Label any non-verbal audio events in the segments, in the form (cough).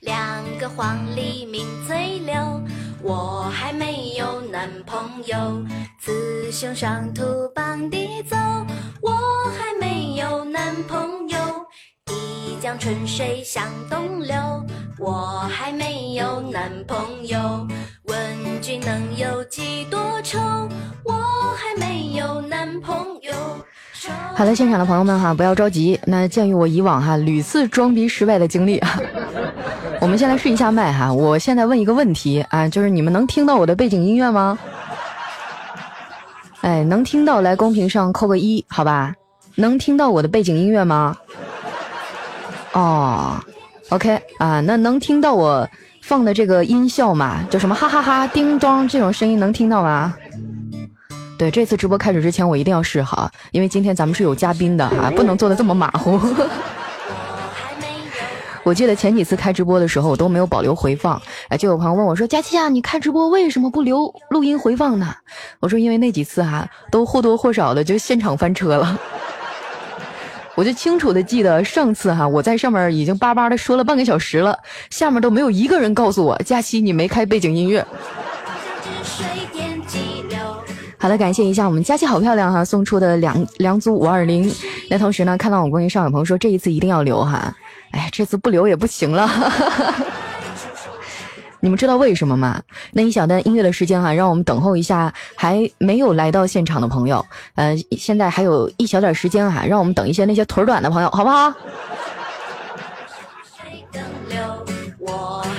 两个黄鹂鸣翠柳，我还没有男朋友。雌雄双兔傍地走，我还没有男朋友。一江春水向东流，我还没有男朋友。问君能有几多愁？我还没有男朋友。好了，现场的朋友们哈，不要着急。那鉴于我以往哈屡次装逼失败的经历，(laughs) 我们先来试一下麦哈。我现在问一个问题啊，就是你们能听到我的背景音乐吗？哎，能听到来公屏上扣个一，好吧？能听到我的背景音乐吗？哦，OK 啊，那能听到我放的这个音效吗？就什么哈哈哈、叮咚这种声音能听到吗？对，这次直播开始之前我一定要试好，因为今天咱们是有嘉宾的啊，不能做的这么马虎。(laughs) 我记得前几次开直播的时候，我都没有保留回放。哎，就有朋友问我说：“佳期啊，你开直播为什么不留录音回放呢？”我说：“因为那几次哈，都或多或少的就现场翻车了。我就清楚的记得上次哈，我在上面已经叭叭的说了半个小时了，下面都没有一个人告诉我佳期你没开背景音乐。(laughs) ”好的，感谢一下我们佳琪好漂亮哈送出的两两组五二零。那同时呢，看到我公屏上有朋友说这一次一定要留哈。哎，这次不留也不行了。(laughs) 你们知道为什么吗？那一小段音乐的时间哈，让我们等候一下还没有来到现场的朋友。呃，现在还有一小点时间哈，让我们等一些那些腿短的朋友，好不好？(laughs)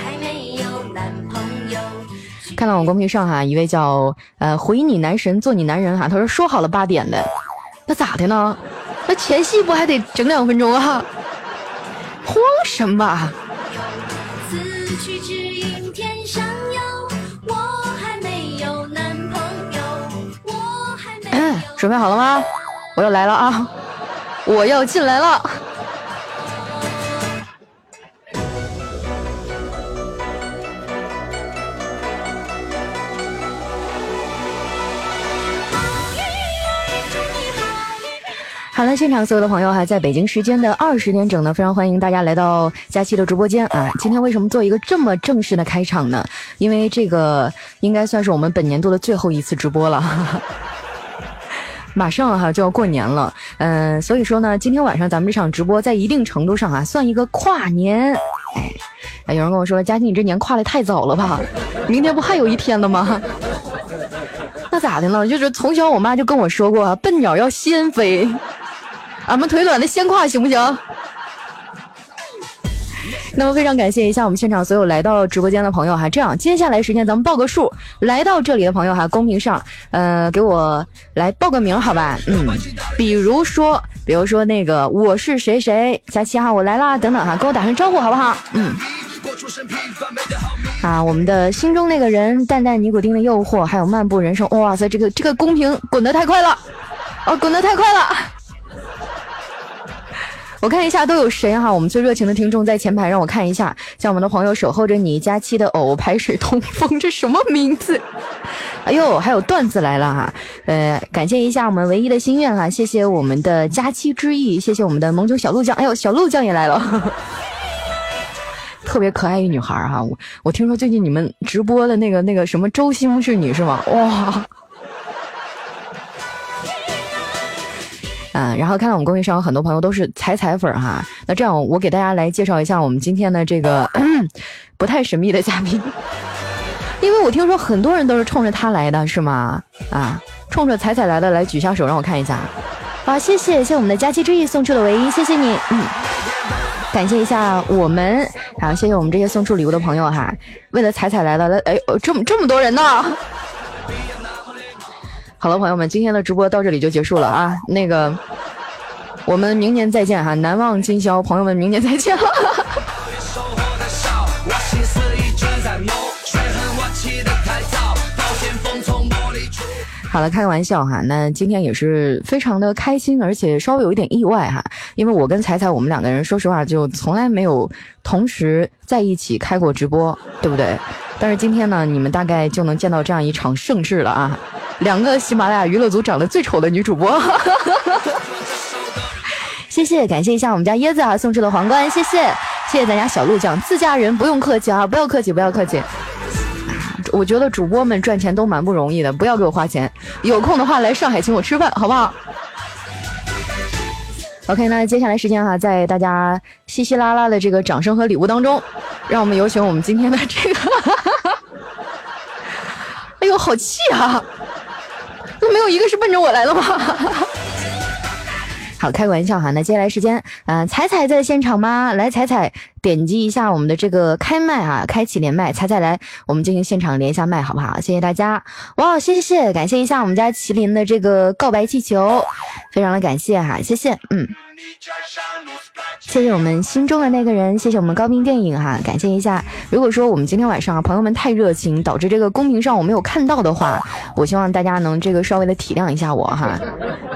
看到我公屏上哈，一位叫呃回你男神做你男人哈，他说说好了八点的，那咋的呢？那前戏不还得整两分钟啊？慌什么？嗯，准备好了吗？我要来了啊！我要进来了。好了，现场所有的朋友哈，在北京时间的二十点整呢，非常欢迎大家来到佳期的直播间啊！今天为什么做一个这么正式的开场呢？因为这个应该算是我们本年度的最后一次直播了，(laughs) 马上哈就要过年了，嗯，所以说呢，今天晚上咱们这场直播在一定程度上啊，算一个跨年。哎，有人跟我说，佳期你这年跨的太早了吧？明天不还有一天了吗？(laughs) 那咋的呢？就是从小我妈就跟我说过，笨鸟要先飞。俺们腿短的先跨行不行？那么非常感谢一下我们现场所有来到直播间的朋友哈。这样，接下来时间咱们报个数，来到这里的朋友哈，公屏上呃给我来报个名好吧？嗯，比如说，比如说那个我是谁谁，佳期哈，我来啦，等等哈，跟我打声招呼好不好？嗯。啊，我们的心中那个人，淡淡尼古丁的诱惑，还有漫步人生，哇塞，这个这个公屏滚得太快了，哦，滚得太快了。我看一下都有谁哈？我们最热情的听众在前排，让我看一下，像我们的朋友守候着你，佳期的偶排水通风，这什么名字？哎呦，还有段子来了哈！呃，感谢一下我们唯一的心愿哈，谢谢我们的佳期之意，谢谢我们的萌囧小鹿酱，哎呦，小鹿酱也来了，(laughs) 特别可爱一女孩哈！我我听说最近你们直播的那个那个什么周星是你是吗？哇！嗯，然后看到我们公屏上有很多朋友都是彩彩粉哈，那这样我给大家来介绍一下我们今天的这个 (clears throat) 不太神秘的嘉宾，(laughs) 因为我听说很多人都是冲着他来的，是吗？啊，冲着彩彩来的，来举下手让我看一下。好，谢谢，谢谢我们的佳期之意送出的唯一，谢谢你，嗯，感谢一下我们，好，谢谢我们这些送出礼物的朋友哈，为了彩彩来的，来，哎，这么这么多人呢。好了，朋友们，今天的直播到这里就结束了啊！那个，我们明年再见哈，难忘今宵，朋友们，明年再见。(laughs) 好了，开个玩笑哈，那今天也是非常的开心，而且稍微有一点意外哈，因为我跟彩彩我们两个人，说实话就从来没有同时在一起开过直播，对不对？但是今天呢，你们大概就能见到这样一场盛世了啊！两个喜马拉雅娱乐组长得最丑的女主播，(laughs) 谢谢，感谢一下我们家椰子啊送出的皇冠，谢谢，谢谢咱家小鹿酱，自家人不用客气啊，不要客气，不要客气。我觉得主播们赚钱都蛮不容易的，不要给我花钱。有空的话来上海请我吃饭，好不好？OK，那接下来时间哈，在大家稀稀拉拉的这个掌声和礼物当中，让我们有请我们今天的这个，哎呦，好气啊！都没有一个是奔着我来的吗？(laughs) 好，开个玩笑哈。那接下来时间，嗯，彩彩在现场吗？来，彩彩点击一下我们的这个开麦啊，开启连麦。彩彩来，我们进行现场连一下麦，好不好？谢谢大家。哇，谢谢，感谢一下我们家麒麟的这个告白气球，非常的感谢哈，谢谢，嗯。谢谢我们心中的那个人，谢谢我们高明电影哈，感谢一下。如果说我们今天晚上啊朋友们太热情，导致这个公屏上我没有看到的话，我希望大家能这个稍微的体谅一下我哈。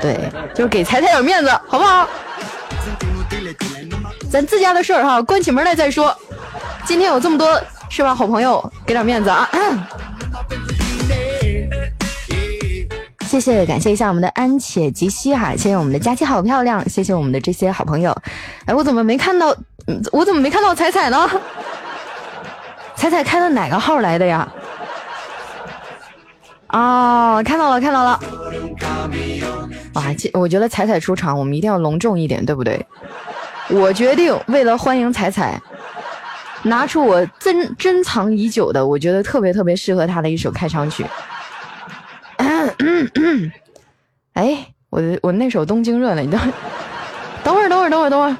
对，就是给彩彩点面子，好不好？咱自家的事儿哈，关起门来再说。今天有这么多是吧，好朋友，给点面子啊。谢谢，感谢一下我们的安且吉西哈，谢谢我们的佳期好漂亮，谢谢我们的这些好朋友。哎，我怎么没看到？我怎么没看到彩彩呢？(laughs) 彩彩开的哪个号来的呀？哦，看到了，看到了。哇，我觉得彩彩出场，我们一定要隆重一点，对不对？我决定为了欢迎彩彩，拿出我珍珍藏已久的，我觉得特别特别适合她的一首开场曲。(coughs) 哎，我我那首《东京热》呢？你等，等会儿，等会儿，等会儿，等会儿。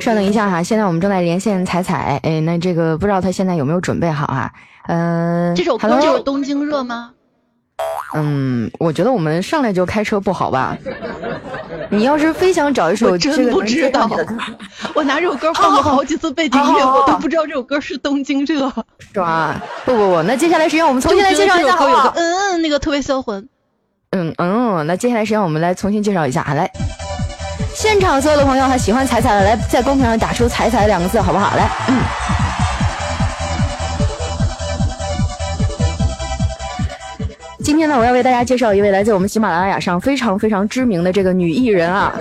稍等一下哈，现在我们正在连线彩彩。哎，那这个不知道他现在有没有准备好啊？嗯，这首歌就是《东京热》吗？嗯，我觉得我们上来就开车不好吧？你要是非想找一首，真不知道。(laughs) 我拿这首歌放过好几次背景音乐，我都不知道这首歌是《东京热》，是吧？不不不，那接下来时间我们重新来介绍一下，好不好？嗯嗯，那个特别销魂。嗯嗯，那接下来时间我们来重新介绍一下，来，现场所有的朋友还喜欢彩彩的，来在公屏上打出“彩彩”两个字，好不好？来，嗯。今天呢，我要为大家介绍一位来自我们喜马拉雅上非常非常知名的这个女艺人啊，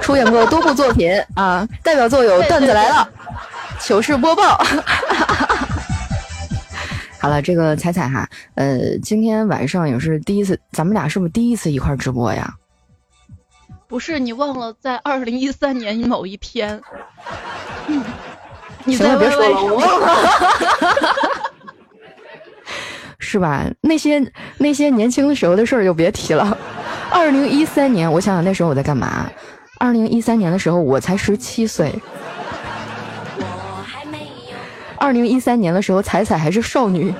出演过多部作品啊，代表作有《段子来了》《糗事播报》。(laughs) 好了，这个彩彩哈，呃，今天晚上也是第一次，咱们俩是不是第一次一块直播呀？不是，你忘了在二零一三年某一天。(laughs) 你再别说了，我忘了。是吧？那些那些年轻的时候的事儿就别提了。二零一三年，我想想那时候我在干嘛？二零一三年的时候我才十七岁。二零一三年的时候，彩彩还是少女。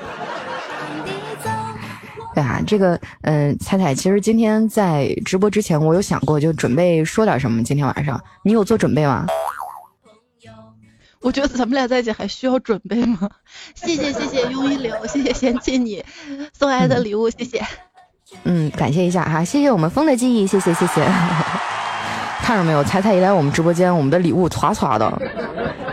对啊，这个嗯，彩彩，其实今天在直播之前，我有想过就准备说点什么。今天晚上你有做准备吗？我觉得咱们俩在一起还需要准备吗？(laughs) 谢谢谢谢庸一流，谢谢 (laughs) 嫌弃你送来的礼物，谢谢。嗯，感谢一下哈，谢谢我们风的记忆，谢谢谢谢。(laughs) 看着没有，彩彩一来我们直播间，我们的礼物唰唰的，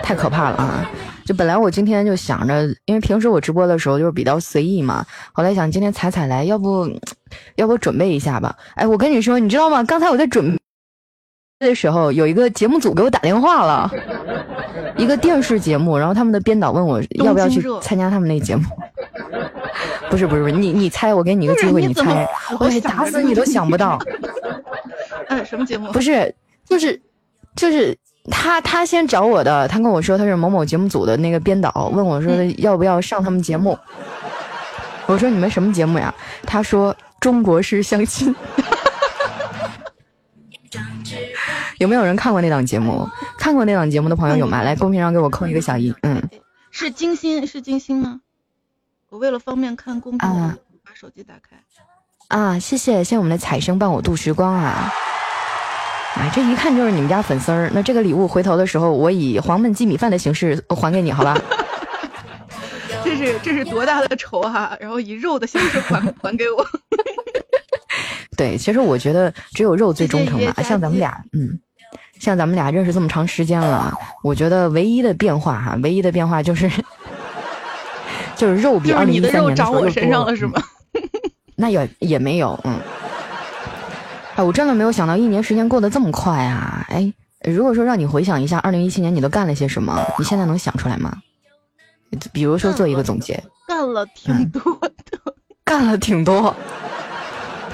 太可怕了啊！就本来我今天就想着，因为平时我直播的时候就是比较随意嘛，后来想今天彩彩来，要不要不准备一下吧？哎，我跟你说，你知道吗？刚才我在准。的时候有一个节目组给我打电话了，一个电视节目，然后他们的编导问我要不要去参加他们那节目。(laughs) 不是不是不是，你你猜，我给你一个机会，你猜，我打死你都想不到。嗯，什么节目？不是，就是就是他他先找我的，他跟我说他是某某节目组的那个编导，问我说要不要上他们节目。我说你们什么节目呀？他说中国式相亲。有没有人看过那档节目？看过那档节目的朋友有吗？来公屏上给我扣一个小一。嗯，是金星，是金星吗？我为了方便看公屏，把手机打开。啊，谢谢，谢谢我们的彩生伴我度时光啊！哎，这一看就是你们家粉丝儿。那这个礼物回头的时候，我以黄焖鸡米饭的形式还给你，好吧？(laughs) 这是这是多大的仇哈！然后以肉的形式还 (laughs) 还给我。对，其实我觉得只有肉最忠诚吧，像咱们俩，嗯。像咱们俩认识这么长时间了，我觉得唯一的变化哈，唯一的变化就是 (laughs) 就是肉比二零一三年的长我身上了是吗？那也也没有，嗯。哎，我真的没有想到一年时间过得这么快啊！哎，如果说让你回想一下二零一七年你都干了些什么，你现在能想出来吗？比如说做一个总结，干了挺多的，干了挺多，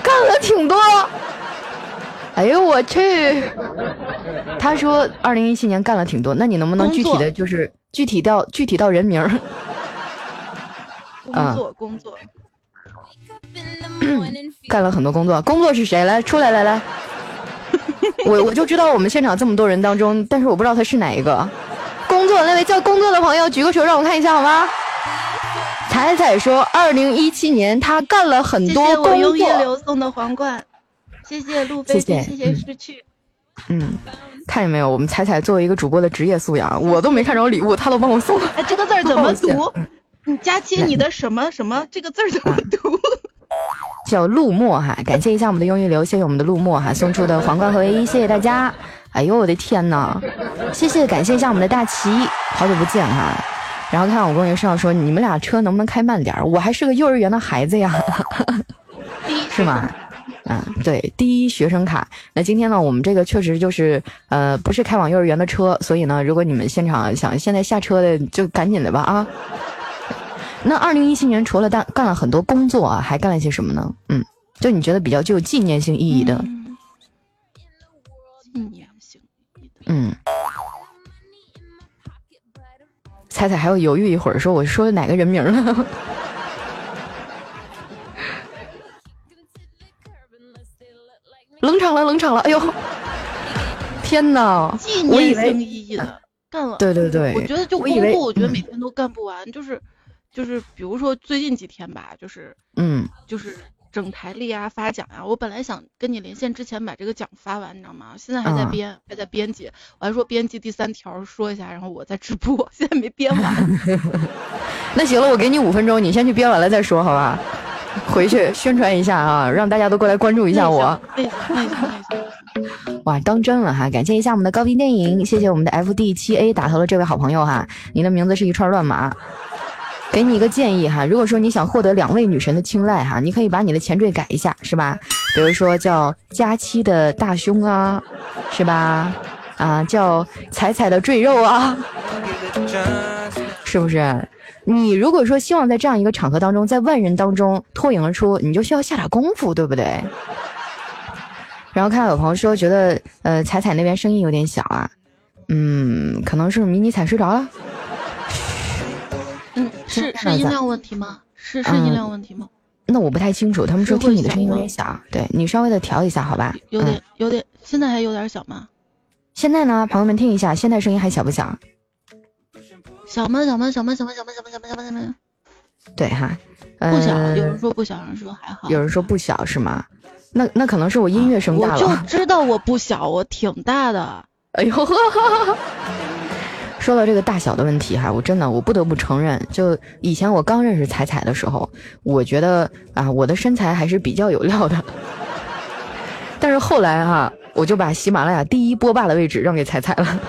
干了挺多。哎呦我去！他说二零一七年干了挺多，那你能不能具体的，就是具体到具体到人名？工作工作，(clears throat) 干了很多工作，工作是谁？来出来来来，我我就知道我们现场这么多人当中，但是我不知道他是哪一个。工作那位叫工作的朋友举个手让我看一下好吗？彩彩说二零一七年他干了很多工作。谢谢我用流送的皇冠。谢谢路飞，谢谢失去。嗯，看见没有？我们彩彩作为一个主播的职业素养，我都没看着礼物，他都帮我送。哎，这个字怎么读？你佳期，你的什么什么？这个字怎么读？叫陆墨哈，感谢一下我们的用一流，谢谢我们的陆墨哈送出的皇冠和唯一，谢谢大家。哎呦我的天呐！谢谢，感谢一下我们的大齐，好久不见哈。然后看我公屏上说，你们俩车能不能开慢点？我还是个幼儿园的孩子呀，是吗？嗯，对，第一学生卡。那今天呢，我们这个确实就是，呃，不是开往幼儿园的车，所以呢，如果你们现场想现在下车的，就赶紧的吧啊。那二零一七年除了干干了很多工作啊，还干了些什么呢？嗯，就你觉得比较具有纪念性意义的。纪念性。嗯。彩彩还要犹豫一会儿，说我说哪个人名了？冷场了，冷场了！哎呦，天哪！纪念性意义的干了，对对对，我觉得就工作，我觉得每天都干不完，就是就是，比如说最近几天吧，就是嗯，就是整台历啊，发奖啊。我本来想跟你连线之前把这个奖发完，你知道吗？现在还在编，还在编辑。我还说编辑第三条说一下，然后我在直播，(laughs) 现在没编完。(laughs) 那行了，我给你五分钟，你先去编完了再说，好吧？(laughs) 回去宣传一下啊，让大家都过来关注一下我。哇，当真了哈！感谢一下我们的高频电影，谢谢我们的 F D 七 A 打头的这位好朋友哈，你的名字是一串乱码。给你一个建议哈，如果说你想获得两位女神的青睐哈，你可以把你的前缀改一下，是吧？比如说叫佳期的大胸啊，是吧？啊，叫彩彩的赘肉啊，(laughs) 是不是？你如果说希望在这样一个场合当中，在万人当中脱颖而出，你就需要下点功夫，对不对？(laughs) 然后看到有朋友说，觉得呃彩彩那边声音有点小啊，嗯，可能是迷你彩睡着了。(laughs) 嗯，是是音量问题吗？是是音量问题吗？那我不太清楚，他们说听你的声音有点小，对你稍微的调一下，好吧？有点有点，现在还有点小吗？现在呢，朋友们听一下，现在声音还小不小？小吗？小吗？小吗？小吗？小吗？小吗？小吗？小吗？对哈，不小。有人说不小，有人说还好。有人说不小是吗？那那可能是我音乐声大了。我就 (laughs) 知道我不小，我挺大的。哎呦，说到这个大小的问题哈，我真的我不得不承认，就以前我刚认识彩彩的时候，我觉得啊我的身材还是比较有料的。(laughs) 但是后来哈，我就把喜马拉雅第一波霸的位置让给彩彩了。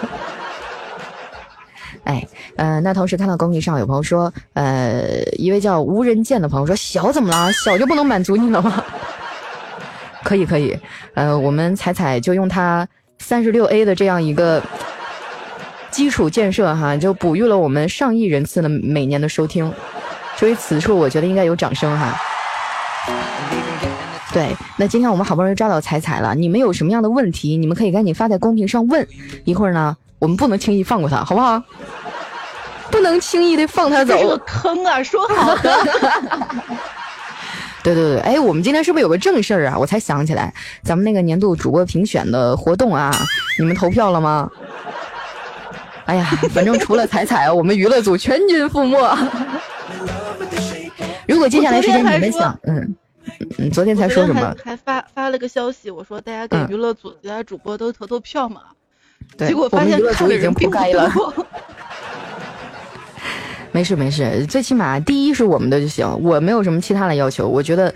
哎，呃，那同时看到公屏上有朋友说，呃，一位叫无人见的朋友说，小怎么了？小就不能满足你了吗？(laughs) 可以可以，呃，我们彩彩就用它三十六 A 的这样一个基础建设哈，就哺育了我们上亿人次的每年的收听，所以此处我觉得应该有掌声哈。对，那今天我们好不容易抓到彩彩了，你们有什么样的问题，你们可以赶紧发在公屏上问，一会儿呢。我们不能轻易放过他，好不好？不能轻易的放他走。这个坑啊，说好的。(laughs) 对对对，哎，我们今天是不是有个正事儿啊？我才想起来，咱们那个年度主播评选的活动啊，你们投票了吗？哎呀，反正除了彩彩，(laughs) 我们娱乐组全军覆没。如果接下来时间你们想，嗯嗯，昨天才说什么？还发发了个消息，我说大家给娱乐组其他主播都投投票嘛。结果发现组已经铺盖了。(laughs) 没事没事，最起码第一是我们的就行，我没有什么其他的要求。我觉得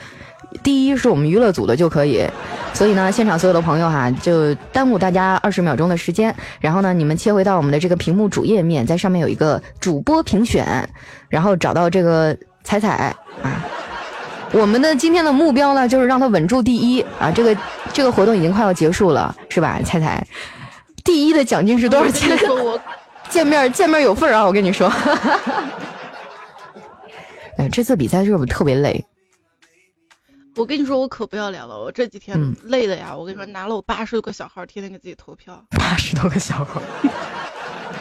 第一是我们娱乐组的就可以。所以呢，现场所有的朋友哈，就耽误大家二十秒钟的时间。然后呢，你们切回到我们的这个屏幕主页面，在上面有一个主播评选，然后找到这个彩彩啊。我们的今天的目标呢，就是让他稳住第一啊。这个这个活动已经快要结束了，是吧？彩彩，第一的奖金是多少钱？我见面见面有份啊！我跟你说。(laughs) 哎，这次比赛是不是特别累？我跟你说，我可不要脸了！我这几天累的呀！我跟你说，拿了我八十多个小号，天天给自己投票。八十多个小号，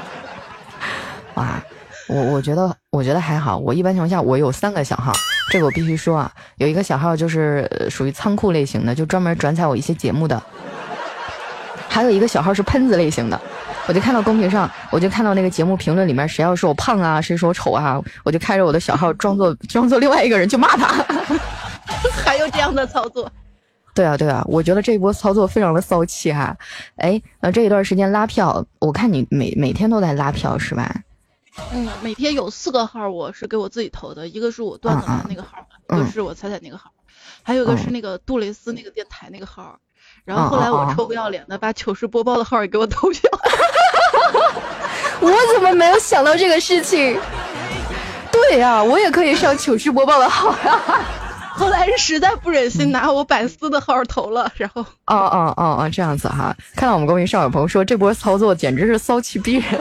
(laughs) 哇！我我觉得，我觉得还好。我一般情况下，我有三个小号，这个我必须说啊。有一个小号就是属于仓库类型的，就专门转载我一些节目的。还有一个小号是喷子类型的，我就看到公屏上，我就看到那个节目评论里面，谁要说我胖啊，谁说我丑啊，我就开着我的小号，装作 (laughs) 装作另外一个人去骂他。(laughs) 还有这样的操作，对啊对啊，我觉得这一波操作非常的骚气哈。哎，那这一段时间拉票，我看你每每天都在拉票是吧？嗯，每天有四个号，我是给我自己投的，一个是我段子的那个号，一个是我彩彩那个号，还有一个是那个杜蕾斯那个电台那个号。然后后来我臭不要脸的把糗事播报的号也给我投票。(laughs) 我怎么没有想到这个事情？对呀，我也可以上糗事播报的号呀。后来是实在不忍心拿我百思的号投了，然后哦哦哦哦这样子哈，看到我们公屏上有朋友说这波操作简直是骚气逼人。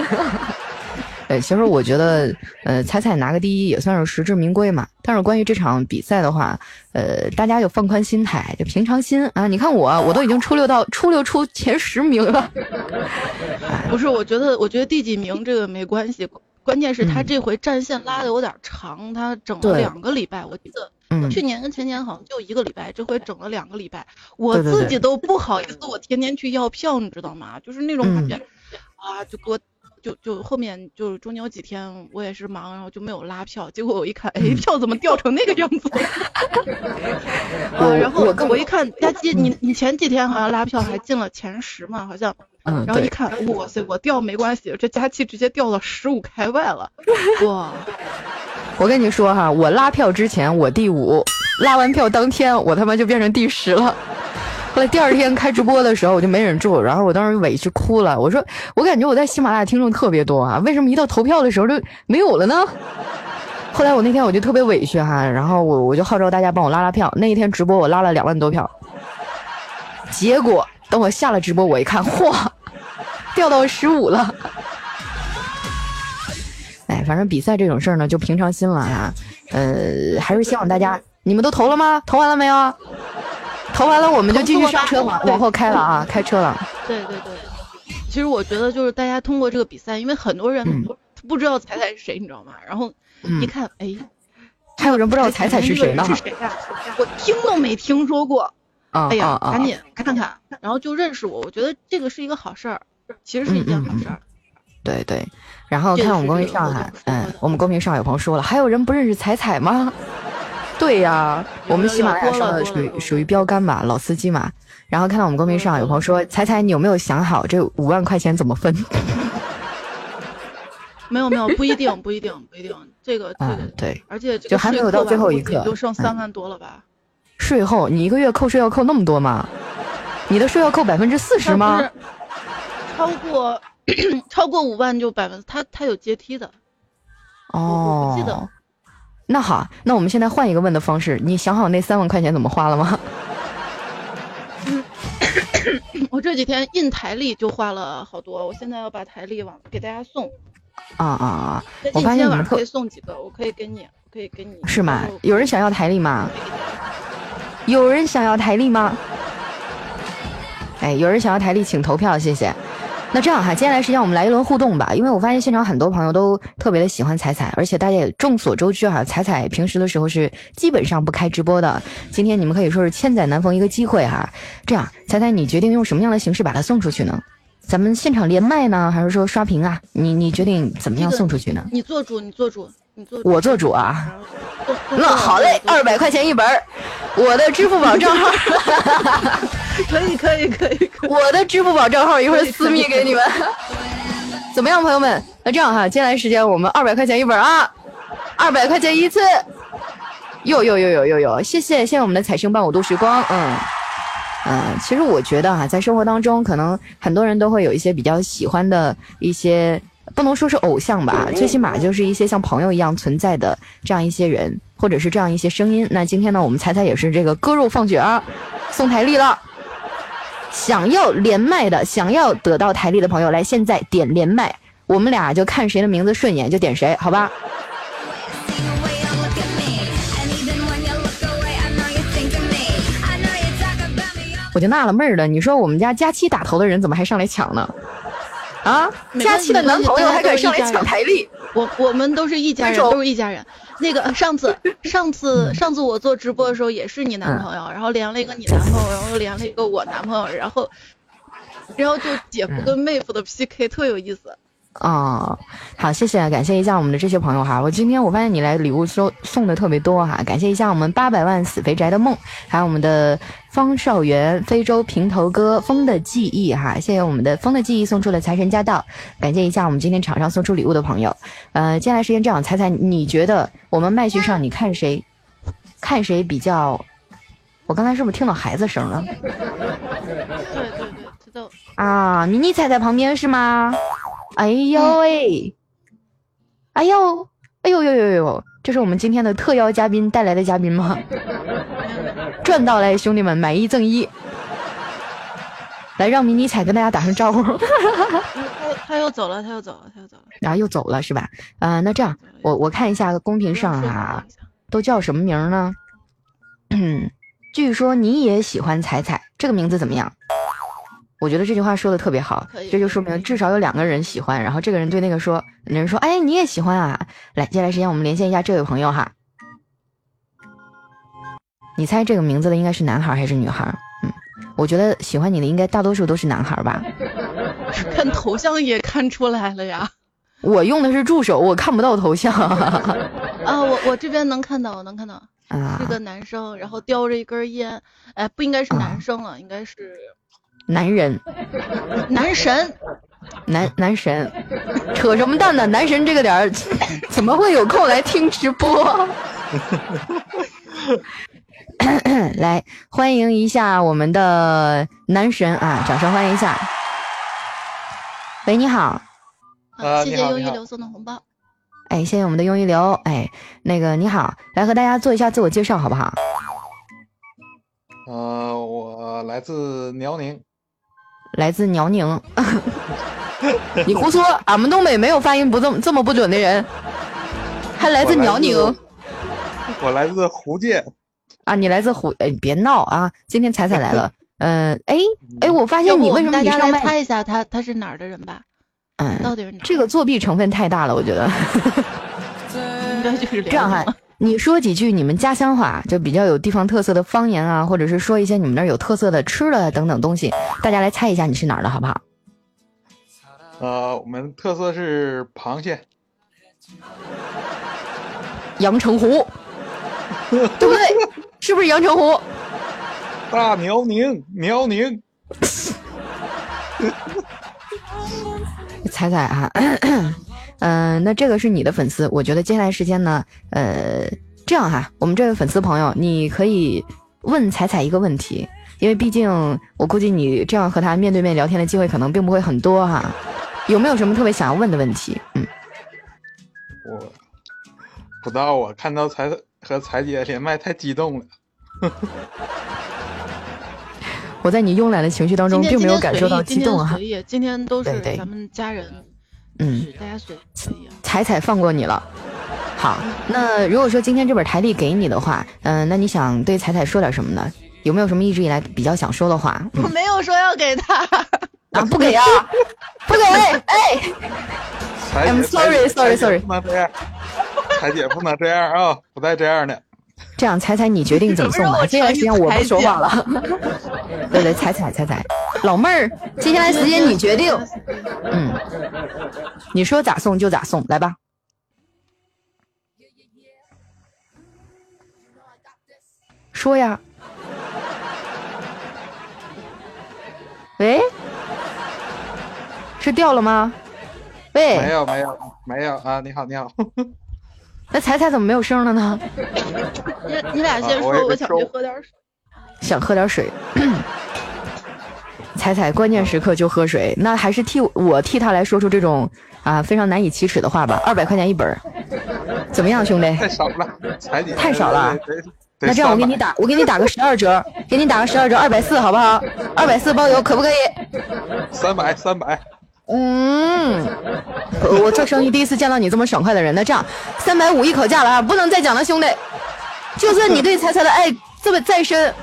哎，其实我觉得，呃，彩彩拿个第一也算是实至名归嘛。但是关于这场比赛的话，呃，大家就放宽心态，就平常心啊。你看我，我都已经出溜到出溜出前十名了。不是，我觉得，我觉得第几名这个没关系。关键是他这回战线拉的有点长，他整了两个礼拜。我记得去年跟前年好像就一个礼拜，这回整了两个礼拜。我自己都不好意思，我天天去要票，你知道吗？就是那种感觉啊，就给我就就后面就中间有几天我也是忙，然后就没有拉票。结果我一看，哎，(laughs) 票怎么掉成那个样子？(laughs) 啊，然后我我一看佳琪，你你前几天好像拉票还进了前十嘛，好像。嗯，然后一看，哇塞，我掉没关系，这佳琪直接掉到十五开外了，(laughs) 哇！我跟你说哈，我拉票之前我第五，拉完票当天我他妈就变成第十了。后来第二天开直播的时候我就没忍住，然后我当时委屈哭了，我说我感觉我在喜马拉雅听众特别多啊，为什么一到投票的时候就没有了呢？(laughs) 后来我那天我就特别委屈哈，然后我我就号召大家帮我拉拉票，那一天直播我拉了两万多票，结果。等我下了直播，我一看，嚯，掉到十五了。哎，反正比赛这种事儿呢，就平常心了啊。呃，还是希望大家，你们都投了吗？投完了没有？投完了，我们就继续上车往往后开了啊，(laughs) 开车了。对对对，其实我觉得就是大家通过这个比赛，因为很多人不知道彩彩是谁，你知道吗？然后一看，哎，还有人不知道彩彩是谁呢？是谁呀？我听都没听说过。哎呀，赶紧看看，然后就认识我。我觉得这个是一个好事儿，其实是一件好事儿。对对，然后看我们公屏上海，嗯，我们公屏上有朋友说了，还有人不认识彩彩吗？对呀，我们喜马拉雅上的属于属于标杆吧，老司机嘛。然后看到我们公屏上有朋友说，彩彩，你有没有想好这五万块钱怎么分？(laughs) 没有没有，不一定不一定不一定，这个这个对，而且就还没有到最后一刻，就剩三万多了吧。税后，你一个月扣税要扣那么多吗？你的税要扣百分之四十吗？超过 (clears throat) 超过五万就百分，他他有阶梯的。哦，不记得。那好，那我们现在换一个问的方式，你想好那三万块钱怎么花了吗？(coughs) 我这几天印台历就花了好多，我现在要把台历往给大家送。啊啊啊！我今天晚上可以送几个，我可以给你，可以给你。是吗？有人想要台历吗？有人想要台历吗？哎，有人想要台历，请投票，谢谢。那这样哈，接下来时间我们来一轮互动吧，因为我发现现场很多朋友都特别的喜欢彩彩，而且大家也众所周知哈，彩彩平时的时候是基本上不开直播的。今天你们可以说是千载难逢一个机会哈。这样，彩彩你决定用什么样的形式把它送出去呢？咱们现场连麦呢，还是说刷屏啊？你你决定怎么样送出去呢？你做主，你做主。我做主啊，(laughs) 那好嘞，二百块钱一本我的支付宝账号，(laughs) 可以可以可以，我的支付宝账号一会儿私密给你们，怎么样，朋友们？那这样哈，接下来时间我们二百块钱一本啊，二百块钱一次，有有有有有有，谢谢谢谢我们的彩星伴我度时光，嗯。嗯，其实我觉得哈，在生活当中，可能很多人都会有一些比较喜欢的一些，不能说是偶像吧，最起码就是一些像朋友一样存在的这样一些人，或者是这样一些声音。那今天呢，我们猜猜也是这个割肉放血啊，送台历了。想要连麦的，想要得到台历的朋友，来现在点连麦，我们俩就看谁的名字顺眼就点谁，好吧？我就纳了闷了，你说我们家佳期打头的人怎么还上来抢呢？啊，佳期的男朋友还敢上来抢台历？我我们都是一家人，都是一家人。那个上次 (laughs) 上次上次我做直播的时候也是你男朋友，然后连了一个你男朋友，然后又连了一个我男朋友，然后然后就姐夫跟妹夫的 PK 特有意思。哦，好，谢谢，感谢一下我们的这些朋友哈。我今天我发现你来礼物收送的特别多哈，感谢一下我们八百万死肥宅的梦，还有我们的方少元、非洲平头哥、风的记忆哈，谢谢我们的风的记忆送出了财神驾到，感谢一下我们今天场上送出礼物的朋友。呃，接下来时间这样，猜猜你觉得我们麦序上你看谁，看谁比较？我刚才是不是听到孩子声了？对对对，知道。啊，迷你彩在旁边是吗？哎呦喂！哎呦，哎呦呦呦呦！这是我们今天的特邀嘉宾带来的嘉宾吗？(laughs) 赚到了，兄弟们，买一赠一！来，让迷你彩跟大家打声招呼。他 (laughs) 他又走了，他又走了，他又走了。然后又走了是吧？啊，那这样，我我看一下公屏上啊，都叫什么名呢？嗯 (clears throat) 据说你也喜欢彩彩，这个名字怎么样？我觉得这句话说的特别好，这就说明至少有两个人喜欢。然后这个人对那个说，那人说：“哎，你也喜欢啊？”来，接下来时间我们连线一下这位朋友哈。你猜这个名字的应该是男孩还是女孩？嗯，我觉得喜欢你的应该大多数都是男孩吧。(laughs) 看头像也看出来了呀。我用的是助手，我看不到头像。(laughs) 啊，我我这边能看到，我能看到啊，是个男生，然后叼着一根烟。哎，不应该是男生了，应该是。男人，男神，男男神，扯什么蛋呢？男神这个点儿，(coughs) 怎么会有空来听直播？(laughs) 来欢迎一下我们的男神啊！掌声欢迎一下。喂，你好。啊，谢谢庸一流送的红包。哎，谢谢我们的庸一流。哎，那个你好，来和大家做一下自我介绍，好不好？呃，我来自辽宁。来自辽宁，(laughs) 你胡说！俺们东北没有发音不这么这么不准的人，还来自辽宁。我来自福建。啊，你来自湖？哎，别闹啊！今天彩彩来了。(laughs) 嗯，哎哎，我发现你为什么大家来猜一下他他是哪儿的人吧？嗯，到底是哪？这个作弊成分太大了，我觉得。(laughs) 应该就是这样哈。你说几句你们家乡话，就比较有地方特色的方言啊，或者是说一些你们那儿有特色的吃的等等东西，大家来猜一下你是哪儿的好不好？呃，我们特色是螃蟹，阳澄湖，(laughs) 对不对？是不是阳澄湖？大辽宁，辽宁。(laughs) 猜猜啊。嗯，那这个是你的粉丝，我觉得接下来时间呢，呃，这样哈，我们这位粉丝朋友，你可以问彩彩一个问题，因为毕竟我估计你这样和他面对面聊天的机会可能并不会很多哈，有没有什么特别想要问的问题？嗯，我不知道啊，看到彩和彩姐连麦太激动了，我在你慵懒的情绪当中并没有感受到激动哈，今天都是咱们家人。嗯，大家随彩彩放过你了。好，那如果说今天这本台历给你的话，嗯，那你想对彩彩说点什么呢？有没有什么一直以来比较想说的话？我没有说要给他啊，不给啊，(laughs) 不给，哎，I'm sorry sorry sorry，不能这样，彩姐不能这样啊，不带这样的。(laughs) 这样，彩彩你决定怎么送吧。接下来时间我不说话了。对 (laughs) 对，彩彩彩彩，老妹儿，接下来时间你决定。嗯，你说咋送就咋送，来吧。说呀。喂？是掉了吗？喂？没有没有没有啊！你好你好。那彩彩怎么没有声了呢？你你俩先说，我想去喝点水。想喝点水。彩彩关键时刻就喝水，那还是替我替他来说出这种啊非常难以启齿的话吧。二百块钱一本，怎么样，兄弟？太少了，太少了。那这样我给你打，我给你打个十二折，给你打个十二折，二百四，好不好？二百四包邮，可不可以？三百，三百。嗯，我做生意第一次见到你这么爽快的人。那这样，三百五一口价了啊，不能再讲了，兄弟。就算你对彩彩的爱这么再深，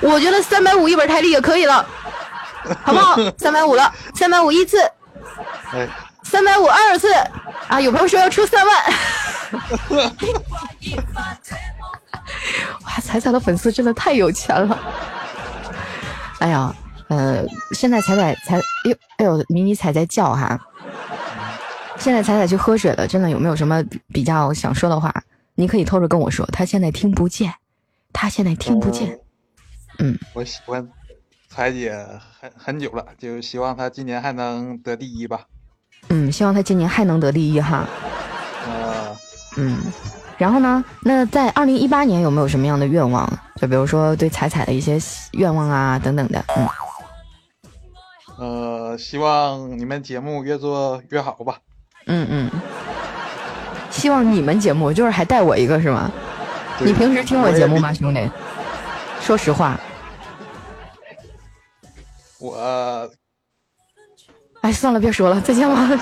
我觉得三百五一本台历也可以了，好不好？(laughs) 三百五了，三百五一次，三百五二次啊！有朋友说要出三万。(laughs) 哇，彩彩的粉丝真的太有钱了！哎呀，呃，现在彩彩彩，哎呦哎呦，迷你彩在叫哈。现在彩彩去喝水了，真的有没有什么比较想说的话？你可以偷着跟我说，他现在听不见，他现在听不见。嗯，我喜欢彩姐很很久了，就希望她今年还能得第一吧。嗯，希望她今年还能得第一哈。呃，嗯。然后呢？那在二零一八年有没有什么样的愿望？就比如说对彩彩的一些愿望啊，等等的。嗯。呃，希望你们节目越做越好吧。嗯嗯。希望你们节目就是还带我一个是吗？你平时听我节目吗，兄弟？说实话。我。哎，算了，别说了，再见吧。(laughs)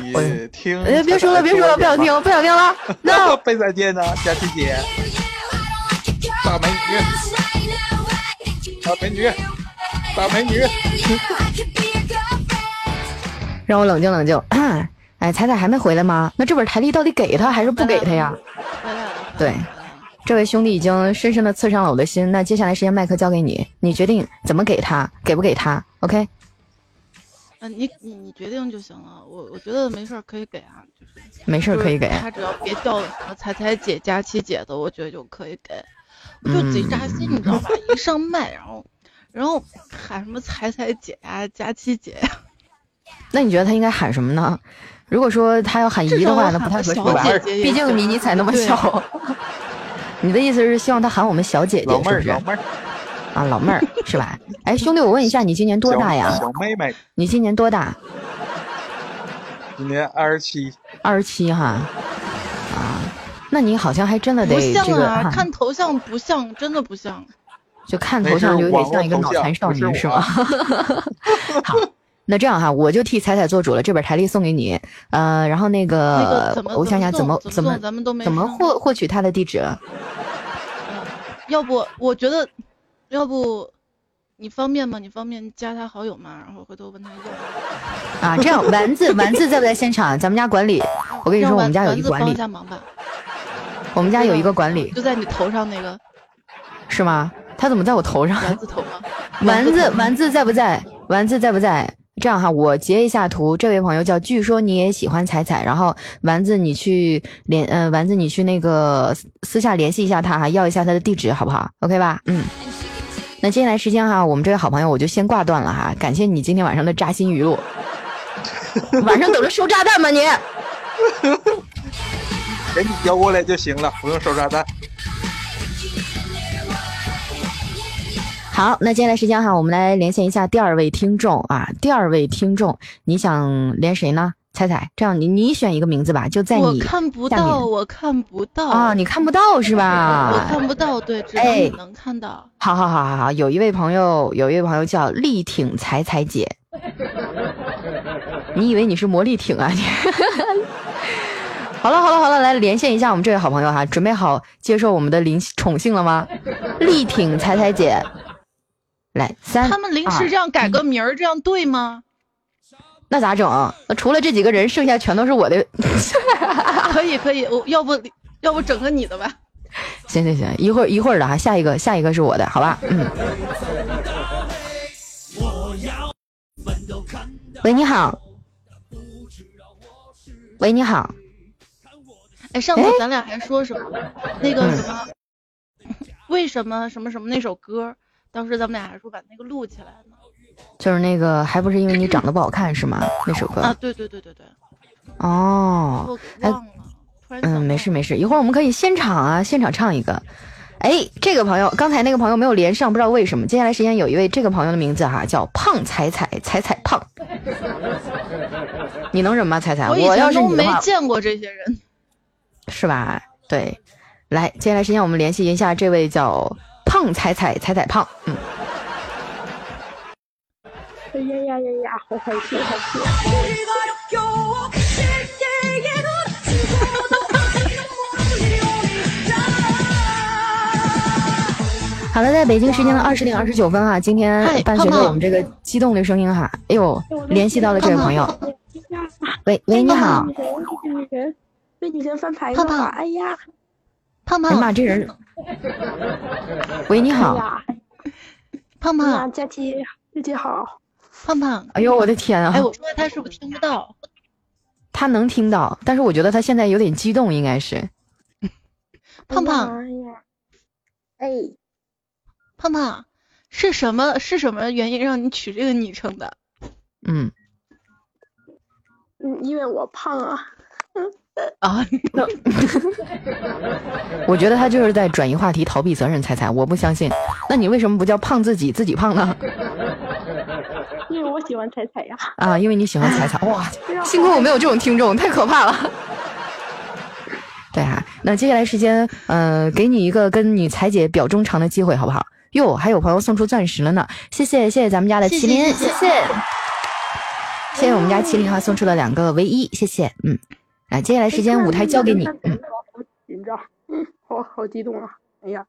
你听，哎，别说了，别说了，不想听，不想听了。(laughs) No，(laughs) 被再见呢，佳琪姐，大美女，大美女，大美女。(laughs) 让我冷静冷静。(clears throat) 哎，彩彩还没回来吗？那这本台历到底给他还是不给他呀？对，这位兄弟已经深深的刺伤了我的心。那接下来时间麦克交给你，你决定怎么给他，给不给他？OK。啊，你你你决定就行了，我我觉得没事儿可以给啊，就是没事儿可以给他，只要别叫什么彩彩姐、佳琪姐的，我觉得就可以给，我就贼扎心，你知道吧？一上麦，然后然后喊什么彩彩姐呀、佳琪姐呀，那你觉得他应该喊什么呢？如果说他要喊姨的话，那不太合适，毕竟迷你才那么小。(laughs) 你的意思是希望他喊我们小姐姐，是不是？啊，老妹儿是吧？哎，兄弟，我问一下，你今年多大呀？小妹妹，你今年多大？今年二十七。二十七哈。啊，那你好像还真的得这个看头像不像，真的不像。就看头像就有点像一个脑残少女是吗？(laughs) 好，那这样哈，我就替彩彩做主了，这本台历送给你。呃，然后那个，我想想怎么怎么咱们都没怎么获获取他的地址。要不我觉得。要不，你方便吗？你方便加他好友吗？然后回头问他要。啊，这样丸子 (laughs) 丸子在不在现场？咱们家管理，我跟你说，我们家有一管理。帮一下忙吧。我们家有一个管理，就在你头上那个。是吗？他怎么在我头上？丸子头吗？(laughs) 丸子丸子在不在？丸子在不在？这样哈，我截一下图。这位朋友叫，据说你也喜欢彩彩，然后丸子你去联，呃，丸子你去那个私下联系一下他哈，要一下他的地址好不好？OK 吧？嗯。那接下来时间哈，我们这位好朋友我就先挂断了哈。感谢你今天晚上的扎心语录，(laughs) 晚上等着收炸弹吧你。给你交过来就行了，不用收炸弹。好，那接下来时间哈，我们来连线一下第二位听众啊。第二位听众，你想连谁呢？彩彩，这样你你选一个名字吧，就在你我看不到，我看不到啊，你看不到是吧？我看不到，对，只有你能看到。好好好好好，有一位朋友，有一位朋友叫力挺彩彩姐，你以为你是魔力挺啊你？好了好了好了，来连线一下我们这位好朋友哈，准备好接受我们的临宠幸了吗？(laughs) 力挺彩彩姐，来三，他们临时这样改个名儿，这样对吗？那咋整？那除了这几个人，剩下全都是我的。(laughs) 可以可以，我要不要不整个你的吧？行行行，一会儿一会儿的哈，下一个下一个是我的，好吧？嗯。喂，你好。喂，你好。哎，上次咱俩还说什么？那个什么？为什么什么什么那首歌？当时咱们俩还说把那个录起来呢。就是那个，还不是因为你长得不好看是吗？那首歌啊，对对对对对。哦，忘了，突然嗯，没事没事，一会儿我们可以现场啊，现场唱一个。哎，这个朋友，刚才那个朋友没有连上，不知道为什么。接下来时间有一位这个朋友的名字哈，叫胖彩彩彩彩胖。(laughs) 你能忍吗，彩彩？我要是你没见过这些人，是吧？对，来，接下来时间我们联系一下这位叫胖彩彩彩彩胖，嗯。哎呀呀呀呀，好好听，好了，在北京时间的二十点二十九分哈，今天伴随着我们这个激动的声音哈，哎呦，联系到了这位朋友。喂喂，你好。被女翻牌了。哎呀，胖胖。哎妈，这人。(laughs) 喂，你好。胖胖。佳琪，佳琪好。胖胖。哎呦，我的天啊！哎，我说他是不是听不到？他能听到，但是我觉得他现在有点激动，应该是。(laughs) 胖胖。哎。胖胖，是什么是什么原因让你取这个昵称的？嗯，嗯，因为我胖啊。啊，(laughs) 我觉得他就是在转移话题，逃避责任。彩彩，我不相信。那你为什么不叫胖自己，自己胖呢？因为我喜欢彩彩呀。啊，因为你喜欢彩彩。(laughs) 哇，幸亏我没有这种听众，太可怕了。(laughs) 对啊，那接下来时间，呃，给你一个跟女彩姐表忠诚的机会，好不好？哟，还有朋友送出钻石了呢，谢谢谢谢咱们家的麒麟，谢谢谢谢我们家麒麟哈送出了两个唯一，谢谢，嗯，来接下来时间舞台交给你，嗯，紧张，嗯，好好激动啊，哎呀，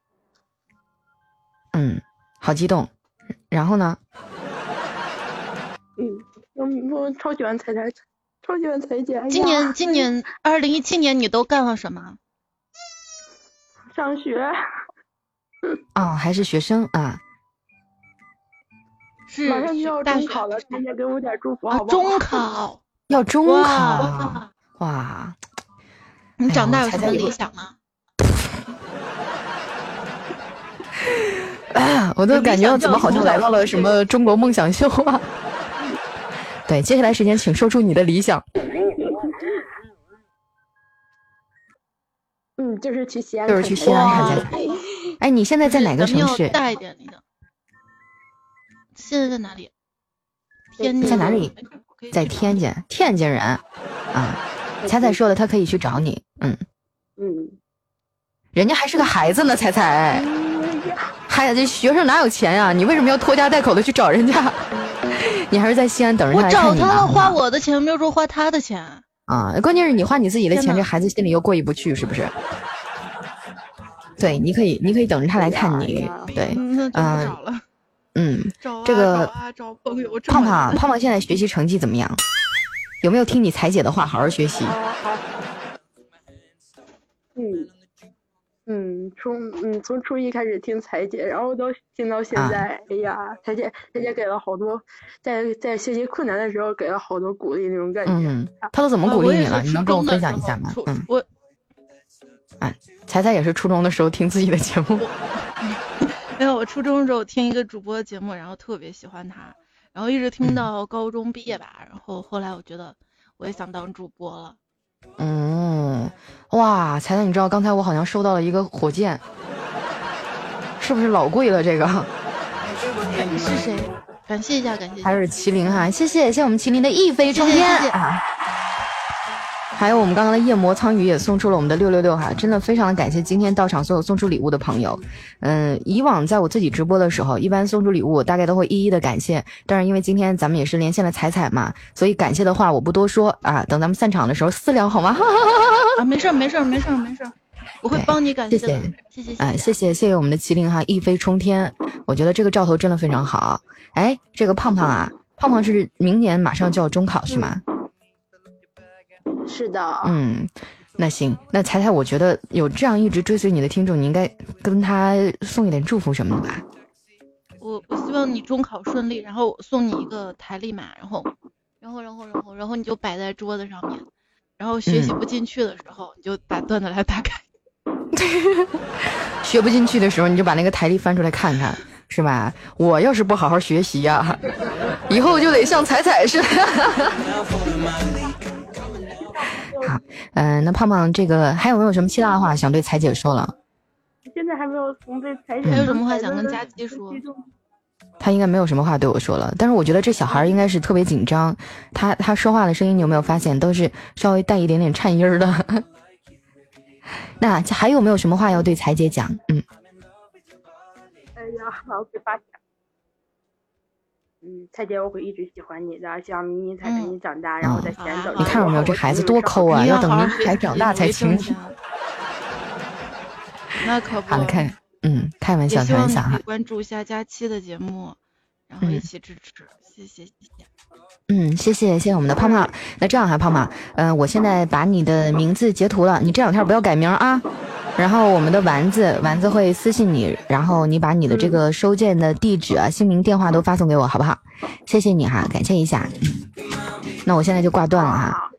嗯，好激动，然后呢？嗯，我我超喜欢彩彩，超喜欢彩姐，今年今年二零一七年你都干了什么？上学。哦，还是学生啊，是马上就要中考了，彩姐给我点祝福好不好？中考要中考，哇！你长大有什么理想吗？(laughs) 我都感觉怎么好像来到了什么中国梦想秀啊！对，接下来时间请说出你的理想。嗯，就是去西安，就是去西安看看。哎，你现在在哪个城市？大一点那个。现在在哪里？天津在哪里？在天津，天津人啊。彩彩说了，他可以去找你。嗯嗯，人家还是个孩子呢，彩彩。孩子，这学生哪有钱呀？你为什么要拖家带口的去找人家？(laughs) 你还是在西安等着他来看你我找他花我的钱，没有说花他的钱。啊，关键是你花你自己的钱，这孩子心里又过意不去，是不是？对，你可以，你可以等着他来看你。对，嗯，嗯，这个胖胖胖胖现在学习成绩怎么样？有没有听你彩姐的话，好好学习？嗯嗯，从嗯从初一开始听彩姐，然后到听到现在，哎呀，彩姐彩姐给了好多，在在学习困难的时候给了好多鼓励那种感觉。嗯，他都怎么鼓励你了？你能跟我分享一下吗？嗯，我。哎，彩彩也是初中的时候听自己的节目。(laughs) 没有，我初中的时候听一个主播的节目，然后特别喜欢他，然后一直听到高中毕业吧。然后后来我觉得我也想当主播了。嗯，哇，彩彩，你知道刚才我好像收到了一个火箭，是不是老贵了？这个你是谁？感谢一下，感谢。还是麒麟哈，谢谢，谢谢我们麒麟的一飞冲天啊。还有我们刚刚的夜魔苍鱼也送出了我们的六六六哈，真的非常的感谢今天到场所有送出礼物的朋友。嗯，以往在我自己直播的时候，一般送出礼物大概都会一一的感谢，但是因为今天咱们也是连线了彩彩嘛，所以感谢的话我不多说啊，等咱们散场的时候私聊好吗？啊，没事儿没事儿没事儿没事儿，我会帮你感谢，谢谢谢谢啊，谢谢谢谢我们的麒麟哈，一飞冲天，我觉得这个兆头真的非常好。哎，这个胖胖啊，胖胖是明年马上就要中考是吗？是的，嗯，那行，那彩彩，我觉得有这样一直追随你的听众，你应该跟他送一点祝福什么的吧。我我希望你中考顺利，然后送你一个台历嘛，然后，然后，然后，然后，然后你就摆在桌子上面，然后学习不进去的时候，你就把段子来打开。(laughs) 学不进去的时候，你就把那个台历翻出来看看，是吧？我要是不好好学习呀，以后就得像彩彩似的。好，嗯，那胖胖这个还有没有什么其他的话想对彩姐说了？现在还没有从对彩姐。还有什么话想跟佳琪说？他应该没有什么话对我说了，但是我觉得这小孩应该是特别紧张，他他说话的声音你有没有发现都是稍微带一点点颤音的？(laughs) 那还有没有什么话要对彩姐讲？嗯。哎呀，老给发嗯，蔡姐，我会一直喜欢你的，希望明年才陪你长大，然后在西安等你。看到没有，这孩子多抠啊，要等明才长大才行。那可不。好了，开，嗯，开玩笑，开玩笑哈。关注一下佳期的节目，然后一起支持，谢谢。嗯，谢谢，谢谢我们的胖胖。那这样哈，胖胖，嗯，我现在把你的名字截图了，你这两天不要改名啊。然后我们的丸子，丸子会私信你，然后你把你的这个收件的地址啊、姓名、电话都发送给我，好不好？谢谢你哈，感谢一下。那我现在就挂断了哈。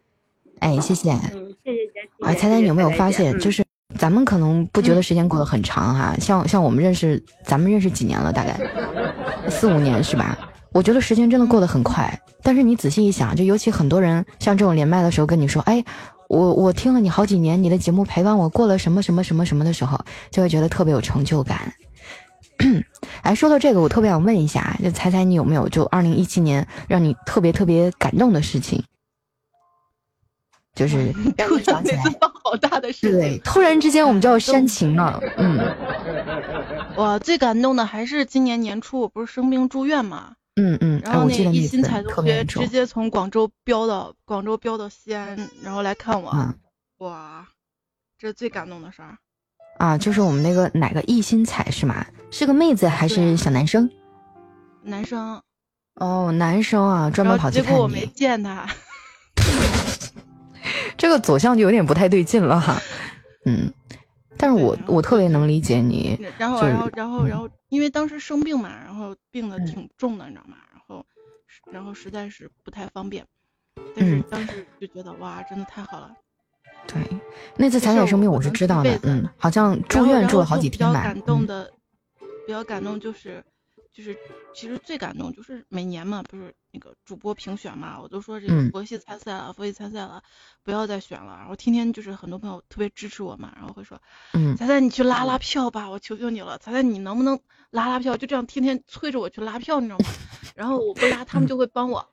哎，谢谢。嗯，谢谢哎，猜猜你有没有发现，就是咱们可能不觉得时间过得很长哈，像像我们认识，咱们认识几年了？大概四五年是吧？我觉得时间真的过得很快。但是你仔细一想，就尤其很多人像这种连麦的时候跟你说，哎。我我听了你好几年，你的节目陪伴我过了什么什么什么什么的时候，就会觉得特别有成就感。(clears throat) 哎，说到这个，我特别想问一下，就猜猜你有没有就二零一七年让你特别特别感动的事情？就是让你想起来好大的事，对，突然之间我们就要煽情了。嗯，我，最感动的还是今年年初我不是生病住院嘛？嗯嗯，然后那一心彩同学直接从广州飙到广州飙到西安，然后来看我，哇，这是最感动的事儿啊！就是我们那个哪个一心彩是吗？是个妹子还是小男生？男生。哦，男生啊，专门跑去看你。结果我没见他。(laughs) 这个走向就有点不太对劲了哈。嗯。但是我我特别能理解你，然后然后然后然后因为当时生病嘛，然后病的挺重的，你知道吗？然后然后实在是不太方便，但是当时就觉得哇，真的太好了。对，那次彩彩生病我是知道的，嗯，好像住院住了好几天吧。比较感动的，比较感动就是。就是，其实最感动就是每年嘛，不是那个主播评选嘛，我都说这个佛系参赛了，佛系参赛了，不要再选了。然后天天就是很多朋友特别支持我嘛，然后会说，嗯，彩彩你去拉拉票吧，我求求你了，彩彩你能不能拉拉票？就这样天天催着我去拉票，你知道吗？然后我不拉，他们就会帮我，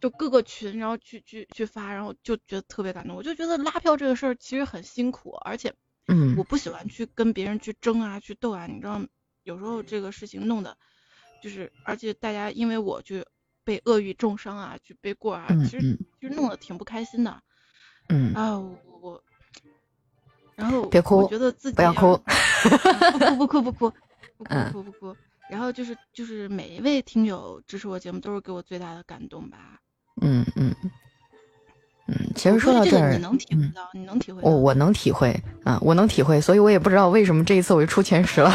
就各个群，然后去去去发，然后就觉得特别感动。我就觉得拉票这个事儿其实很辛苦，而且，嗯，我不喜欢去跟别人去争啊，去斗啊，你知道，有时候这个事情弄的。就是，而且大家因为我去被恶语重伤啊，去背锅啊，其实其实弄得挺不开心的。嗯啊，我，然后别哭，我觉得自己不要哭，不哭不哭不哭 (laughs) 不哭不哭不哭。然后就是就是每一位听友支持我节目，都是给我最大的感动吧。嗯嗯嗯，其实说到这儿，你能体会到，你能体会，我我能体会啊，我能体会，所以我也不知道为什么这一次我就出前十了。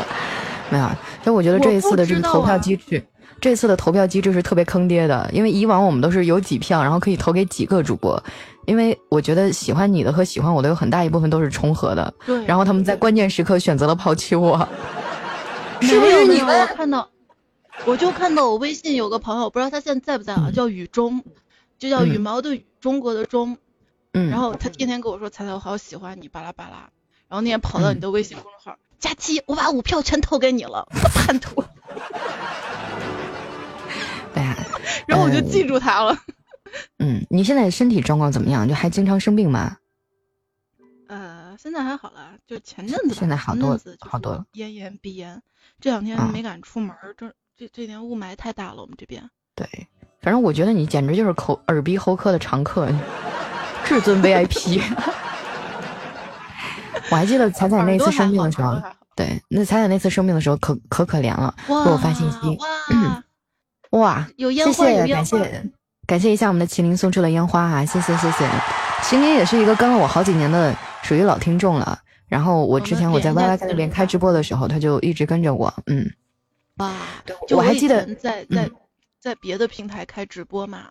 (laughs) 没有，其实我觉得这一次的这个投票机制，这次的投票机制是特别坑爹的。因为以往我们都是有几票，然后可以投给几个主播。因为我觉得喜欢你的和喜欢我的有很大一部分都是重合的。对。然后他们在关键时刻选择了抛弃我。(laughs) 是不是你们看到？我就看到我微信有个朋友，不知道他现在在不在啊？叫雨中，就叫羽毛的羽，中国的中。嗯。然后他天天跟我说：“彩彩，我好喜欢你，巴拉巴拉。”然后那天跑到你的微信公众号。佳期，我把五票全投给你了，叛徒。对呀，然后我就记住他了。(laughs) 嗯，你现在身体状况怎么样？就还经常生病吗？呃，现在还好了，就前阵子，现在好多好多了咽炎鼻炎，这两天没敢出门，这这这天雾霾太大了，我们这边。对，反正我觉得你简直就是口耳鼻喉科的常客，至尊 VIP。(laughs) 我还记得彩彩那次生病的时候，对，那彩彩那次生病的时候可可可怜了，给我发信息，哇，有烟花，谢谢，感谢，感谢一下我们的麒麟送出了烟花啊，谢谢谢谢，麒麟也是一个跟了我好几年的属于老听众了，然后我之前我在 Y Y 那边开直播的时候，他就一直跟着我，嗯，哇，我还记得在在在别的平台开直播嘛，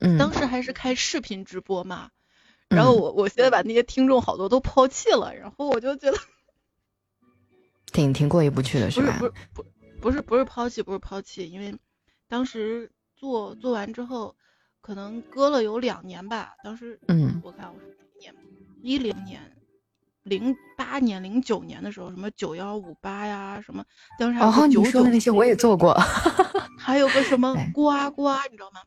嗯，当时还是开视频直播嘛。然后我我现在把那些听众好多都抛弃了，然后我就觉得挺挺过意不去的，是吧？不是不不不是不是抛弃不是抛弃，因为当时做做完之后，可能搁了有两年吧。当时，嗯，我看我是一年，一零年、零八年、零九年的时候，什么九幺五八呀，什么当时还有九九的那些我也做过，(laughs) 还有个什么呱呱，你知道吗？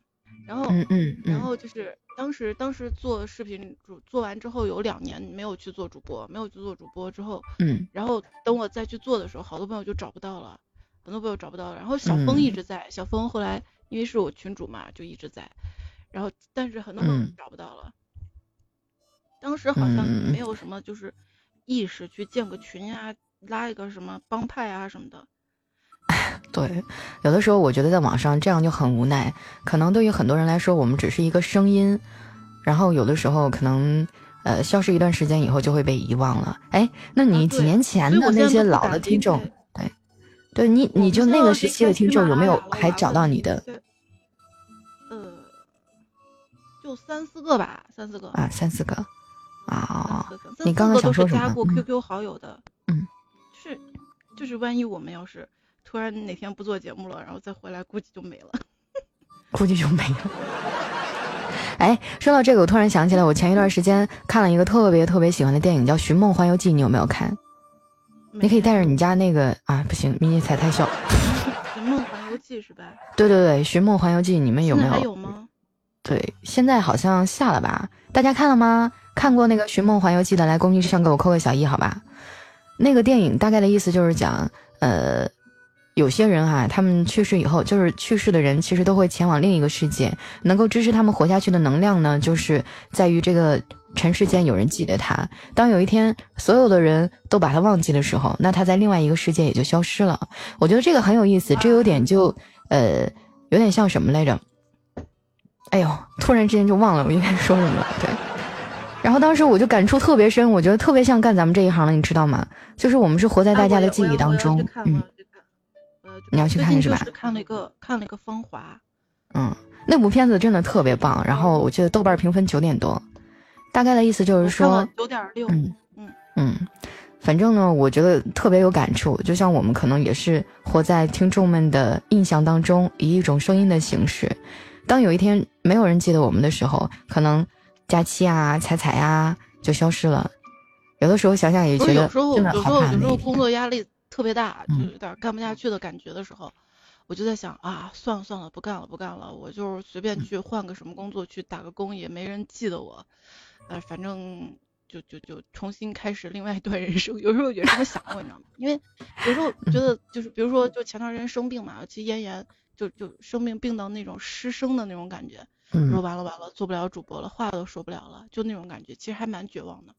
然后，嗯嗯，然后就是当时当时做视频主做完之后有两年没有去做主播，没有去做主播之后，嗯，然后等我再去做的时候，好多朋友就找不到了，很多朋友找不到了。然后小峰一直在，小峰后来因为是我群主嘛，就一直在。然后但是很多朋友找不到了，当时好像没有什么就是意识去建个群呀，拉一个什么帮派啊什么的。(laughs) 对，有的时候我觉得在网上这样就很无奈。可能对于很多人来说，我们只是一个声音，然后有的时候可能呃消失一段时间以后就会被遗忘了。哎，那你几年前的那些老的听众，对，对你你就那个时期的听众有没有还找到你的？呃，就三四个吧，三四个啊，三四个啊。你刚刚想说什么？加过 QQ 好友的，嗯，是，就是万一我们要是。突然哪天不做节目了，然后再回来，估计就没了，估计就没了。哎，说到这个，我突然想起来，我前一段时间看了一个特别特别喜欢的电影，叫《寻梦环游记》，你有没有看？你可以带着你家那个啊，不行，迷你彩太小。寻 (laughs) 梦环游记是吧？对对对，寻梦环游记，你们有没有？还有吗？对，现在好像下了吧？大家看了吗？看过那个寻梦环游记的，来公屏上给我扣个小一，好吧？那个电影大概的意思就是讲，呃。有些人哈，他们去世以后，就是去世的人，其实都会前往另一个世界。能够支持他们活下去的能量呢，就是在于这个尘世间有人记得他。当有一天所有的人都把他忘记的时候，那他在另外一个世界也就消失了。我觉得这个很有意思，这有点就呃，有点像什么来着？哎呦，突然之间就忘了我应该说什么了。对，然后当时我就感触特别深，我觉得特别像干咱们这一行的，你知道吗？就是我们是活在大家的记忆当中，嗯。你要去看是吧？看了一个看了一个《风华》，嗯，那部片子真的特别棒。然后我记得豆瓣评分九点多，大概的意思就是说九点六。嗯嗯嗯，反正呢，我觉得特别有感触。就像我们可能也是活在听众们的印象当中，以一种声音的形式。当有一天没有人记得我们的时候，可能佳期啊、彩彩啊就消失了。有的时候想想也觉得真的好怕。有时候工作压力。特别大，就有点干不下去的感觉的时候，我就在想啊，算了算了，不干了不干了，我就随便去换个什么工作，去打个工，也没人记得我，呃，反正就就就重新开始另外一段人生。有时候也这么想过，你知道吗？因为有时候 (laughs) 觉得就是，比如说就前段时间生病嘛，其实咽炎，就就生病病到那种失声的那种感觉，说完了完了，做不了主播了，话都说不了了，就那种感觉，其实还蛮绝望的。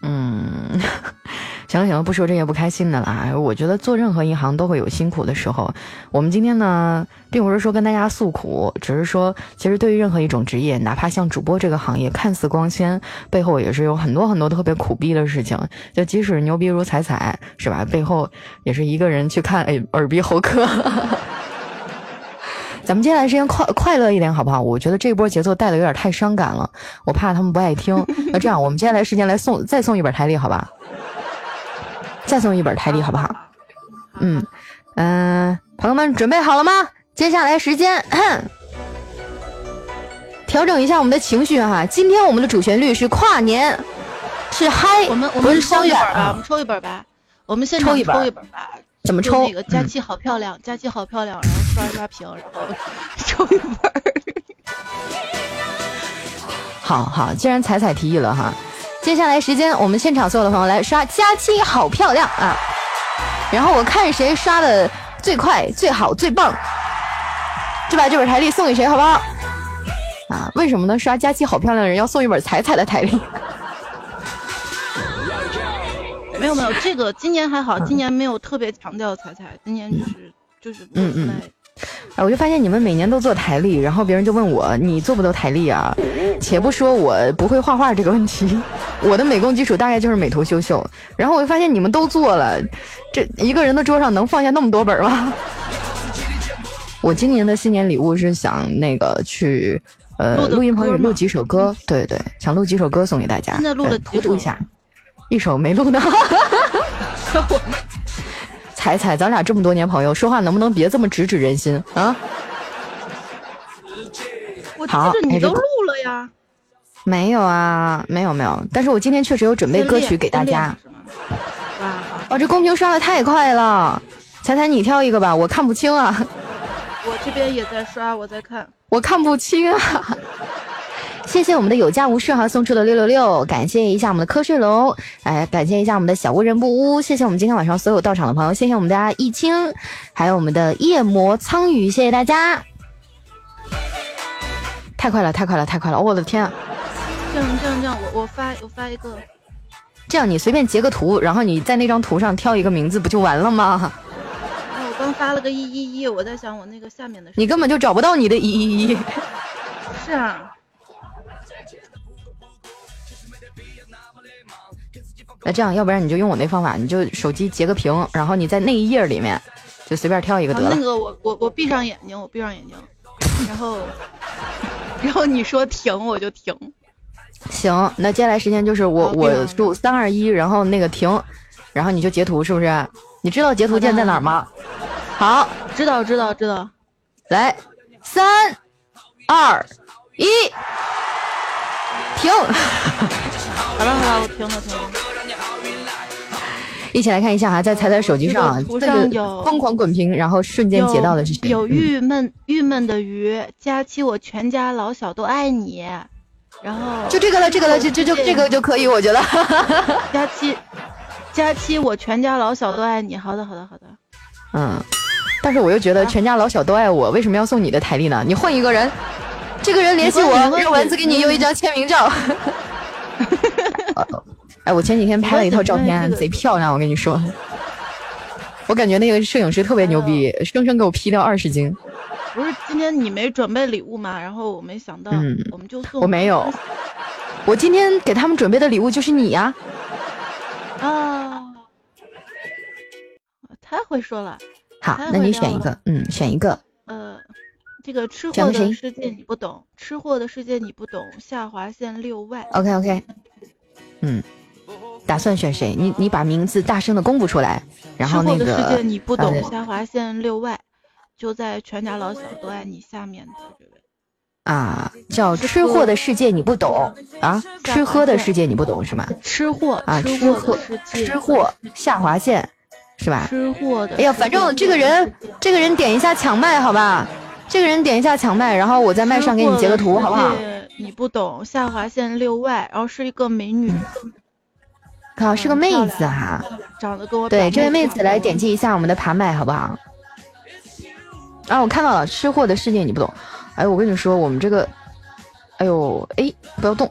嗯。(laughs) 行了行了，不说这些不开心的了。我觉得做任何一行都会有辛苦的时候。我们今天呢，并不是说跟大家诉苦，只是说，其实对于任何一种职业，哪怕像主播这个行业看似光鲜，背后也是有很多很多特别苦逼的事情。就即使牛逼如彩彩，是吧？背后也是一个人去看耳耳鼻喉科。(laughs) 咱们接下来时间快快乐一点好不好？我觉得这波节奏带的有点太伤感了，我怕他们不爱听。那这样，我们接下来时间来送再送一本台历，好吧？再送一本台历，好不好？嗯嗯，朋友们准备好了吗？接下来时间，调整一下我们的情绪哈。今天我们的主旋律是跨年，是嗨，我们我们抽一本吧，我们抽一本吧，我们现场抽一本吧。怎么抽？那个佳期好漂亮，(laughs) 佳期好漂亮，然后刷一刷屏，然后 (laughs) 抽一本。好好，既然彩彩提议了哈。接下来时间，我们现场所有的朋友来刷佳期，好漂亮啊！然后我看谁刷的最快、最好、最棒，就把这本台历送给谁，好不好？啊，为什么呢？刷佳期好漂亮的人要送一本彩彩的台历？没有没有，这个今年还好，今年没有特别强调彩彩，今年就是就是嗯嗯。哎，我就发现你们每年都做台历，然后别人就问我，你做不做台历啊？且不说我不会画画这个问题，(laughs) 我的美工基础大概就是美图秀秀。然后我就发现你们都做了，这一个人的桌上能放下那么多本吗？(laughs) 我今年的新年礼物是想那个去呃录音棚里录几首歌，对对，想录几首歌送给大家。现在录了几首？一下，一首没录呢。(laughs) 彩彩，咱俩这么多年朋友，说话能不能别这么直指人心啊？我好，你都录了呀？没有啊，没有没有。但是我今天确实有准备歌曲给大家。哇，哦，这公屏刷的太快了。彩彩，你挑一个吧，我看不清啊。我这边也在刷，我在看，我看不清啊。谢谢我们的有家无事哈送出的六六六，感谢一下我们的瞌睡龙，哎，感谢一下我们的小无人不污，谢谢我们今天晚上所有到场的朋友，谢谢我们家易清，还有我们的夜魔苍羽，谢谢大家。太快了，太快了，太快了！我的天啊！这样这样这样，我我发我发一个，这样你随便截个图，然后你在那张图上挑一个名字，不就完了吗？我刚发了个一一一，我在想我那个下面的，你根本就找不到你的一一一。(laughs) 是啊。那这样，要不然你就用我那方法，你就手机截个屏，然后你在那一页里面就随便挑一个得了。那个我我我闭上眼睛，我闭上眼睛，然后然后你说停我就停。行，那接下来时间就是我我数三二一，然后那个停，然后你就截图，是不是？你知道截图键在哪儿吗？好，知道知道知道。来，三二一，停。(laughs) 好了好了，我停了停了。一起来看一下哈，在彩彩手机上，图上有疯狂滚屏，然后瞬间截到的是谁？有郁闷郁闷的鱼，佳期我全家老小都爱你，然后就这个了，这个了，这这就这个就可以，我觉得。(laughs) 佳期，佳期我全家老小都爱你，好的好的好的。嗯，但是我又觉得全家老小都爱我，为什么要送你的台历呢？你换一个人，这个人联系我，让丸子给你邮一张签名照。(laughs) (laughs) 哎，我前几天拍了一套照片，贼漂亮。我跟你说，我感觉那个摄影师特别牛逼，生生给我 P 掉二十斤。不是今天你没准备礼物吗？然后我没想到，我们就送。我没有，我今天给他们准备的礼物就是你呀。啊，太会说了。好，那你选一个，嗯，选一个。呃，这个吃货的世界你不懂，吃货的世界你不懂，下划线六 Y。OK OK，嗯。打算选谁？你你把名字大声的公布出来，然后那个。世界你不懂，下划线六 Y，就在全家老小都爱你下面的这位。啊，叫吃货的世界你不懂啊，吃喝的世界你不懂是吗？吃货啊，吃货吃货下划线是吧？吃货的。哎呀，反正这个人这个人点一下抢麦好吧？这个人点一下抢麦，然后我在麦上给你截个图好不好？你不懂下划线六 Y，然后是一个美女。啊，是个妹子哈，长得跟我对这位妹子来点击一下我们的爬麦好不好？啊，我看到了，吃货的世界你不懂。哎，我跟你说，我们这个，哎呦，哎，不要动，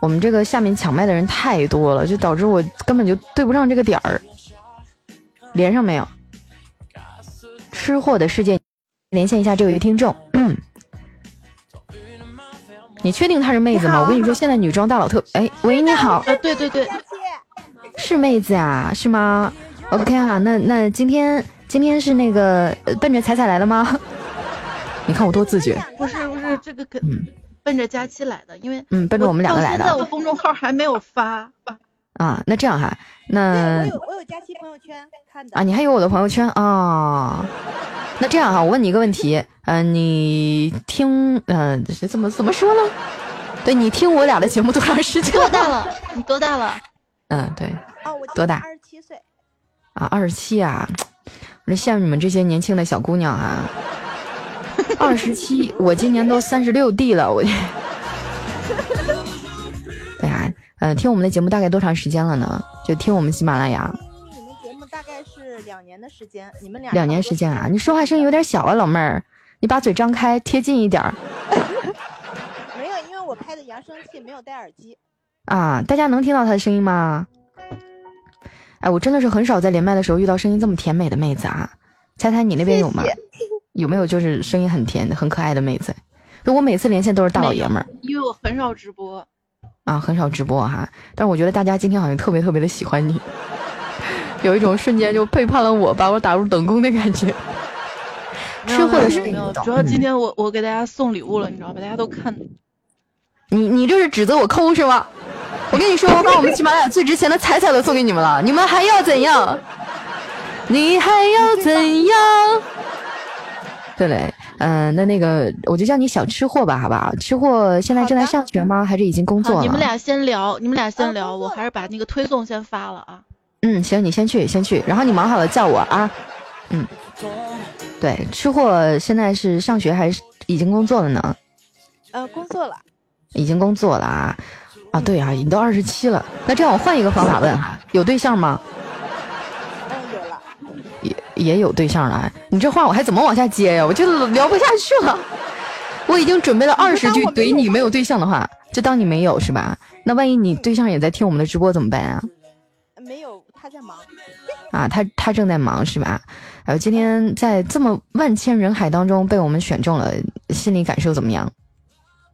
我们这个下面抢麦的人太多了，就导致我根本就对不上这个点儿。连上没有？吃货的世界，连线一下这位听众。嗯，你确定她是妹子吗？我跟你说，现在女装大佬特……哎，喂，你好。啊，对对对。是妹子啊，是吗？OK 啊，那那今天今天是那个奔着彩彩来的吗？你看我多自觉。不是不是，这个跟奔着佳期来的，因为嗯，奔着我们两个来的。现在我公众号还没有发。啊，那这样哈，那我有我有佳期朋友圈看的啊，你还有我的朋友圈啊？那这样哈，我问你一个问题，嗯，你听，嗯，怎么怎么说呢？对你听我俩的节目多长时间？多大了？你多大了？嗯，对，哦，我多大？二十七岁。啊，二十七啊！我这羡慕你们这些年轻的小姑娘啊。二十七，我今年都三十六 D 了，我。对啊，呃，听我们的节目大概多长时间了呢？就听我们喜马拉雅。你们节目大概是两年的时间，你们俩。两年时间啊！你说话声音有点小啊，老妹儿，你把嘴张开，贴近一点儿。(laughs) 没有，因为我拍的扬声器，没有戴耳机。啊，大家能听到他的声音吗？哎，我真的是很少在连麦的时候遇到声音这么甜美的妹子啊！猜猜你那边有吗？有没有就是声音很甜、很可爱的妹子？我每次连线都是大老爷们儿，因为我很少直播啊，很少直播哈。但是我觉得大家今天好像特别特别的喜欢你，有一种瞬间就背叛了我，把我打入冷宫的感觉。吃货的声音，主要今天我我给大家送礼物了，你知道吧？大家都看。你你这是指责我抠是吗？我跟你说，我把我们喜马拉雅最值钱的彩彩都送给你们了，你们还要怎样？你还要怎样？对嘞，嗯，那那个我就叫你小吃货吧，好不好？吃货现在正在上学吗？还是已经工作了？你们俩先聊，你们俩先聊，我还是把那个推送先发了啊。嗯，行，你先去，先去，然后你忙好了叫我啊。嗯，对，吃货现在是上学还是已经工作了呢？呃，工作了。已经工作了啊。啊，对啊，你都二十七了，那这样我换一个方法问哈，有对象吗？嗯，有了，也也有对象了。你这话我还怎么往下接呀？我就聊不下去了。我已经准备了二十句怼你没有对象的话，就当你没有是吧？那万一你对象也在听我们的直播怎么办啊？没有，他在忙。啊，他他正在忙是吧？呃，今天在这么万千人海当中被我们选中了，心理感受怎么样？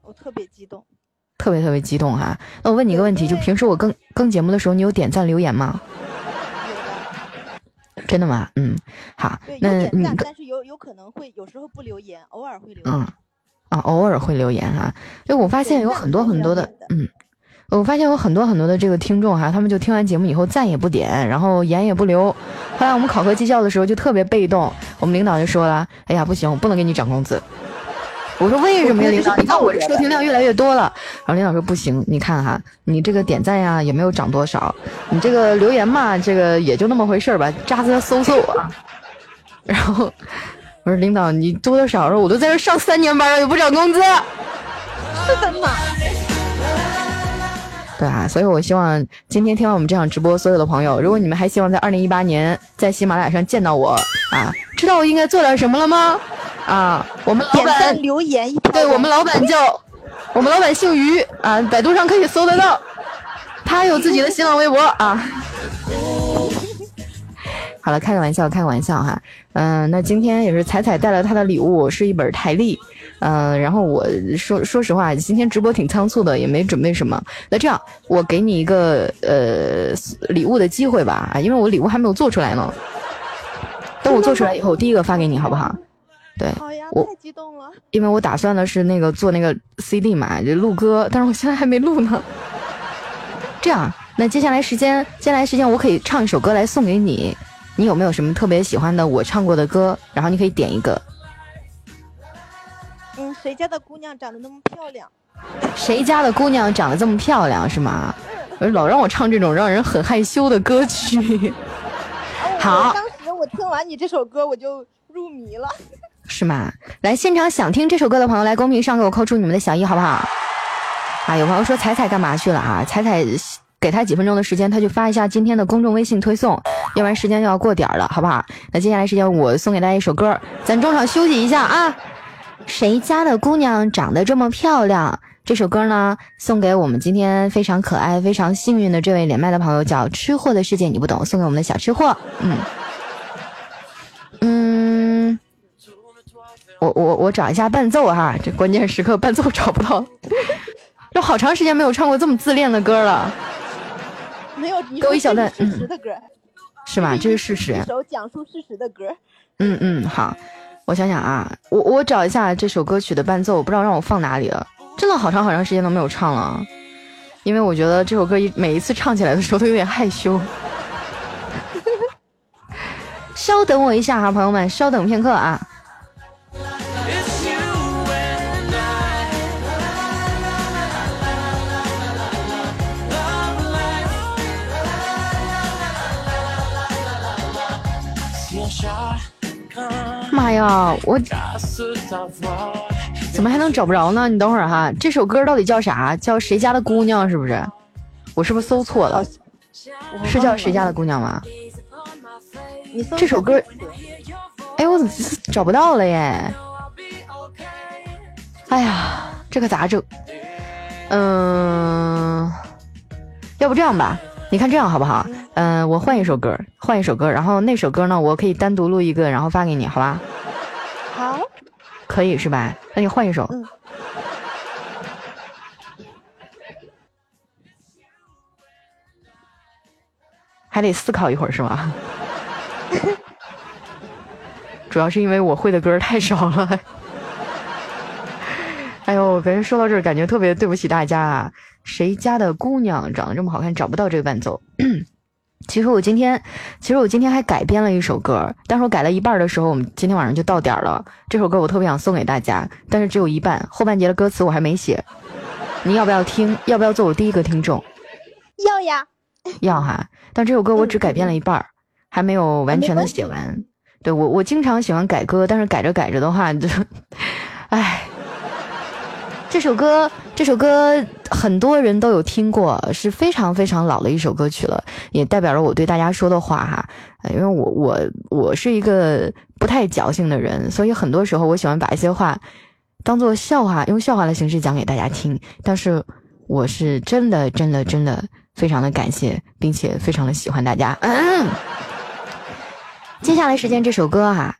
我特别激动。特别特别激动哈！那我问你一个问题，就平时我更更节目的时候，你有点赞留言吗？真的吗？嗯，好。那你但是有有可能会有时候不留言，偶尔会留。嗯啊，偶尔会留言哈。就我发现有很多很多的，嗯，我发现有很多很多的这个听众哈，他们就听完节目以后赞也不点，然后言也不留。后来我们考核绩效的时候就特别被动，我们领导就说了：“哎呀，不行，我不能给你涨工资。”我说为什么呀，领导？你看我这收听量越来越多了。然后领导说不行，你看哈，你这个点赞呀也没有涨多少，你这个留言嘛，这个也就那么回事吧，渣子嗖嗖啊。然后我说领导，你多多少少我都在这上三年班了，也不涨工资。(laughs) 对啊，所以我希望今天听完我们这场直播，所有的朋友，如果你们还希望在二零一八年在喜马拉雅上见到我啊，知道我应该做点什么了吗？啊，我们老板留言，对我们老板叫，我们老板姓于啊，百度上可以搜得到，他有自己的新浪微博啊。(laughs) 好了，开个玩笑，开个玩笑哈。嗯，那今天也是彩彩带了他的礼物，是一本台历。嗯，然后我说说实话，今天直播挺仓促的，也没准备什么。那这样，我给你一个呃礼物的机会吧啊，因为我礼物还没有做出来呢。等我做出来以后，第一个发给你，好不好？对，我太激动了，因为我打算的是那个做那个 CD 嘛，就录歌，但是我现在还没录呢。(laughs) 这样，那接下来时间，接下来时间我可以唱一首歌来送给你，你有没有什么特别喜欢的我唱过的歌？然后你可以点一个。嗯，谁家的姑娘长得那么漂亮？谁家的姑娘长得这么漂亮是吗？老让我唱这种让人很害羞的歌曲。好，我听完你这首歌，我就 (laughs) 入迷了。是吗？来现场想听这首歌的朋友，来公屏上给我扣出你们的小一，好不好？啊，有朋友说彩彩干嘛去了啊？彩彩给他几分钟的时间，他就发一下今天的公众微信推送，要不然时间就要过点了，好不好？那接下来时间我送给大家一首歌，咱中场休息一下啊。谁家的姑娘长得这么漂亮？这首歌呢，送给我们今天非常可爱、非常幸运的这位连麦的朋友，叫《吃货的世界你不懂》，送给我们的小吃货。嗯。我我我找一下伴奏哈，这关键时刻伴奏找不到，都好长时间没有唱过这么自恋的歌了。(laughs) 没有，给我一小段事实的歌，是吧？这是事实。一首讲述事实的歌。嗯嗯，好，我想想啊，我我找一下这首歌曲的伴奏，不知道让我放哪里了。真的好长好长时间都没有唱了，因为我觉得这首歌一每一次唱起来的时候都有点害羞。(laughs) 稍等我一下哈，朋友们，稍等片刻啊。妈呀，我怎么还能找不着呢？你等会儿哈，这首歌到底叫啥？叫谁家的姑娘？是不是？我是不是搜错了？是叫谁家的姑娘吗？这首歌，哎，我找不到了耶？哎呀，这可咋整？嗯，要不这样吧。你看这样好不好？嗯，我换一首歌，换一首歌，然后那首歌呢，我可以单独录一个，然后发给你，好吧？好，可以是吧？那你换一首，还得思考一会儿是吗？(laughs) 主要是因为我会的歌太少了。(laughs) 哎呦，感觉说到这儿，感觉特别对不起大家啊。谁家的姑娘长得这么好看？找不到这个伴奏。(coughs) 其实我今天，其实我今天还改编了一首歌，但是我改了一半的时候，我们今天晚上就到点了。这首歌我特别想送给大家，但是只有一半，后半截的歌词我还没写。你要不要听？要不要做我第一个听众？要呀，要哈。但这首歌我只改编了一半，还没有完全的写完。对我，我经常喜欢改歌，但是改着改着的话，就，唉。这首歌，这首歌很多人都有听过，是非常非常老的一首歌曲了，也代表了我对大家说的话哈。因为我我我是一个不太矫情的人，所以很多时候我喜欢把一些话当做笑话，用笑话的形式讲给大家听。但是我是真的真的真的非常的感谢，并且非常的喜欢大家。嗯，接下来时间这首歌哈，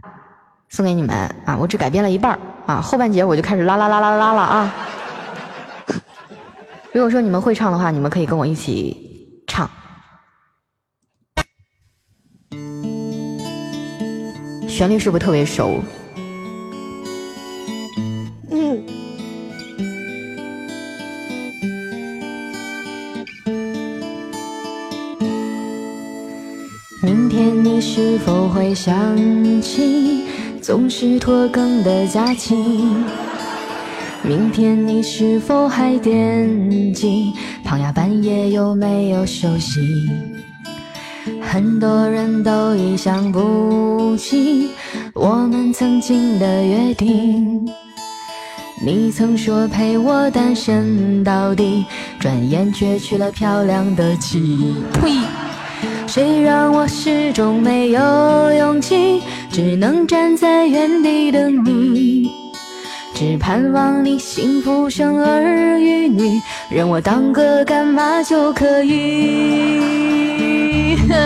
送给你们啊，我只改编了一半啊，后半截我就开始啦啦啦啦啦了啊。(laughs) 如果说你们会唱的话，你们可以跟我一起唱。旋律是不是特别熟？是否会想起总是拖更的假期？明天你是否还惦记胖丫半夜有没有休息？很多人都已想不起我们曾经的约定。你曾说陪我单身到底，转眼却娶了漂亮的妻。呸！谁让我始终没有勇气，只能站在原地等你。只盼望你幸福生儿育女，让我当个干妈就可以。(laughs)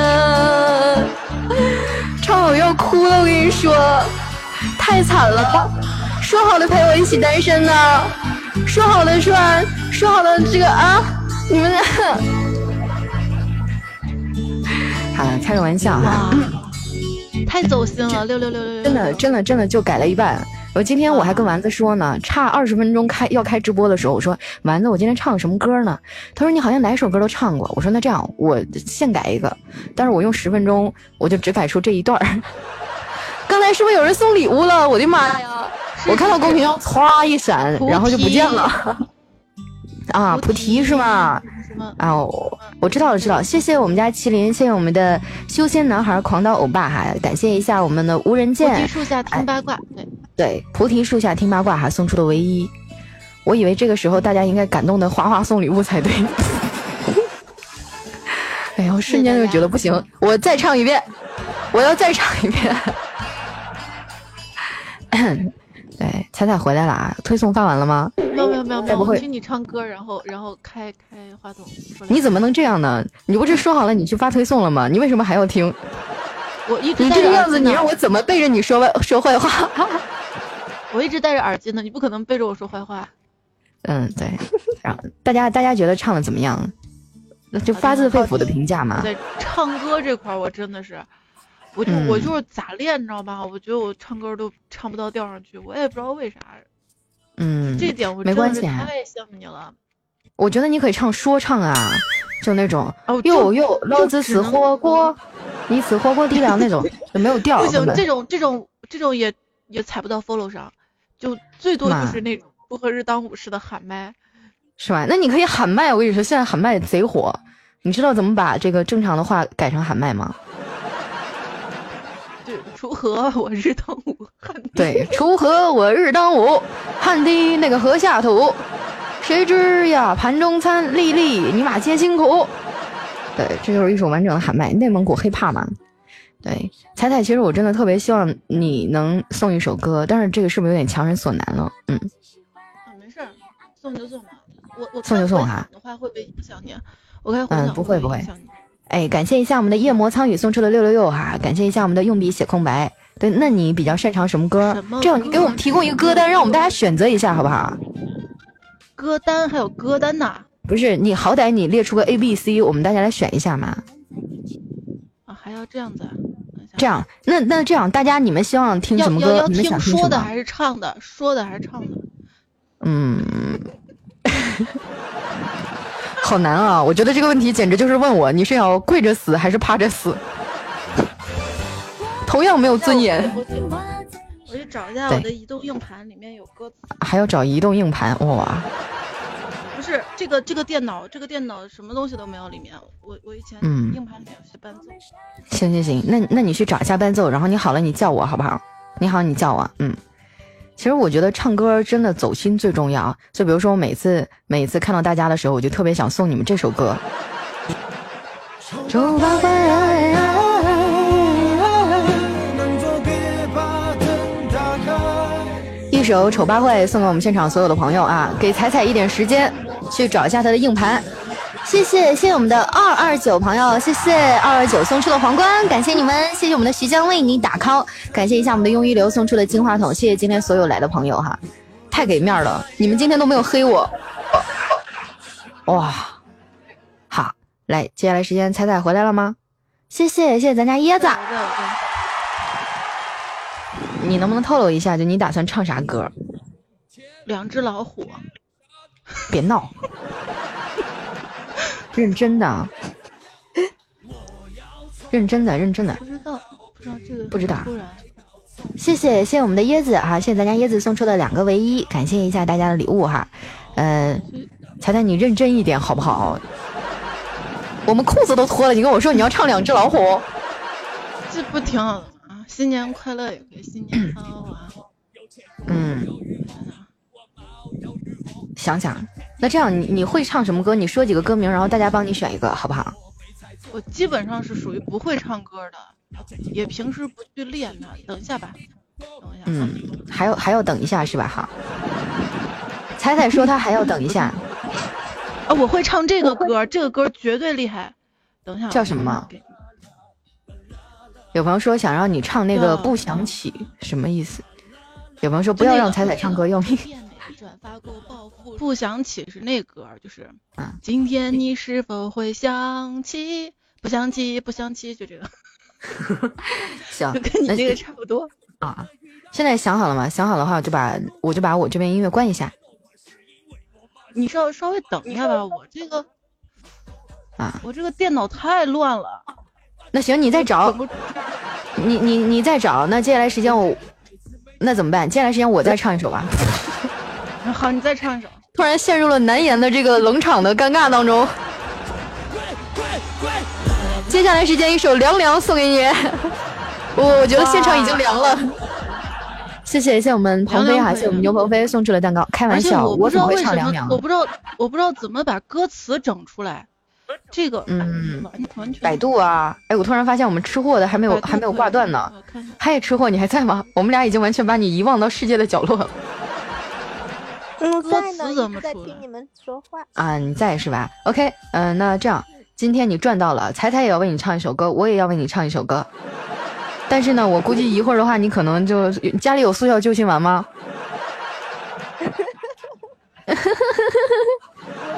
唱好要哭了，我跟你说，太惨了。说好的陪我一起单身呢？说好的说，说好的这个啊，你们 (laughs) 好了，开个玩笑哈。太走心了，六六六六六，真的真的真的就改了一半。我今天我还跟丸子说呢，差二十分钟开要开直播的时候，我说丸子，我今天唱什么歌呢？他说你好像哪首歌都唱过。我说那这样我现改一个，但是我用十分钟我就只改出这一段儿。(laughs) 刚才是不是有人送礼物了？我的妈呀！(laughs) 我看到公屏上唰一闪，然后就不见了。(laughs) 啊，菩提是吗？啊，我知道了，知道。谢谢我们家麒麟，谢谢我们的修仙男孩狂刀欧巴哈，感谢一下我们的无人见。菩提树下听八卦，对对，菩提树下听八卦哈，送出的唯一。我以为这个时候大家应该感动的哗哗送礼物才对。(laughs) 哎呀，我瞬间就觉得不行，我再唱一遍，我要再唱一遍。(coughs) 对，彩彩回来了啊！推送发完了吗？没有没有没有没有，我听你唱歌，然后然后开开话筒。你怎么能这样呢？你不是说好了你去发推送了吗？你为什么还要听？我一直你这个样子，你让我怎么背着你说外说坏话？(laughs) 我一直戴着耳机呢，你不可能背着我说坏话。嗯，对。然后大家大家觉得唱的怎么样？那就发自肺腑的评价嘛。在唱歌这块，我真的是。我就我就是咋练，你知道吧？我觉得我唱歌都唱不到调上去，我也不知道为啥。嗯，这点我没关系，太羡慕你了。我觉得你可以唱说唱啊，就那种哟哟，老子吃火锅，你吃火锅底料那种，(laughs) 就没有调。不行，这种这种这种也也踩不到 follow 上，就最多就是那种不合日当午似的喊麦，是吧？那你可以喊麦，我跟你说，现在喊麦贼火。你知道怎么把这个正常的话改成喊麦吗？锄禾我日当午，汗对，锄禾我日当午，汗滴那个禾下土，谁知呀盘中餐，粒粒尼玛皆辛苦。对，这就是一首完整的喊麦，内蒙古 hiphop 嘛。对，彩彩，其实我真的特别希望你能送一首歌，但是这个是不是有点强人所难了？嗯。啊，没事儿，送就送吧。我我送就送哈。的话会不会影响你？我开嗯，不会不会。哎，感谢一下我们的夜魔苍宇送出的六六六哈，感谢一下我们的用笔写空白。对，那你比较擅长什么歌？这样你给我们提供一个歌单，让我们大家选择一下，好不好？歌单还有歌单呐？不是，你好歹你列出个 A、B、C，我们大家来选一下嘛。啊，还要这样子？这样，那那这样，大家你们希望听什么歌？你们想听说的还是唱的？说的还是唱的？嗯。好难啊！我觉得这个问题简直就是问我，你是要跪着死还是趴着死？(laughs) 同样没有尊严。我去找一下我的移动硬盘，里面有歌词。还要找移动硬盘哇？不是这个这个电脑，这个电脑什么东西都没有里面。我我以前嗯硬盘里面有些伴奏。行行行，那那你去找一下伴奏，然后你好了你叫我好不好？你好你叫我，嗯。其实我觉得唱歌真的走心最重要。就比如说我每次每次看到大家的时候，我就特别想送你们这首歌。丑八怪，一首《丑八怪》送给我们现场所有的朋友啊！给彩彩一点时间去找一下他的硬盘。谢谢谢谢我们的二二九朋友，谢谢二二九送出的皇冠，感谢你们，谢谢我们的徐江为你打 call，感谢一下我们的庸一流送出的金话筒，谢谢今天所有来的朋友哈，太给面了，你们今天都没有黑我，哇，好，来，接下来时间彩彩回来了吗？谢谢谢谢咱家椰子，你能不能透露一下，就你打算唱啥歌？两只老虎，别闹。认真的，认真的，认真的。不知道，不知道这个不知道。谢谢谢谢我们的椰子啊！谢谢咱家椰子送出的两个唯一，感谢一下大家的礼物哈。嗯，彩彩你认真一点好不好？我们裤子都脱了，你跟我说你要唱两只老虎，这不挺好的吗？新年快乐也可以，新年快乐啊。嗯，想想。那这样，你你会唱什么歌？你说几个歌名，然后大家帮你选一个，好不好？我基本上是属于不会唱歌的，也平时不去练的。等一下吧，等一下。嗯，还要还要等一下是吧？哈。彩彩说她还要等一下。啊，我会唱这个歌，这个歌绝对厉害。等一下。叫什么？有朋友说想让你唱那个不想起，什么意思？有朋友说不要让彩彩唱歌用力。转发过报复，不想起是那歌，就是今天你是否会想起？不想起，不想起，就这个。(laughs) 行，就跟你这个差不多啊。现在想好了吗？想好的话，我就把我就把我这边音乐关一下。你稍稍微等一下吧，我这个啊，我这个电脑太乱了。那行，你再找，你你你再找。那接下来时间我，那怎么办？接下来时间我再唱一首吧。(laughs) 好，你再唱一首。突然陷入了难言的这个冷场的尴尬当中。接下来时间一首凉凉送给你，(laughs) 我我觉得现场已经凉了。(laughs) 谢谢谢谢我们鹏飞哈，谢谢我们牛鹏飞送出了蛋糕。开玩笑，我怎么会唱凉凉？我不知道我不知道怎么把歌词整出来。这个嗯，完全百度啊！哎，我突然发现我们吃货的还没有还没有挂断呢。嗨，吃货，你还在吗？我们俩已经完全把你遗忘到世界的角落了。嗯，在呢，一直在听你们说话啊，你在是吧？OK，嗯，那这样，今天你赚到了，彩彩也要为你唱一首歌，我也要为你唱一首歌。但是呢，我估计一会儿的话，你可能就家里有速效救心丸吗？(laughs) 我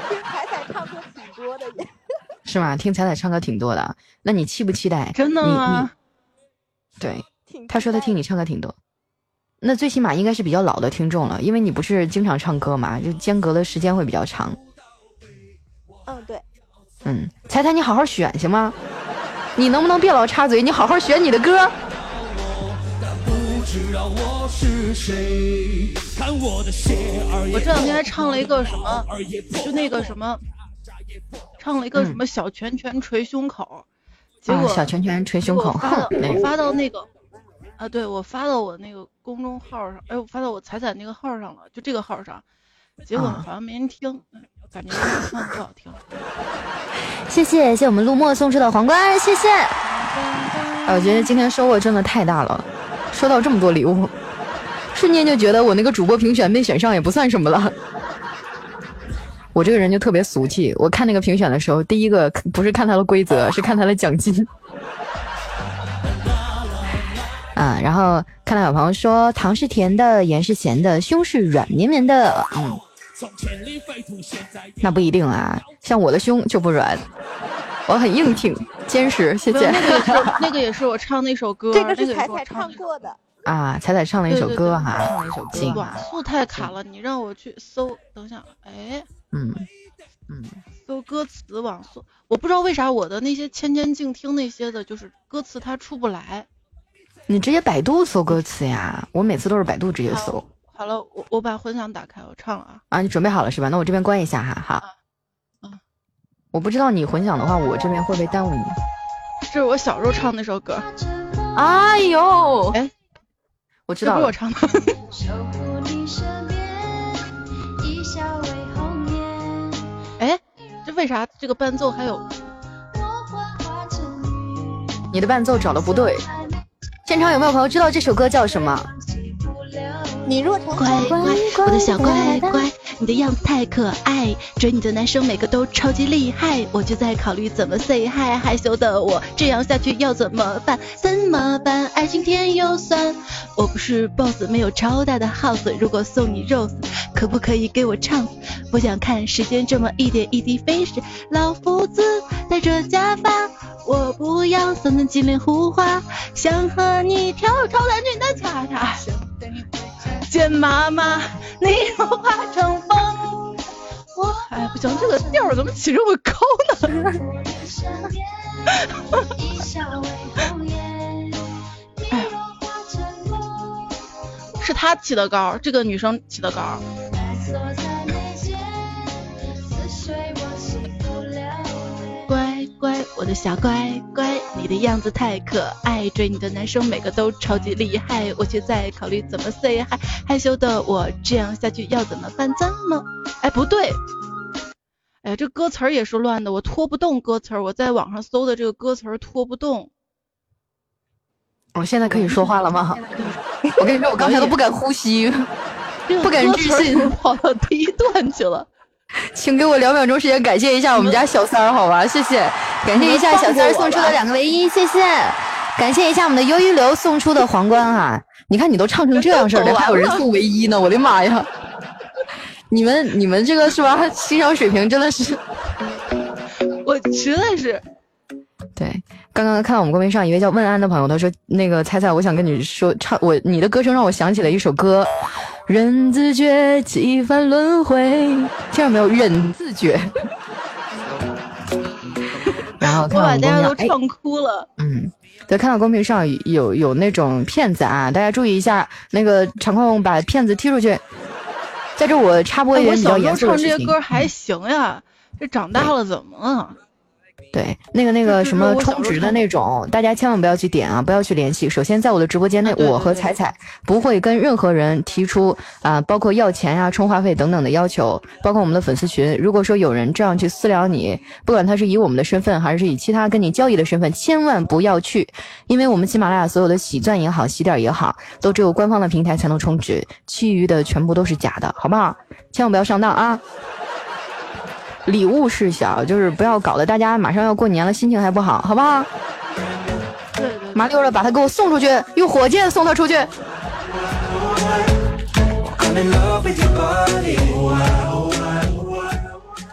听彩彩唱歌挺多的耶。是吗？听彩彩唱歌挺多的，那你期不期待？真的吗？对，他说他听你唱歌挺多，那最起码应该是比较老的听众了，因为你不是经常唱歌嘛，就间隔的时间会比较长。嗯，对。嗯，彩彩，你好好选行吗？你能不能别老插嘴？你好好选你的歌。我这两天还唱了一个什么，就那个什么。唱了一个什么小拳拳捶胸口，结果小拳拳捶胸口，发到我 (laughs) 发到那个啊，对我发到我那个公众号上，哎，我发到我彩彩那个号上了，就这个号上，结果好像没人听，感觉唱的不好听。(laughs) 谢谢谢谢我们陆墨送出的皇冠，谢谢。我觉得今天收获真的太大了，收到这么多礼物，瞬间就觉得我那个主播评选没选上也不算什么了。我这个人就特别俗气，我看那个评选的时候，第一个不是看他的规则，是看他的奖金。啊，然后看到有朋友说糖是甜的，盐是咸的，胸是软绵绵的，嗯，那不一定啊，像我的胸就不软，我很硬挺坚实，谢谢。那个也是，(laughs) 那个也是我唱那首歌，这个是彩彩唱过的啊，彩彩唱了一首歌哈，唱了一首歌，网速太卡了，你让我去搜，等一下，哎。嗯，嗯，搜歌词网速，我不知道为啥我的那些千千静听那些的，就是歌词它出不来。你直接百度搜歌词呀，我每次都是百度直接搜。好了，我我把混响打开，我唱了啊。啊，你准备好了是吧？那我这边关一下哈，好。嗯，我不知道你混响的话，我这边会不会耽误你？(laughs) 这是我小时候唱那首歌。哎呦，哎，我知道了。是我唱的。(laughs) 哎，这为啥这个伴奏还有？你的伴奏找的不对。现场有没有朋友知道这首歌叫什么？你若乖乖，我的小乖乖，你的样子太可爱，追你的男生每个都超级厉害，我就在考虑怎么 say hi，害羞的我这样下去要怎么办？怎么办？爱情甜又酸，我不是 boss，没有超大的 house，如果送你 rose，可不可以给我唱？不想看时间这么一点一滴飞逝，老夫子戴着假发，我不要送的金莲胡花，想和你跳超短裙的恰恰。见妈妈，你若化成风，我哎不行，这个调怎么起这么高呢？哎，是他起的高，这个女生起的高。乖乖，我的小乖乖，你的样子太可爱，追你的男生每个都超级厉害，我却在考虑怎么 say hi，害羞的我这样下去要怎么办？怎么？哎，不对，哎，这歌词儿也是乱的，我拖不动歌词儿，我在网上搜的这个歌词儿拖不动。我现在可以说话了吗？我跟你说，我刚才都不敢呼吸，(laughs) 不敢置信，跑到第一段去了。(laughs) 请给我两秒钟时间，感谢一下我们家小三儿，好吧？(laughs) 谢谢，感谢一下小三儿送出的两个唯一，谢谢，感谢一下我们的优一流送出的皇冠哈。你看你都唱成这样式儿了，还有人送唯一呢，我的妈呀！(laughs) 你们你们这个是吧？欣赏水平真的是，我实在是。对，刚刚看到我们公屏上一位叫问安的朋友，他说那个猜猜，我想跟你说唱我你的歌声让我想起了一首歌。人自觉几番轮回，听到没有？人自觉。(laughs) 然后看到公屏上，都唱哭了。嗯，对，看到公屏上有有那种骗子啊，大家注意一下，那个场控把骗子踢出去。在这我插播一点比较严肃的事情。唱这些歌还行呀，这长大了怎么了？对，那个那个什么充值的那种，大家千万不要去点啊，不要去联系。首先，在我的直播间内，我和彩彩不会跟任何人提出啊，包括要钱呀、充话费等等的要求。包括我们的粉丝群，如果说有人这样去私聊你，不管他是以我们的身份，还是以其他跟你交易的身份，千万不要去，因为我们喜马拉雅所有的喜钻也好、喜点也好，都只有官方的平台才能充值，其余的全部都是假的，好不好？千万不要上当啊！礼物事小，就是不要搞得大家马上要过年了，心情还不好，好不好？麻溜的把他给我送出去，用火箭送他出去。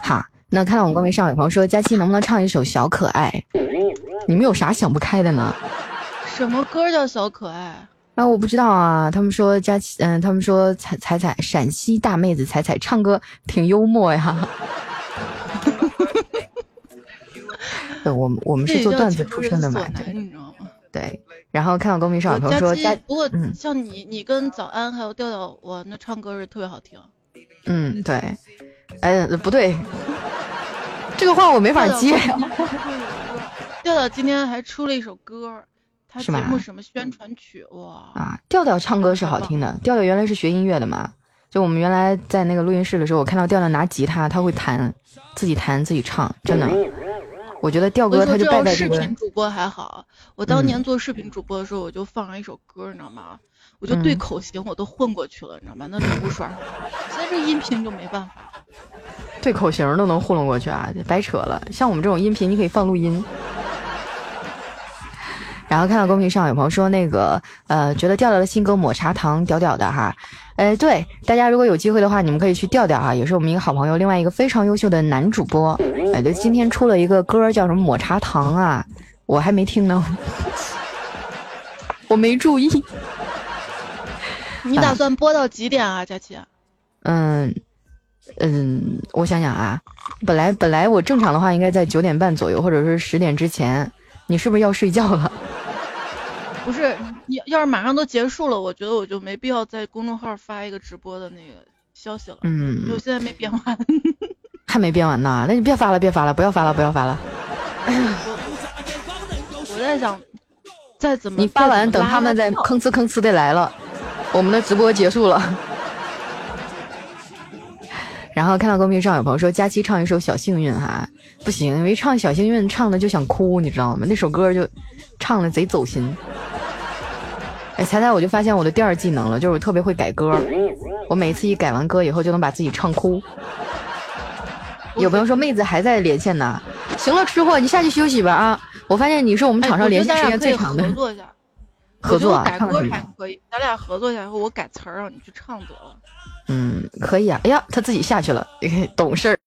好，那看到我们公屏上有朋友说佳期能不能唱一首小可爱？你们有啥想不开的呢？什么歌叫小可爱？啊，我不知道啊。他们说佳期，嗯，他们说彩彩彩，陕西大妹子彩彩唱歌挺幽默呀。对，我们我们是做段子出身的嘛，你知道吗？对，然后看到公屏上有朋友说，不过像你，你跟早安还有调调，我，那唱歌是特别好听。嗯，对，哎，不对，这个话我没法接。调调今天还出了一首歌，他节目什么宣传曲哇？啊，调调唱歌是好听的，调调原来是学音乐的嘛。就我们原来在那个录音室的时候，我看到调调拿吉他，他会弹，自己弹自己唱，真的。我觉得调哥他就带在这个。视频主播还好，我当年做视频主播的时候，我就放了一首歌，你知道吗？我就对口型我都混过去了，你知道吗？那礼物刷上，现在这音频就没办法。对口型都能糊弄过去啊，白扯了。像我们这种音频，你可以放录音。然后看到公屏上有朋友说那个呃，觉得调调的新歌抹茶糖屌屌的哈。哎，对，大家如果有机会的话，你们可以去调调啊，也是我们一个好朋友，另外一个非常优秀的男主播。哎，就，今天出了一个歌，叫什么抹茶糖啊？我还没听呢，(laughs) 我没注意。你打算播到几点啊，佳琪？嗯，嗯，我想想啊，本来本来我正常的话应该在九点半左右，或者是十点之前，你是不是要睡觉了？不是，你要是马上都结束了，我觉得我就没必要在公众号发一个直播的那个消息了。嗯，就现在没编完，(laughs) 还没编完呢，那你别发了，别发了，不要发了，不要发了。(laughs) 我在想，再怎么你发完，等他们再吭哧吭哧的来了，我们的直播结束了。(laughs) 然后看到公屏上有朋友说佳期唱一首《小幸运》哈，不行，因为唱《小幸运》唱的就想哭，你知道吗？那首歌就唱的贼走心。哎，猜猜我就发现我的第二技能了，就是我特别会改歌，我每次一改完歌以后就能把自己唱哭。有朋友说妹子还在连线呢，行了，吃货你下去休息吧啊！我发现你是我们场上连线时间最长的。合作一下，合作改歌还可以，咱俩合作一下然后我改词儿让你去唱得了。嗯，可以啊。哎呀，他自己下去了，(laughs) 懂事儿。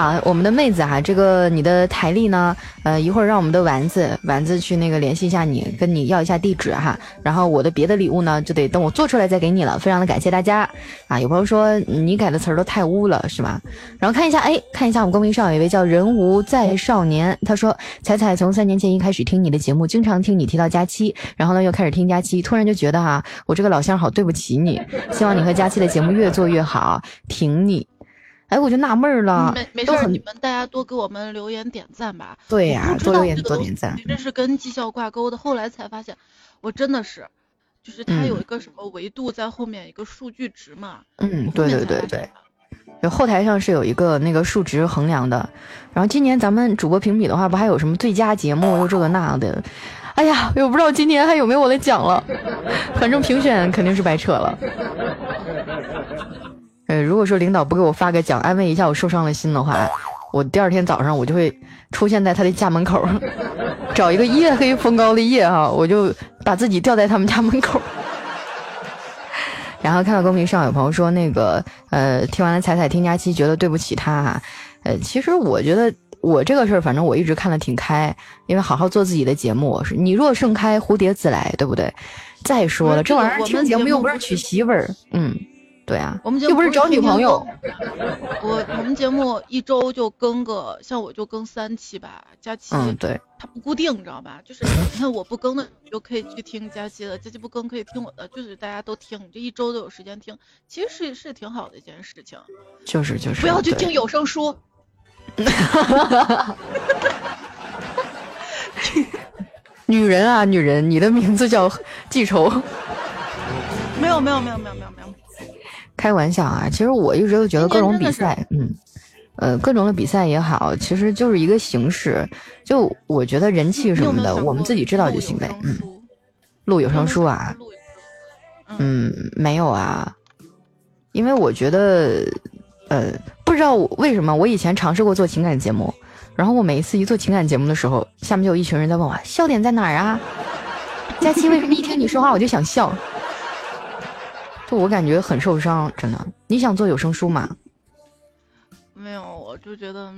好，我们的妹子哈，这个你的台历呢？呃，一会儿让我们的丸子丸子去那个联系一下你，跟你要一下地址哈。然后我的别的礼物呢，就得等我做出来再给你了。非常的感谢大家 (laughs) 啊！有朋友说你改的词儿都太污了，是吗？然后看一下，哎，看一下我们公屏上有一位叫人无再少年，他说彩彩从三年前一开始听你的节目，经常听你提到佳期，然后呢又开始听佳期，突然就觉得哈，我这个老乡好对不起你，希望你和佳期的节目越做越好，挺你。哎，我就纳闷了，没没事，你们大家多给我们留言点赞吧。对呀，多留言多点赞。这是跟绩效挂钩的，后来才发现，我真的是，就是它有一个什么维度在后面一个数据值嘛。嗯，对对对对，就后台上是有一个那个数值衡量的。然后今年咱们主播评比的话，不还有什么最佳节目又这个那的？哎呀，我不知道今年还有没有我的奖了。反正评选肯定是白扯了。呃，如果说领导不给我发个奖，安慰一下我受伤的心的话，我第二天早上我就会出现在他的家门口，(laughs) 找一个夜黑风高的夜哈，我就把自己吊在他们家门口。(laughs) 然后看到公屏上有朋友说那个，呃，听完了彩彩听佳期，觉得对不起他哈。呃，其实我觉得我这个事儿，反正我一直看得挺开，因为好好做自己的节目，是你若盛开，蝴蝶自来，对不对？再说了，这玩意儿听节目又不是娶媳妇儿，嗯。对啊，我们又不是找女朋友。(laughs) 我我们节目一周就更个，像我就更三期吧。佳期，嗯，对，它不固定，你知道吧？就是你看我不更的，你就可以去听佳期的；佳期不更可以听我的，就是大家都听，你这一周都有时间听，其实是是挺好的一件事情。就是就是，不要去听有声书。(laughs) 女人啊，女人，你的名字叫记仇。没有没有没有没有没有没有。开玩笑啊！其实我一直都觉得各种比赛，嗯，呃，各种的比赛也好，其实就是一个形式。就我觉得人气什么的，我们自己知道就行呗。嗯，录有声书啊？嗯，没有啊，因为我觉得，呃，不知道为什么，我以前尝试过做情感节目，然后我每一次一做情感节目的时候，下面就有一群人在问我笑点在哪儿啊？(laughs) 佳期为什么一听你说话我就想笑？就我感觉很受伤，真的。你想做有声书吗？没有，我就觉得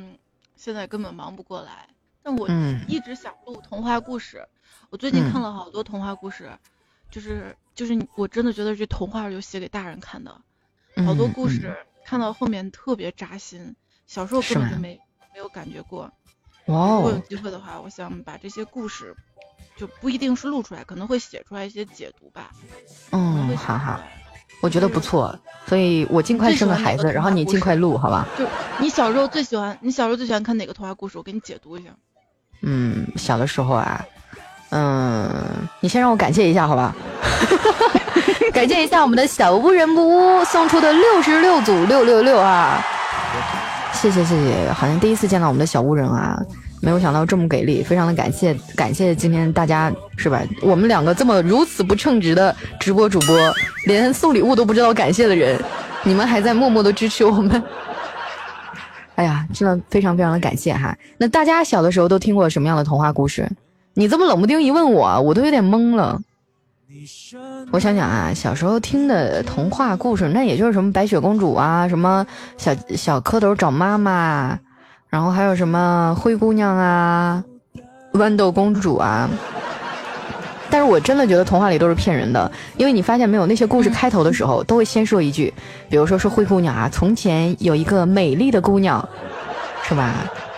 现在根本忙不过来。但我一直想录童话故事。我最近看了好多童话故事，就是就是我真的觉得这童话就写给大人看的，好多故事看到后面特别扎心，小时候根本就没没有感觉过。哇哦！如果有机会的话，我想把这些故事就不一定是录出来，可能会写出来一些解读吧。嗯，好好。我觉得不错，所以我尽快生个孩子，然后你尽快录，好吧？就你小时候最喜欢，你小时候最喜欢看哪个童话故事？我给你解读一下。嗯，小的时候啊，嗯，你先让我感谢一下，好吧？(laughs) 感谢一下我们的小屋人不屋送出的六十六组六六六啊！谢谢谢谢，好像第一次见到我们的小屋人啊。没有想到这么给力，非常的感谢，感谢今天大家是吧？我们两个这么如此不称职的直播主播，连送礼物都不知道感谢的人，你们还在默默的支持我们。哎呀，真的非常非常的感谢哈。(laughs) 那大家小的时候都听过什么样的童话故事？你这么冷不丁一问我，我都有点懵了。我想想啊，小时候听的童话故事，那也就是什么白雪公主啊，什么小小蝌蚪找妈妈。然后还有什么灰姑娘啊，豌豆公主啊，但是我真的觉得童话里都是骗人的，因为你发现没有，那些故事开头的时候都会先说一句，比如说说灰姑娘啊，从前有一个美丽的姑娘，是吧？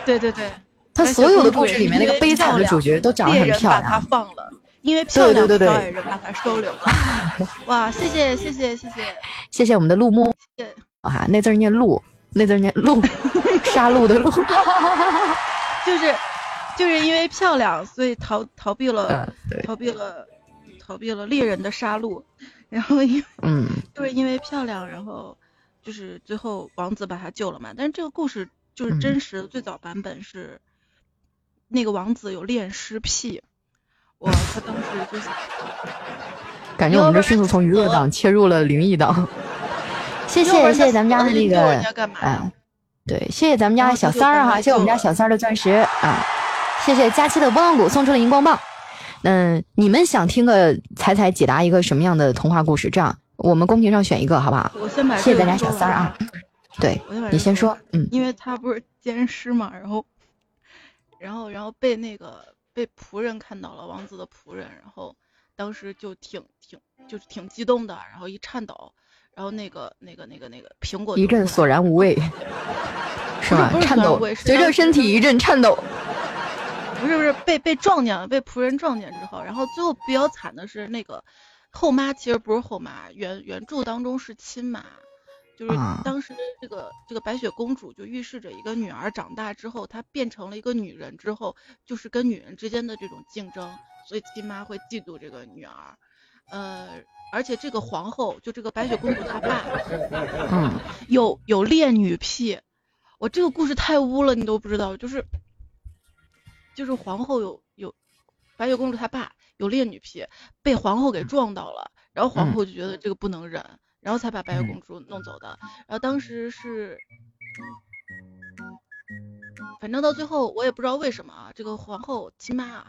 对对对，他所有的故事里面那个悲惨的主角都长得很漂亮。把她放了，因为漂亮，对对对对，人把她收留了。哇，谢谢谢谢谢谢。谢谢我们的陆木，啊，那字念陆，那字念陆，杀戮的戮，(laughs) 就是。就是因为漂亮，所以逃逃避了，逃避了，逃避了猎人的杀戮，(laughs) 然后因嗯，就是因为漂亮，然后就是最后王子把她救了嘛。但是这个故事就是真实的最早版本是那个王子有恋尸癖，我他当时就是感觉我们这迅速从娱乐档切入了灵异档。(laughs) 谢谢谢谢咱们家的那个嗯，对，谢谢咱们家小三儿哈，谢谢我们家小三儿的钻石啊。谢谢佳期的波浪鼓送出的荧光棒。嗯，你们想听个彩彩解答一个什么样的童话故事？这样，我们公屏上选一个，好不好？我先把谢谢大家小三儿啊。对，你先说。嗯，因为他不是奸尸嘛，然后，然后，然后被那个被仆人看到了，王子的仆人，然后当时就挺挺就是挺激动的，然后一颤抖，然后那个那个那个那个苹果一阵 (laughs) 索然无味，是吧？颤抖，随着身体一阵颤抖。(laughs) 不是不是被被撞见了，被仆人撞见之后，然后最后比较惨的是那个后妈，其实不是后妈，原原著当中是亲妈，就是当时这个这个白雪公主就预示着一个女儿长大之后，她变成了一个女人之后，就是跟女人之间的这种竞争，所以亲妈会嫉妒这个女儿，呃，而且这个皇后就这个白雪公主她爸，嗯，有有恋女癖，我这个故事太污了，你都不知道，就是。就是皇后有有，白雪公主她爸有恋女癖，被皇后给撞到了，然后皇后就觉得这个不能忍，然后才把白雪公主弄走的。然后当时是，反正到最后我也不知道为什么啊，这个皇后亲妈啊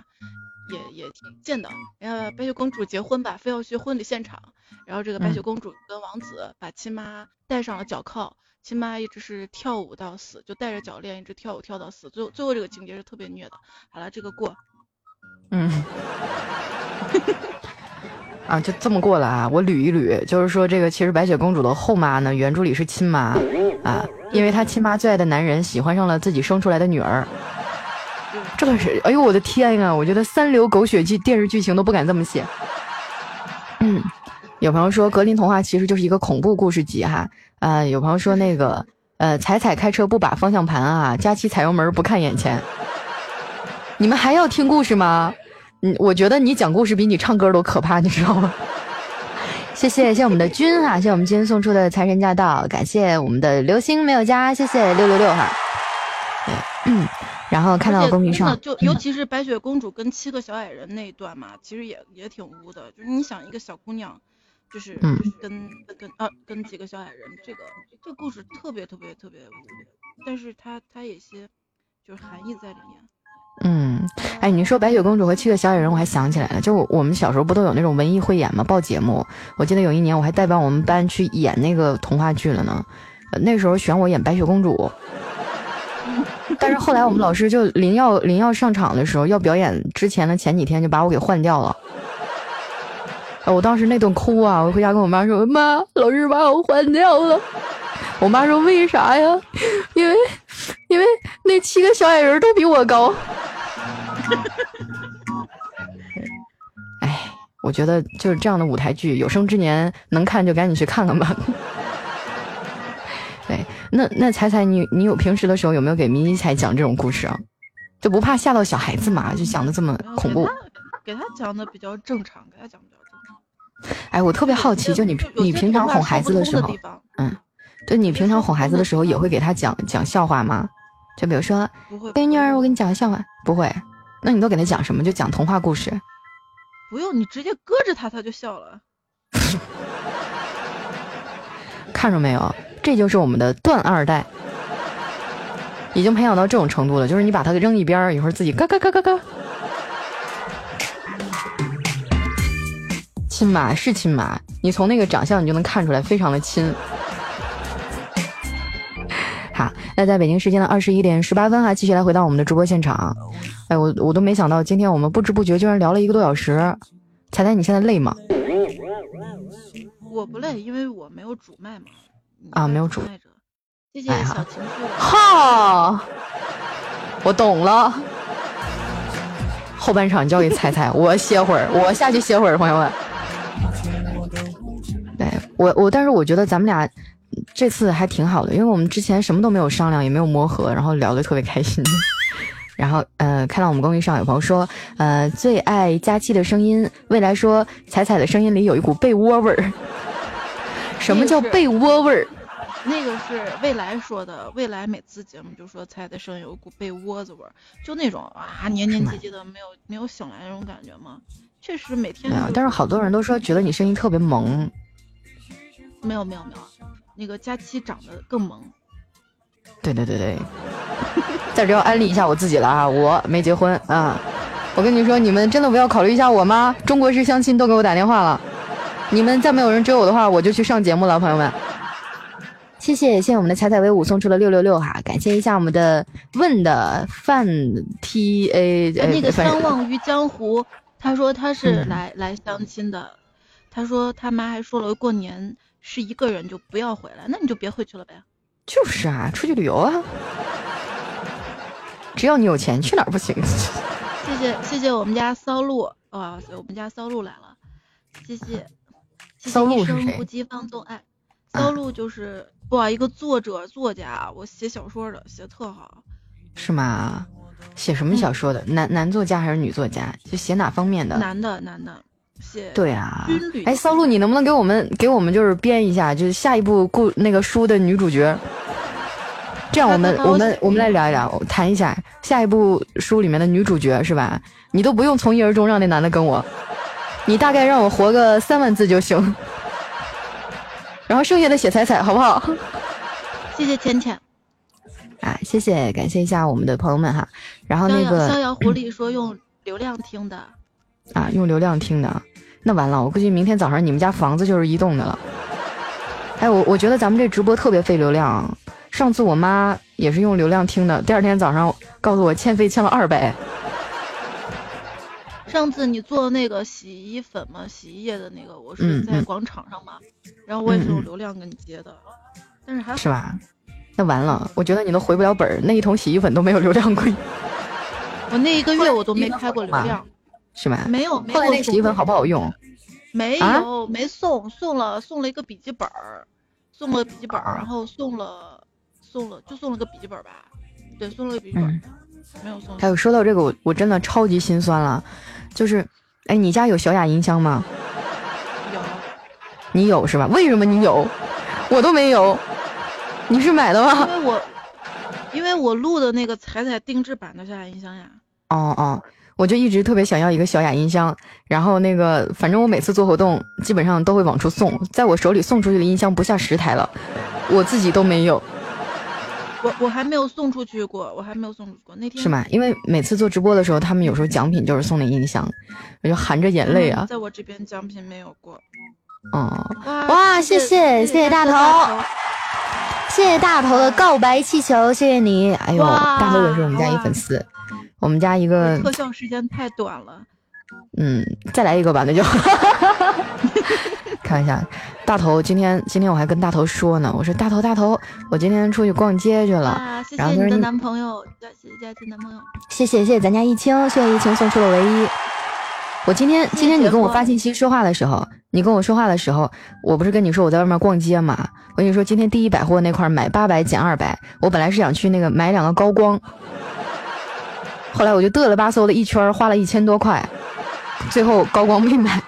也也挺贱的，然后白雪公主结婚吧，非要去婚礼现场，然后这个白雪公主跟王子把亲妈带上了脚铐。亲妈一直是跳舞到死，就带着脚链一直跳舞跳到死，最后最后这个情节是特别虐的。好了，这个过，嗯，啊，就这么过了啊。我捋一捋，就是说这个其实白雪公主的后妈呢，原著里是亲妈啊，因为她亲妈最爱的男人喜欢上了自己生出来的女儿。这个是，哎呦我的天啊！我觉得三流狗血剧电视剧情都不敢这么写。嗯，有朋友说格林童话其实就是一个恐怖故事集哈。啊，有朋友说那个，呃，彩彩开车不把方向盘啊，佳琪踩油门不看眼前。你们还要听故事吗？嗯，我觉得你讲故事比你唱歌都可怕，你知道吗？谢谢，谢谢我们的君哈，谢谢我们今天送出的财神驾到，感谢我们的流星没有加，谢谢六六六哈。对嗯，然后看到公屏上，就尤其是白雪公主跟七个小矮人那一段嘛，其实也也挺污的，就是你想一个小姑娘。就是就是跟跟啊跟几个小矮人，这个这个故事特别特别特别无聊，但是它它有些就是含义在里面。嗯，哎，你说白雪公主和七个小矮人，我还想起来了，就我们小时候不都有那种文艺汇演吗？报节目，我记得有一年我还代表我们班去演那个童话剧了呢。那时候选我演白雪公主，但是后来我们老师就临要临要上场的时候，要表演之前的前几天就把我给换掉了。我当时那顿哭啊！我回家跟我妈说：“妈，老师把我换掉了。”我妈说：“为啥呀？”因为，因为那七个小矮人都比我高。哎，我觉得就是这样的舞台剧，有生之年能看就赶紧去看看吧。(laughs) 对，那那彩彩，你你有平时的时候有没有给迷你彩讲这种故事啊？就不怕吓到小孩子嘛？就讲的这么恐怖？给他讲的比较正常，给他讲比较正常。哎，我特别好奇，就你你平常哄孩子的时候，嗯，就你平常哄孩子的时候，也会给他讲讲笑话吗？就比如说，闺女儿，我给你讲个笑话，不会？那你都给他讲什么？就讲童话故事？不用，你直接搁着他，他就笑了。(laughs) 看着没有？这就是我们的段二代，已经培养到这种程度了。就是你把他扔一边儿，一会儿自己嘎嘎嘎嘎嘎。亲妈是亲妈，你从那个长相你就能看出来，非常的亲。好，那在北京时间的二十一点十八分哈，继续来回到我们的直播现场。哎，我我都没想到，今天我们不知不觉居然聊了一个多小时，彩彩，你现在累吗？我不累，因为我没有主麦嘛。啊，没有主麦。谢谢小情绪。好，我懂了。后半场交给彩彩，我歇会儿，我下去歇会儿，朋友们。对我我，但是我觉得咱们俩这次还挺好的，因为我们之前什么都没有商量，也没有磨合，然后聊得特别开心。(laughs) 然后呃，看到我们公益上有朋友说，呃，最爱佳期的声音。未来说彩彩的声音里有一股被窝味儿。(laughs) 什么叫被窝味儿？那个是未来说的。未来每次节目就说彩彩的声音有一股被窝子味儿，就那种啊黏黏唧唧的，没有没有醒来那种感觉吗？确实每天。但是好多人都说觉得你声音特别萌。没有没有没有，那个佳期长得更萌。对对对对，(laughs) 在这要安利一下我自己了啊！我没结婚啊，我跟你说，你们真的不要考虑一下我吗？中国式相亲都给我打电话了，你们再没有人追我的话，我就去上节目了，朋友们。谢谢谢谢我们的彩彩威武送出了六六六哈，感谢一下我们的问的范 T A，那个相忘于江湖，他说他是来来相亲的，他说他妈还说了过年。是一个人就不要回来，那你就别回去了呗。就是啊，出去旅游啊，只要你有钱，去哪儿不行？谢谢谢谢我们家骚路，哇塞，我们家骚路来了，谢谢。骚路是谁？不羁放纵爱，骚路就是哇一个作者作家，我写小说的，写特好。是吗？写什么小说的？男男作家还是女作家？就写哪方面的？男的，男的。对啊，哎，骚路，你能不能给我们给我们就是编一下，就是下一部故那个书的女主角？这样我们我们我们来聊一聊，谈一下下一部书里面的女主角是吧？你都不用从一而终让那男的跟我，你大概让我活个三万字就行，然后剩下的写彩彩好不好？谢谢浅浅，啊，谢谢，感谢一下我们的朋友们哈。然后那个逍遥狐狸说用流量听的。啊，用流量听的，那完了，我估计明天早上你们家房子就是移动的了。哎，我我觉得咱们这直播特别费流量。上次我妈也是用流量听的，第二天早上告诉我欠费欠了二百。上次你做那个洗衣粉嘛，洗衣液的那个，我是在广场上嘛，然后我也是用流量跟你接的，但是还是吧？那完了，我觉得你都回不了本儿，那一桶洗衣粉都没有流量贵。我那一个月我都没开过流量。是吧？没有，后来那洗衣粉好不好用？没有，没送，送了，送了一个笔记本儿，送了笔记本儿，然后送了，送了，就送了个笔记本吧。对，送了个笔记本，没有送。还有说到这个，我我真的超级心酸了，就是，哎，你家有小雅音箱吗？有。你有是吧？为什么你有？我都没有。你是买的吗？因为我，因为我录的那个彩彩定制版的小雅音箱呀。哦哦。我就一直特别想要一个小雅音箱，然后那个，反正我每次做活动，基本上都会往出送，在我手里送出去的音箱不下十台了，我自己都没有。我我还没有送出去过，我还没有送出去过。那天是吗？因为每次做直播的时候，他们有时候奖品就是送那音箱，我就含着眼泪啊。在我这边奖品没有过。哦，哇，谢谢谢谢大头，谢谢大头的告白气球，谢谢你。哎呦，大头也是我们家一粉丝。我们家一个特效时间太短了，嗯，再来一个吧，那就看一下大头。今天今天我还跟大头说呢，我说大头大头，我今天出去逛街去了。谢谢你的男朋友，谢谢佳琪男朋友，谢谢谢谢咱家一清，谢谢一清送出了唯一。我今天今天你跟我发信息说话的时候，你跟我说话的时候，我不是跟你说我在外面逛街嘛？我跟你说今天第一百货那块买八百减二百，我本来是想去那个买两个高光。后来我就嘚了吧嗖的一圈，花了一千多块，最后高光没买。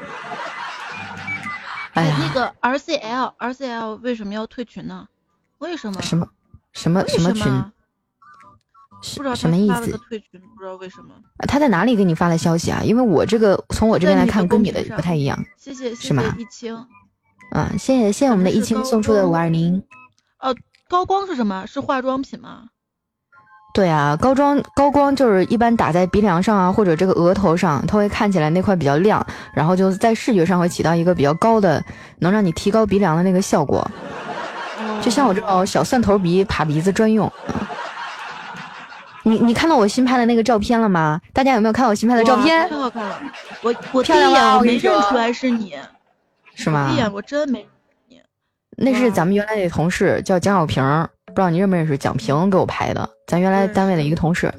哎呀，那个 R C L R C L 为什么要退群呢？为什么？什么什么什么群？不知道什么意思？退群不知道为什么？他在哪里给你发的消息啊？因为我这个从我这边来看跟你的不太一样。谢谢，是吗？一清。啊，谢谢谢谢我们的一清送出的五二零。呃，高光是什么？是化妆品吗？对啊，高光高光就是一般打在鼻梁上啊，或者这个额头上，它会看起来那块比较亮，然后就在视觉上会起到一个比较高的，能让你提高鼻梁的那个效果。就像我这种小蒜头鼻，爬鼻子专用。你你看到我新拍的那个照片了吗？大家有没有看到我新拍的照片？太好看了，我我第一眼我没认出来是你，是吗？第一眼我真没你。那是咱们原来的同事叫蒋小平，不知道你认不认识？蒋平给我拍的，咱原来单位的一个同事，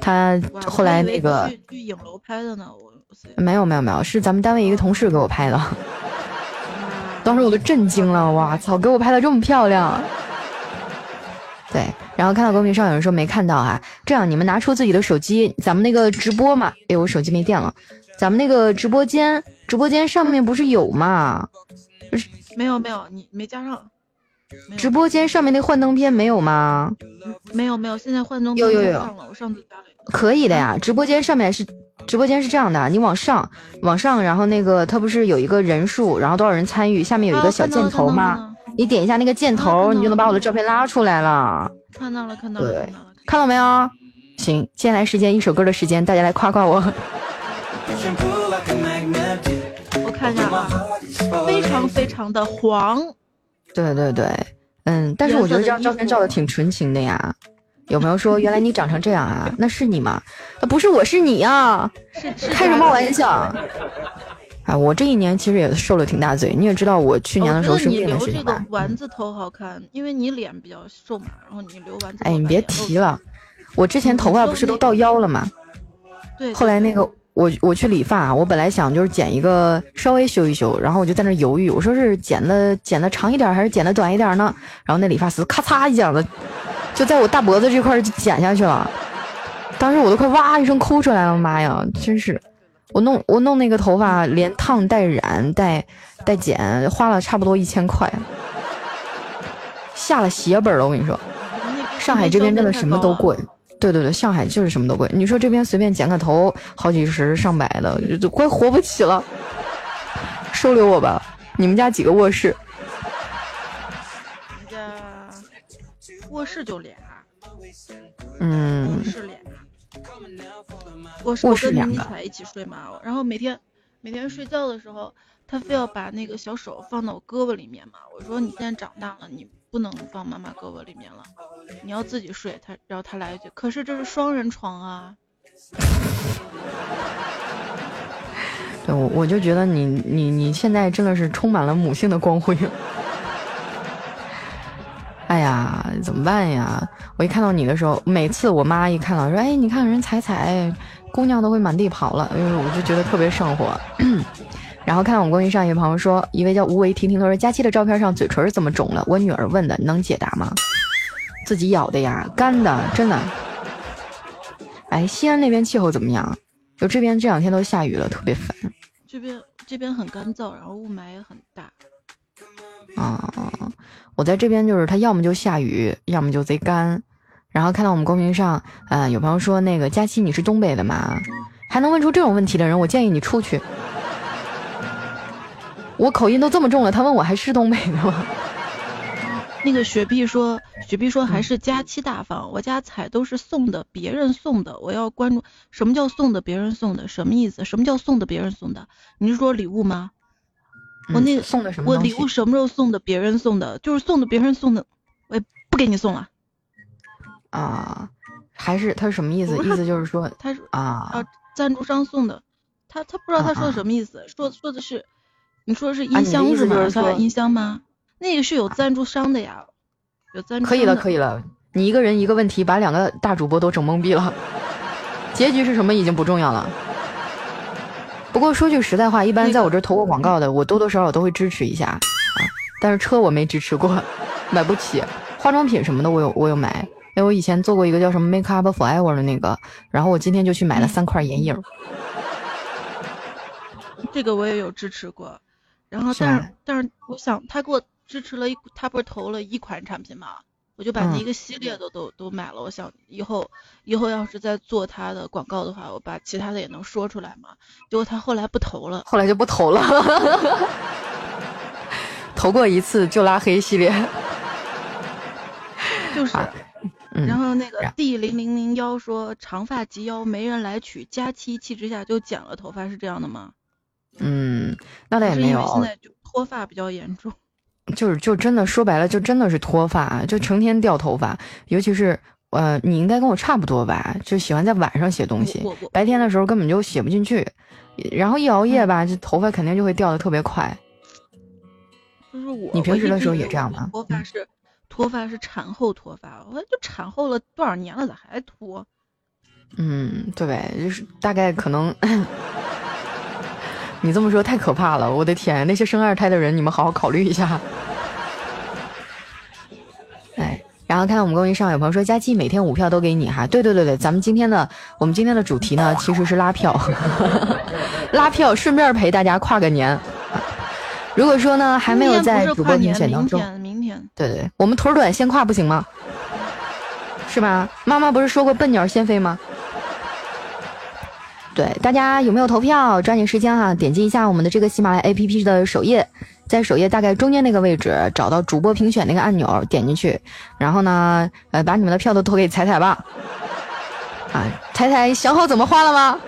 他后来那个去影楼拍的呢，我没有没有没有，是咱们单位一个同事给我拍的。当时我都震惊了，哇操，给我拍的这么漂亮。对，然后看到公屏上有人说没看到啊，这样你们拿出自己的手机，咱们那个直播嘛，哎，我手机没电了，咱们那个直播间，直播间上面不是有吗？没有没有，你没加上。直播间上面那幻灯片没有吗？没有没有，现在幻灯片有有有上了，我上次加了。可以的呀，直播间上面是，直播间是这样的，你往上往上，然后那个它不是有一个人数，然后多少人参与，下面有一个小箭头吗？你点一下那个箭头，你就能把我的照片拉出来了。看到了，看到了，对，看到没有？行，接下来时间一首歌的时间，大家来夸夸我。我看一下啊，非常非常的黄。对对对，嗯，但是我觉得这张照片照的挺纯情的呀。有没有说，(laughs) 原来你长成这样啊？那是你吗？那不是我，是你呀！开什么玩笑？啊，我这一年其实也受了挺大罪。你也知道，我去年的时候生病的事情吧？丸子头好看，因为你脸比较瘦嘛，然后你留丸子。哎，你别提了，我之前头发不是都到腰了吗？对。后来那个我我去理发，我本来想就是剪一个稍微修一修，然后我就在那犹豫，我说是剪的剪的长一点还是剪的短一点呢？然后那理发师咔嚓一剪子，就在我大脖子这块就剪下去了。当时我都快哇一声哭出来了，妈呀，真是。我弄我弄那个头发，连烫带染带带剪，花了差不多一千块，下了血本了。我跟你说，上海这边真的什么都贵。对对对，上海就是什么都贵。你说这边随便剪个头，好几十上百的，就快活不起了。收留我吧，你们家几个卧室？我们家卧室就俩。嗯。卧室俩。我我跟尼采一起睡嘛，然后每天每天睡觉的时候，他非要把那个小手放到我胳膊里面嘛。我说你现在长大了，你不能放妈妈胳膊里面了，你要自己睡。他然后他来一句，可是这是双人床啊。对，我我就觉得你你你现在真的是充满了母性的光辉。哎呀，怎么办呀？我一看到你的时候，每次我妈一看到说：“哎，你看人彩彩，姑娘都会满地跑了。”哎呦，我就觉得特别上火。(clears throat) 然后看我们公屏上一位朋友说，一位叫无为婷婷，他说：“佳期的照片上嘴唇怎么肿了？”我女儿问的，能解答吗？自己咬的呀，干的，真的。哎，西安那边气候怎么样？就这边这两天都下雨了，特别烦。这边这边很干燥，然后雾霾也很大。啊，我在这边就是它要么就下雨，要么就贼干。然后看到我们公屏上，呃，有朋友说那个佳期你是东北的吗？还能问出这种问题的人，我建议你出去。我口音都这么重了，他问我还是东北的吗？那个雪碧说，雪碧说还是佳期大方，我家彩都是送的，别人送的。我要关注什么叫送的，别人送的什么意思？什么叫送的，别人送的？你是说礼物吗？我那个送的什么？我礼物什么时候送的？别人送的，就是送的别人送的，我也不给你送了。啊，还是他是什么意思？意思就是说他是啊啊，赞助商送的，他他不知道他说的什么意思，说说的是，你说的是音箱是吗？说音箱吗？那个是有赞助商的呀，有赞助。可以了，可以了，你一个人一个问题，把两个大主播都整懵逼了。结局是什么已经不重要了。不过说句实在话，一般在我这投过广告的，我多多少少都会支持一下啊。但是车我没支持过，买不起。化妆品什么的我有我有买，因为我以前做过一个叫什么 Make Up Forever 的那个，然后我今天就去买了三块眼影。这个我也有支持过，然后但是但是我想他给我支持了一，他不是投了一款产品嘛？我就把那一个系列的都都买了，我想以后以后要是再做他的广告的话，我把其他的也能说出来嘛。结果他后来不投了，后来就不投了，(laughs) 投过一次就拉黑系列，就是。然后那个 D 零零零幺说长发及腰没人来取，佳期气之下就剪了头发，是这样的吗？嗯，那倒也没有。现在就脱发比较严重。就是就真的说白了，就真的是脱发，就成天掉头发，尤其是呃，你应该跟我差不多吧，就喜欢在晚上写东西，白天的时候根本就写不进去，然后一熬夜吧，这头发肯定就会掉的特别快。就是我，你平时的时候也这样吗？脱发是脱发是产后脱发，我就产后了多少年了，咋还脱？嗯，对，就是大概可能。你这么说太可怕了，我的天，那些生二胎的人，你们好好考虑一下。(laughs) 哎，然后看到我们公屏上有朋友说佳期每天五票都给你哈，对对对对，咱们今天的我们今天的主题呢其实是拉票，(laughs) 拉票顺便陪大家跨个年。如果说呢还没有在主播评选当中，明天，对对，我们腿短先跨不行吗？是吧？妈妈不是说过笨鸟先飞吗？对，大家有没有投票？抓紧时间哈，点击一下我们的这个喜马拉雅 APP 的首页，在首页大概中间那个位置找到主播评选那个按钮，点进去，然后呢，呃，把你们的票都投给彩彩吧。啊，彩彩想好怎么花了吗？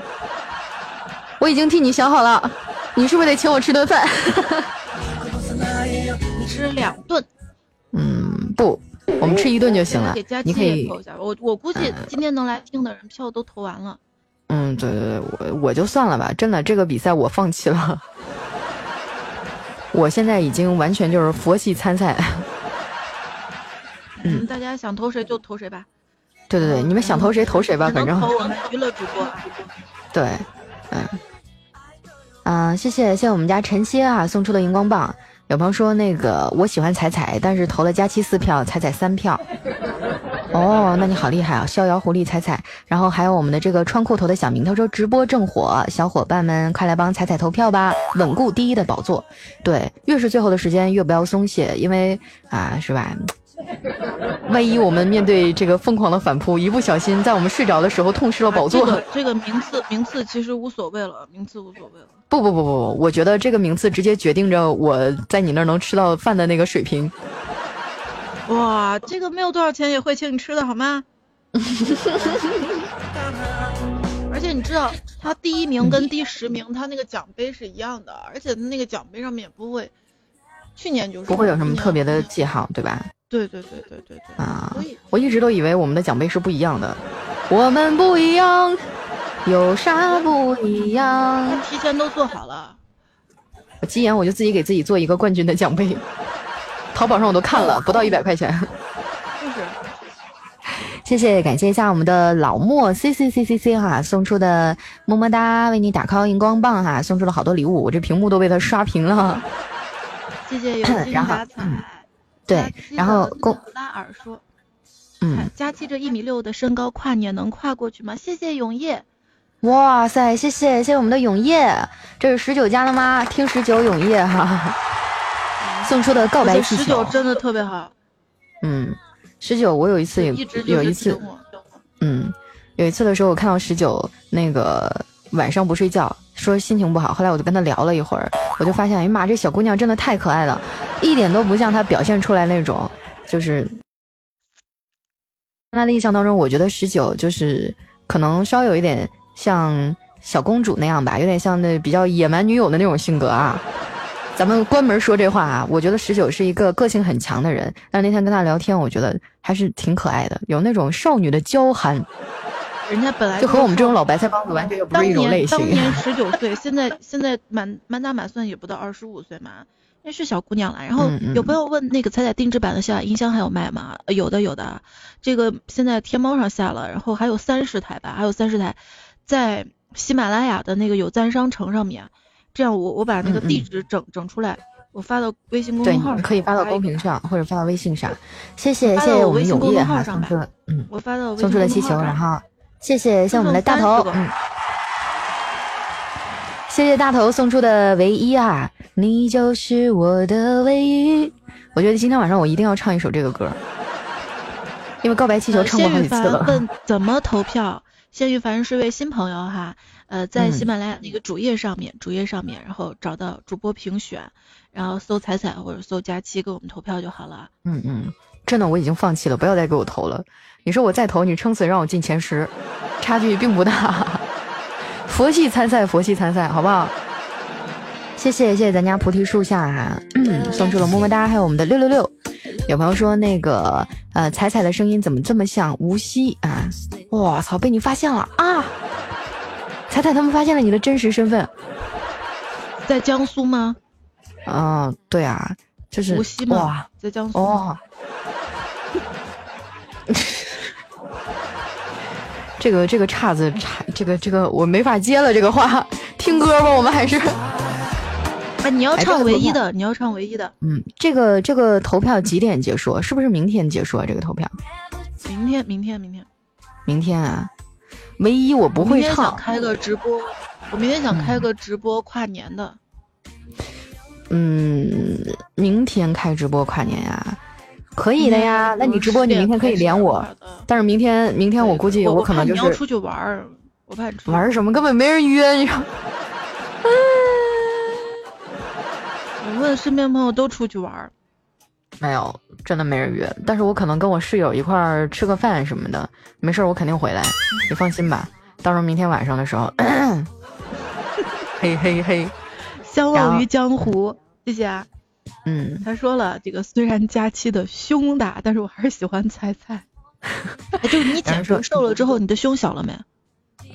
我已经替你想好了，你是不是得请我吃顿饭？吃两顿？嗯，不，我们吃一顿就行了。你可以我我估计今天能来听的人票都投完了。嗯，对对对，我我就算了吧，真的这个比赛我放弃了，我现在已经完全就是佛系参赛。嗯，大家想投谁就投谁吧。对对对，你们想投谁投谁吧，反正。投我们娱乐主播。对，嗯，嗯，谢谢谢谢我们家晨曦啊送出的荧光棒。有朋友说那个我喜欢彩彩，但是投了佳期四票，彩彩三票。哦，那你好厉害啊！逍遥狐狸彩彩，然后还有我们的这个穿裤头的小明，他说直播正火，小伙伴们快来帮彩彩投票吧，稳固第一的宝座。对，越是最后的时间越不要松懈，因为啊，是吧？(laughs) 万一我们面对这个疯狂的反扑，一不小心在我们睡着的时候痛失了宝座，这个这个名次名次其实无所谓了，名次无所谓了。不不不不不，我觉得这个名次直接决定着我在你那儿能吃到饭的那个水平。(laughs) 哇，这个没有多少钱也会请你吃的好吗？(laughs) 而且你知道，他第一名跟第十名他那个奖杯是一样的，而且那个奖杯上面也不会，去年就是不会有什么特别的记号，对吧？对对对对对对啊！我一直都以为我们的奖杯是不一样的，我们不一样，有啥不一样？提前都做好了，我急眼我就自己给自己做一个冠军的奖杯。淘宝上我都看了，不到一百块钱。就是，谢谢，感谢一下我们的老莫 C C C C C 哈送出的么么哒，为你打 call 荧光棒哈，送出了好多礼物，我这屏幕都被他刷屏了。谢谢有心发财。对，然后公拉尔说，嗯，佳期这一米六的身高跨年能跨过去吗？谢谢永业。哇塞，谢谢谢谢我们的永夜，这是十九加的吗？听十九永夜哈。送出的告白气球，十九真的特别好。嗯，十九，我有一次也有一次，嗯，有一次的时候，我看到十九那个晚上不睡觉，说心情不好，后来我就跟他聊了一会儿，我就发现，哎妈，这小姑娘真的太可爱了，一点都不像她表现出来那种，就是她的印象当中，我觉得十九就是可能稍有一点像小公主那样吧，有点像那比较野蛮女友的那种性格啊。咱们关门说这话啊，我觉得十九是一个个性很强的人。但那天跟他聊天，我觉得还是挺可爱的，有那种少女的娇憨。人家本来就和我们这种老白菜帮子完全又不是一种类型。当年十九岁，现在现在满满打满算也不到二十五岁嘛，那是小姑娘了。然后有朋友问那个彩彩定制版的小雅音箱还有卖吗？有的有的，这个现在天猫上下了，然后还有三十台吧，还有三十台，在喜马拉雅的那个有赞商城上面。这样我我把那个地址整整出来，我发到微信公众号上，可以发到公屏上或者发到微信上。谢谢谢谢我们永业哈送出，嗯，我发到送出了气球，然后谢谢像我们的大头，嗯，谢谢大头送出的唯一啊，你就是我的唯一。我觉得今天晚上我一定要唱一首这个歌，因为告白气球唱过好几次了。问怎么投票？谢玉凡是位新朋友哈。呃，在喜马拉雅那个主页上面，主页上面，然后找到主播评选，然后搜彩彩或者搜佳期给我们投票就好了。嗯嗯，真的我已经放弃了，不要再给我投了。你说我再投，你撑死让我进前十，差距并不大。(laughs) 佛系参赛，佛系参赛，好不好？谢谢谢谢咱家菩提树下哈，送出了么么哒，还有我们的六六六。有朋友说那个呃，彩彩的声音怎么这么像无锡啊？我操，被你发现了啊！彩彩他们发现了你的真实身份，在江苏吗？嗯，对啊，就是无锡吗？在江苏。哦。(laughs) 这个这个岔子岔，这个这个我没法接了。这个话，听歌吧，我们还是。哎，你要唱唯一的，你要唱唯一的。嗯，这个这个投票几点结束？是不是明天结束啊？这个投票？明天，明天，明天，明天啊！唯一我不会唱。开个直播，我明天想开个直播跨年的。嗯，明天开直播跨年呀？可以的呀，那你直播你明天可以连我，但是明天明天我估计我可能就是出去玩儿，我怕玩什么根本没人约，你问身边朋友都出去玩儿，没有，真的没人约。但是我可能跟我室友一块儿吃个饭什么的，没事儿，我肯定回来，你放心吧。到时候明天晚上的时候，(laughs) 嘿嘿嘿，相忘于江湖，谢谢啊。嗯，他说了，这个虽然佳期的胸大，但是我还是喜欢彩彩。(laughs) 就是你减肥瘦了之后，你的胸小了没？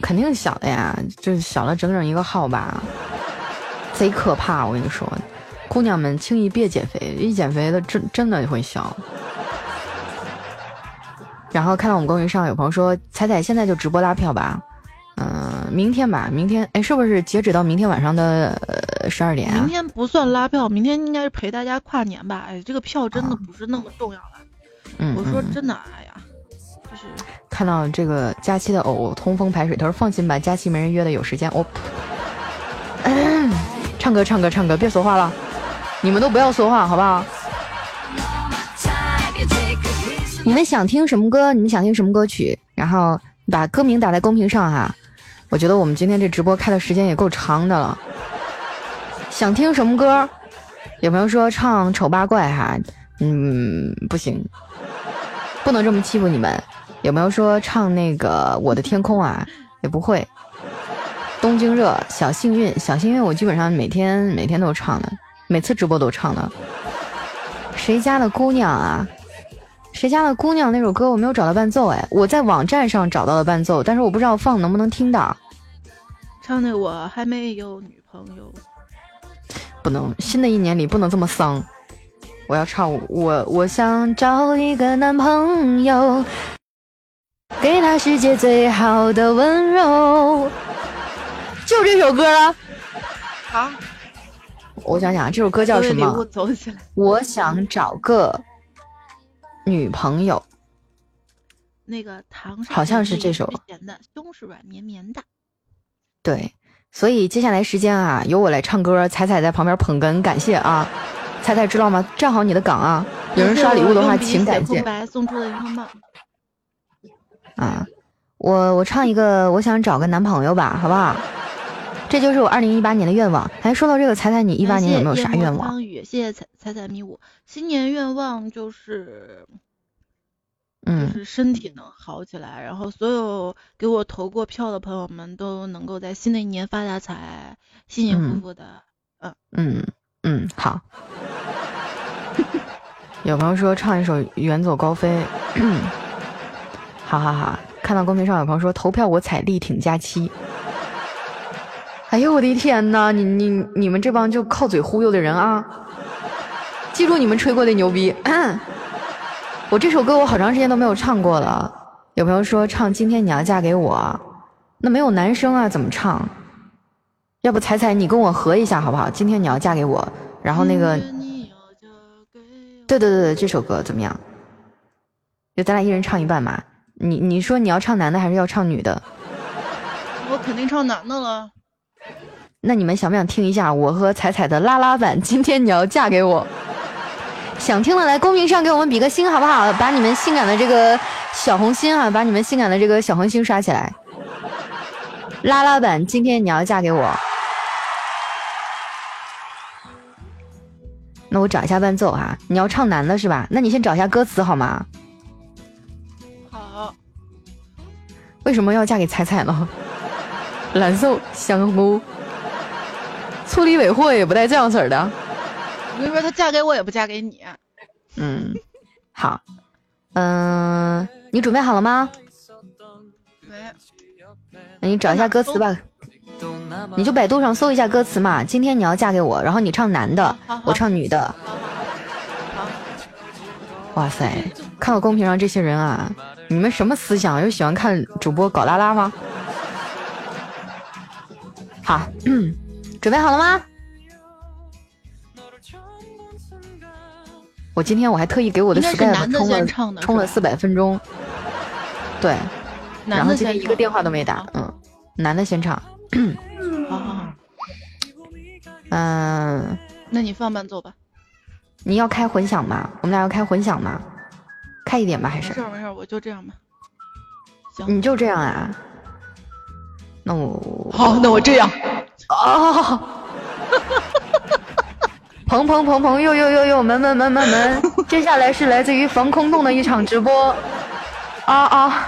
肯定小的呀，就是小了整整一个号吧，贼可怕！我跟你说，姑娘们轻易别减肥，一减肥的真真的会消。然后看到我们公屏上有朋友说，彩彩现在就直播拉票吧。嗯，明天吧，明天哎，是不是截止到明天晚上的十二点？明天不算拉票，明天应该是陪大家跨年吧？哎，这个票真的不是那么重要了。嗯，我说真的，哎呀，就是看到这个佳期的偶通风排水，他说放心吧，佳期没人约的，有时间。我 (coughs) 唱歌，唱歌，唱歌，别说话了，你们都不要说话，好不好？你们想听什么歌？你们想听什么歌曲？然后把歌名打在公屏上哈。我觉得我们今天这直播开的时间也够长的了。想听什么歌？有朋友说唱《丑八怪》哈，嗯，不行，不能这么欺负你们。有没有说唱那个《我的天空》啊，也不会。东京热，小幸运，小幸运，我基本上每天每天都唱的，每次直播都唱的。谁家的姑娘啊？谁家的姑娘那首歌我没有找到伴奏哎，我在网站上找到了伴奏，但是我不知道放能不能听到。唱的我还没有女朋友，不能，新的一年里不能这么丧。我要唱我我想找一个男朋友，给他世界最好的温柔。就这首歌了。好，我想想，这首歌叫什么？走起来。我想找个。女朋友，那个糖好像是这首。甜的，胸是软绵绵的。对，所以接下来时间啊，由我来唱歌，彩彩在旁边捧哏，感谢啊，彩彩知道吗？站好你的岗啊！有人刷礼物的话，(laughs) 请感谢。白送出的荧光棒。啊，我我唱一个，我想找个男朋友吧，好不好？这就是我二零一八年的愿望。哎，说到这个，彩彩，你一八年有没有啥愿望？谢谢彩彩彩迷舞。新年愿望就是，嗯，就是身体能好起来，然后所有给我投过票的朋友们都能够在新的一年发大财，幸幸福福的。嗯嗯嗯，好。(laughs) 有朋友说唱一首《远走高飞》。(coughs) 好好好，看到公屏上有朋友说投票我踩力挺佳期。哎呦我的天呐！你你你们这帮就靠嘴忽悠的人啊！记住你们吹过的牛逼。(clears throat) 我这首歌我好长时间都没有唱过了。有朋友说唱今天你要嫁给我，那没有男生啊，怎么唱？要不彩彩你跟我合一下好不好？今天你要嫁给我，然后那个，对对对对，这首歌怎么样？就咱俩一人唱一半嘛。你你说你要唱男的还是要唱女的？我肯定唱男的了。(laughs) 那你们想不想听一下我和彩彩的拉拉版？今天你要嫁给我，(laughs) 想听的来公屏上给我们比个心好不好？把你们性感的这个小红心啊，把你们性感的这个小红心刷起来。拉拉版，今天你要嫁给我。那我找一下伴奏哈，你要唱男的是吧？那你先找一下歌词好吗？好。为什么要嫁给彩彩呢？蓝瘦香菇。处理尾货也不带这样式儿的。我跟你说，她嫁给我也不嫁给你。嗯，好，嗯，你准备好了吗？没。那你找一下歌词吧。你就百度上搜一下歌词嘛。今天你要嫁给我，然后你唱男的，我唱女的。哇塞，看到公屏上这些人啊，你们什么思想？又喜欢看主播搞拉拉吗？好，准备好了吗？我今天我还特意给我的 Skype 充了充了四百分钟，对，然后今天一个电话都没打，嗯，男的先唱，啊，嗯，那你放伴奏吧。你要开混响吗？我们俩要开混响吗？开一点吧，还是？没事没事，我就这样吧。行，你就这样啊？那我好，那我这样。哦。砰砰砰砰！又又又又！门门门门门！接下来是来自于防空洞的一场直播。啊啊！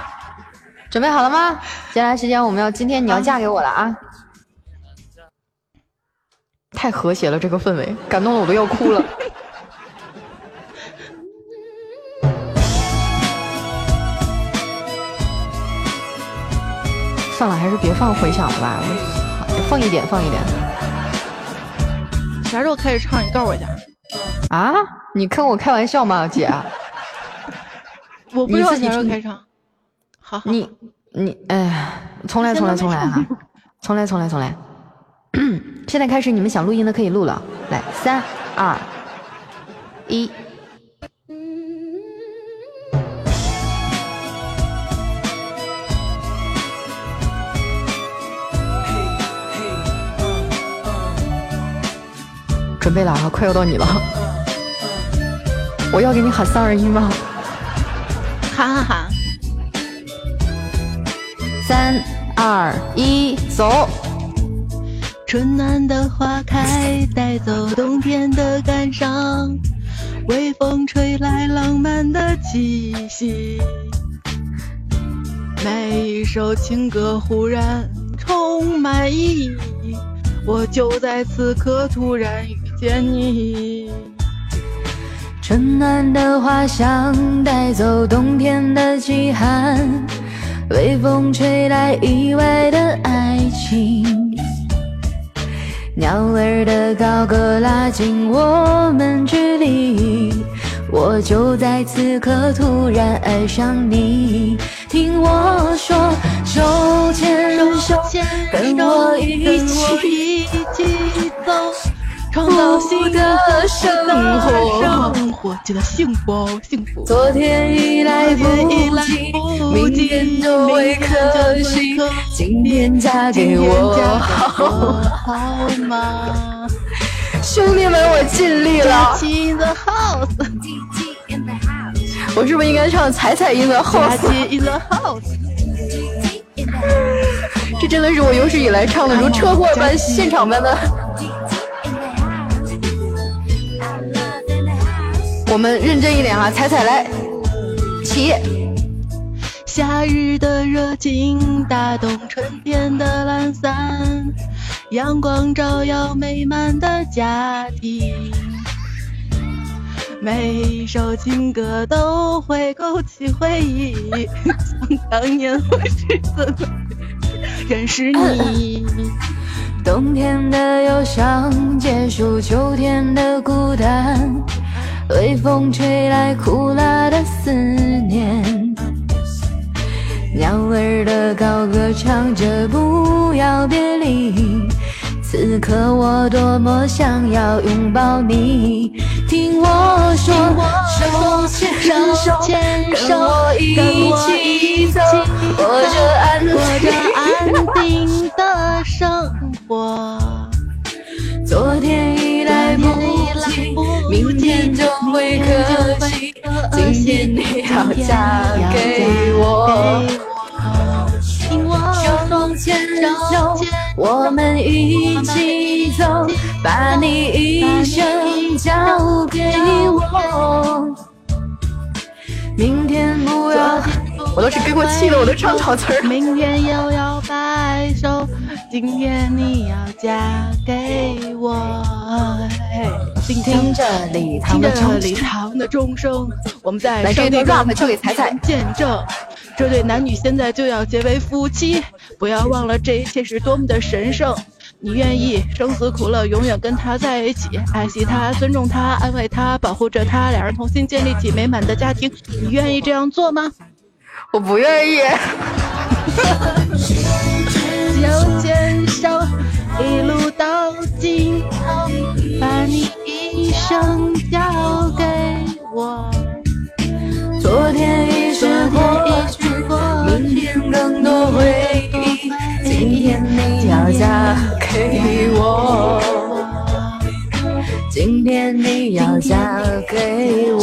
准备好了吗？接下来时间我们要今天你要嫁给我了啊！太和谐了，这个氛围感动的我都要哭了。算了，还是别放回响了吧，放一点，放一点。啥时候开始唱？你告诉我一下。啊？你跟我开玩笑吗，姐？(laughs) 我不知道啥时候开唱。好，你你哎，重来重来重来哈，重来重来 (laughs) 重来。(coughs) 现在开始，你们想录音的可以录了。来，三二一。准备了啊，快要到你了。我要给你喊三二一吗？喊喊喊！三二一，走！春暖的花开，带走冬天的感伤。微风吹来浪漫的气息，每一首情歌忽然充满意义。我就在此刻突然。见你，春暖的花香带走冬天的饥寒，微风吹来意外的爱情，鸟儿的高歌拉近我们距离，我就在此刻突然爱上你。听我说，手牵手，跟我一起走。创造新的生活，觉得幸福，幸福。昨天已来不及，明天就会可惜。今天嫁给我好吗？兄弟们，我尽力了。我是不是应该唱《彩彩 in the house》？这真的是我有史以来唱的如车祸般、现场般的。我们认真一点哈，彩彩来起。夏日的热情打动春天的懒散，阳光照耀美满的家庭，每一首情歌都会勾起回忆。想当年我是怎么认识你？冬天的忧伤结束，秋天的孤单。微风吹来苦辣的思念，鸟儿的高歌唱着不要别离。此刻我多么想要拥抱你，听我说，手牵手，跟我一起走，过着安定的生活。昨天已来不及，明天就会可惜。今天你要嫁给我，手牵手，我们一起走，把你一生交给我。明天不要，我都是给我气的，我都唱错词儿。明天又要白首。今天你要嫁给我。听着礼堂的礼堂的钟声，我们在来这段 rap 就给彩彩见证，这对男女现在就要结为夫妻。不要忘了这一切是多么的神圣。你愿意生死苦乐永远跟他在一起，爱惜他，尊重他，安慰他，保护着他，两人同心建立起美满的家庭。你愿意这样做吗？我不愿意。手牵手一路到尽头，把你一生交给我。昨天已是过去，明天更多回忆。今天你要嫁给我，今天你要嫁给我，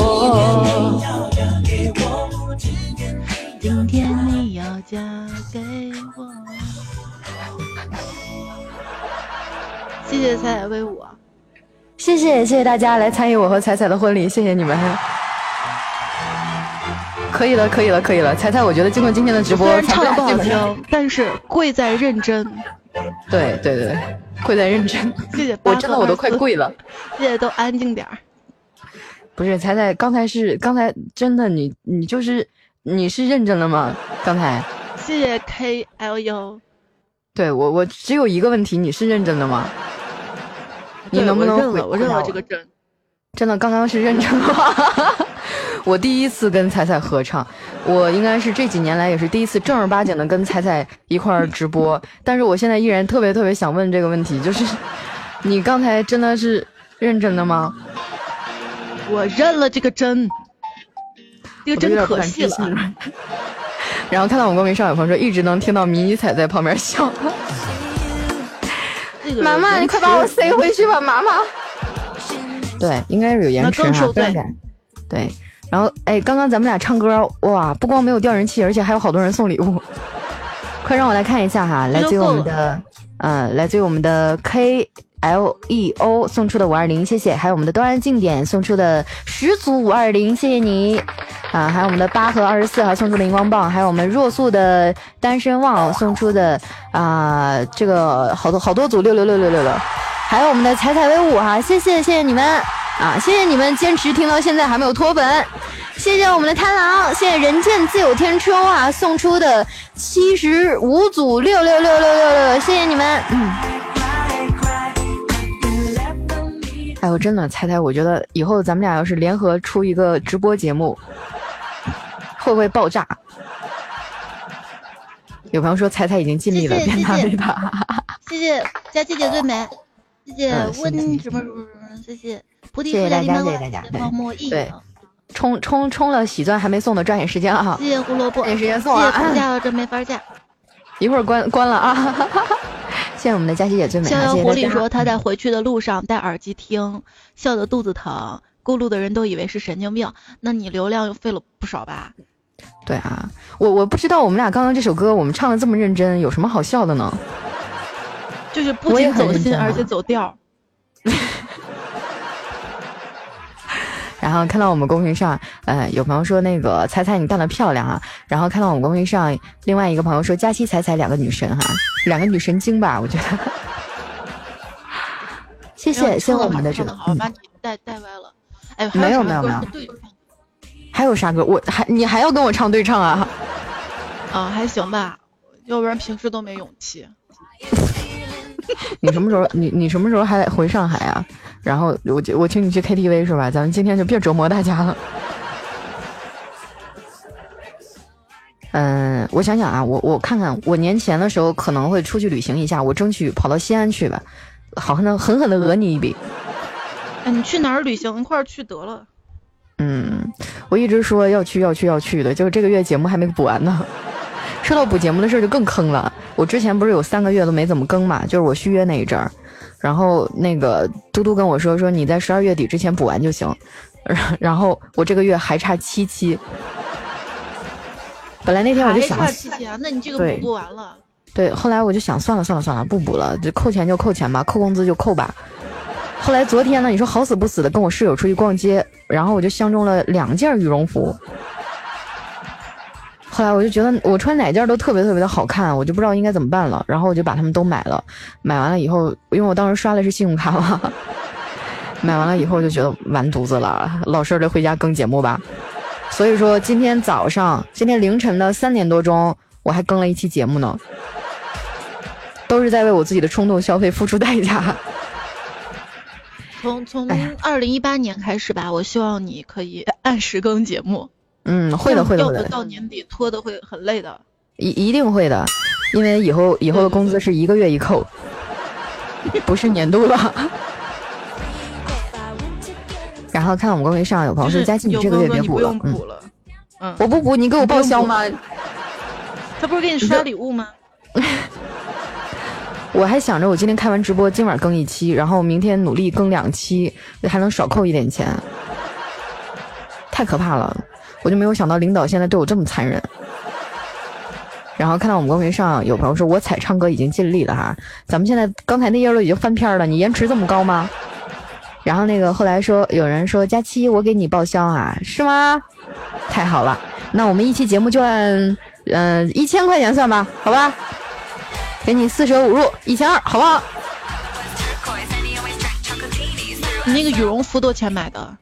今天你要嫁给我。(laughs) 谢谢彩彩威武，谢谢谢谢大家来参与我和彩彩的婚礼，谢谢你们。可以了，可以了，可以了。彩彩，我觉得经过今天的直播，唱的不好听，但是贵在认真。对对对，贵在认真。谢谢，我真的我都快跪了。谢谢，都安静点儿。不是彩彩，刚才是刚才真的，你你就是你是认真的吗？刚才。谢谢 K L U。对我我只有一个问题，你是认真的吗？你能不能认了？我认了这个真。真的，刚刚是认真的。(laughs) 我第一次跟彩彩合唱，我应该是这几年来也是第一次正儿八经的跟彩彩一块儿直播。但是我现在依然特别特别想问这个问题，就是你刚才真的是认真的吗？我认了这个真，这个真可惜了。(laughs) 然后看到我们公屏上有朋友说一直能听到迷你彩在旁边笑。妈妈，你快把我塞回去吧，妈妈。对，应该是有延迟哈，不然对。然后，哎，刚刚咱们俩唱歌，哇，不光没有掉人气，而且还有好多人送礼物。(laughs) 快让我来看一下哈，来自于我们的，嗯，来自于我们的 K L E O 送出的五二零，谢谢。还有我们的端然静点送出的十组五二零，谢谢你。啊，还有我们的八和二十四号送出的荧光棒，还有我们若素的单身汪送出的啊，这个好多好多组六六六六六六。还有我们的彩彩威武哈，谢谢谢谢你们啊，谢谢你们坚持听到现在还没有脱粉。谢谢我们的贪狼，谢谢人见自有天秋啊送出的七十五组六六六六六六，谢谢你们。嗯。哎我，真的，猜猜，我觉得以后咱们俩要是联合出一个直播节目，会不会爆炸？有朋友说猜猜已经尽力了，别打别打。谢谢佳琪姐最美，谢谢温什么什么什么，谢谢菩提。谢谢大家，谢谢大家。对。冲冲冲了喜钻还没送的，抓紧时间啊！谢谢胡萝卜，抓紧时间送啊！谢谢加了，这没法加。一会儿关关了啊！(laughs) 谢谢我们的佳琪姐最美。逍遥狐狸说他在回去的路上戴耳机听，笑得肚子疼，过路的人都以为是神经病。那你流量又费了不少吧？对啊，我我不知道我们俩刚刚这首歌我们唱的这么认真，有什么好笑的呢？就是不仅走心，而且走调。然后看到我们公屏上，呃，有朋友说那个彩彩你干得漂亮啊。然后看到我们公屏上，另外一个朋友说佳期彩彩两个女神哈，两个女神经吧，我觉得。谢谢，谢谢我们的这个。好，把你带带歪了。哎，没有没有没有。还有啥歌？我还你还要跟我唱对唱啊？啊，还行吧，要不然平时都没勇气。(laughs) 你什么时候？你你什么时候还回上海啊？然后我我请你去 KTV 是吧？咱们今天就别折磨大家了。嗯，我想想啊，我我看看，我年前的时候可能会出去旅行一下，我争取跑到西安去吧，好狠的狠狠的讹你一笔。哎，你去哪儿旅行？一块儿去得了。嗯，我一直说要去要去要去的，就是这个月节目还没补完呢。说到补节目的事儿就更坑了，我之前不是有三个月都没怎么更嘛，就是我续约那一阵儿。然后那个嘟嘟跟我说说你在十二月底之前补完就行，然后我这个月还差七期。本来那天我就想，还差七期啊？那你这个补不完了。对，后来我就想算了算了算了，不补了，就扣钱就扣钱吧，扣工资就扣吧。后来昨天呢，你说好死不死的跟我室友出去逛街，然后我就相中了两件羽绒服。后后来我就觉得我穿哪件都特别特别的好看，我就不知道应该怎么办了。然后我就把它们都买了。买完了以后，因为我当时刷的是信用卡嘛，(laughs) 买完了以后就觉得完犊子了，老实的回家更节目吧。所以说今天早上，今天凌晨的三点多钟，我还更了一期节目呢，都是在为我自己的冲动消费付出代价。从从二零一八年开始吧，我希望你可以按时更节目。嗯，会的，会的，会的。到年底拖的会很累的。一一定会的，因为以后以后的工资是一个月一扣，不是年度了。然后看我们公屏上有朋友说：“佳琪，你这个月别补了。”嗯，我不补，你给我报销吗？他不是给你刷礼物吗？(laughs) 我还想着我今天开完直播，今晚更一期，然后明天努力更两期，还能少扣一点钱。太可怕了，我就没有想到领导现在对我这么残忍。然后看到我们公屏上有朋友说我踩唱歌已经尽力了哈，咱们现在刚才那页都已经翻篇了，你延迟这么高吗？然后那个后来说有人说佳期我给你报销啊，是吗？太好了，那我们一期节目就按嗯一千块钱算吧，好吧？给你四舍五入一千二，好不好？你那个羽绒服多少钱买的？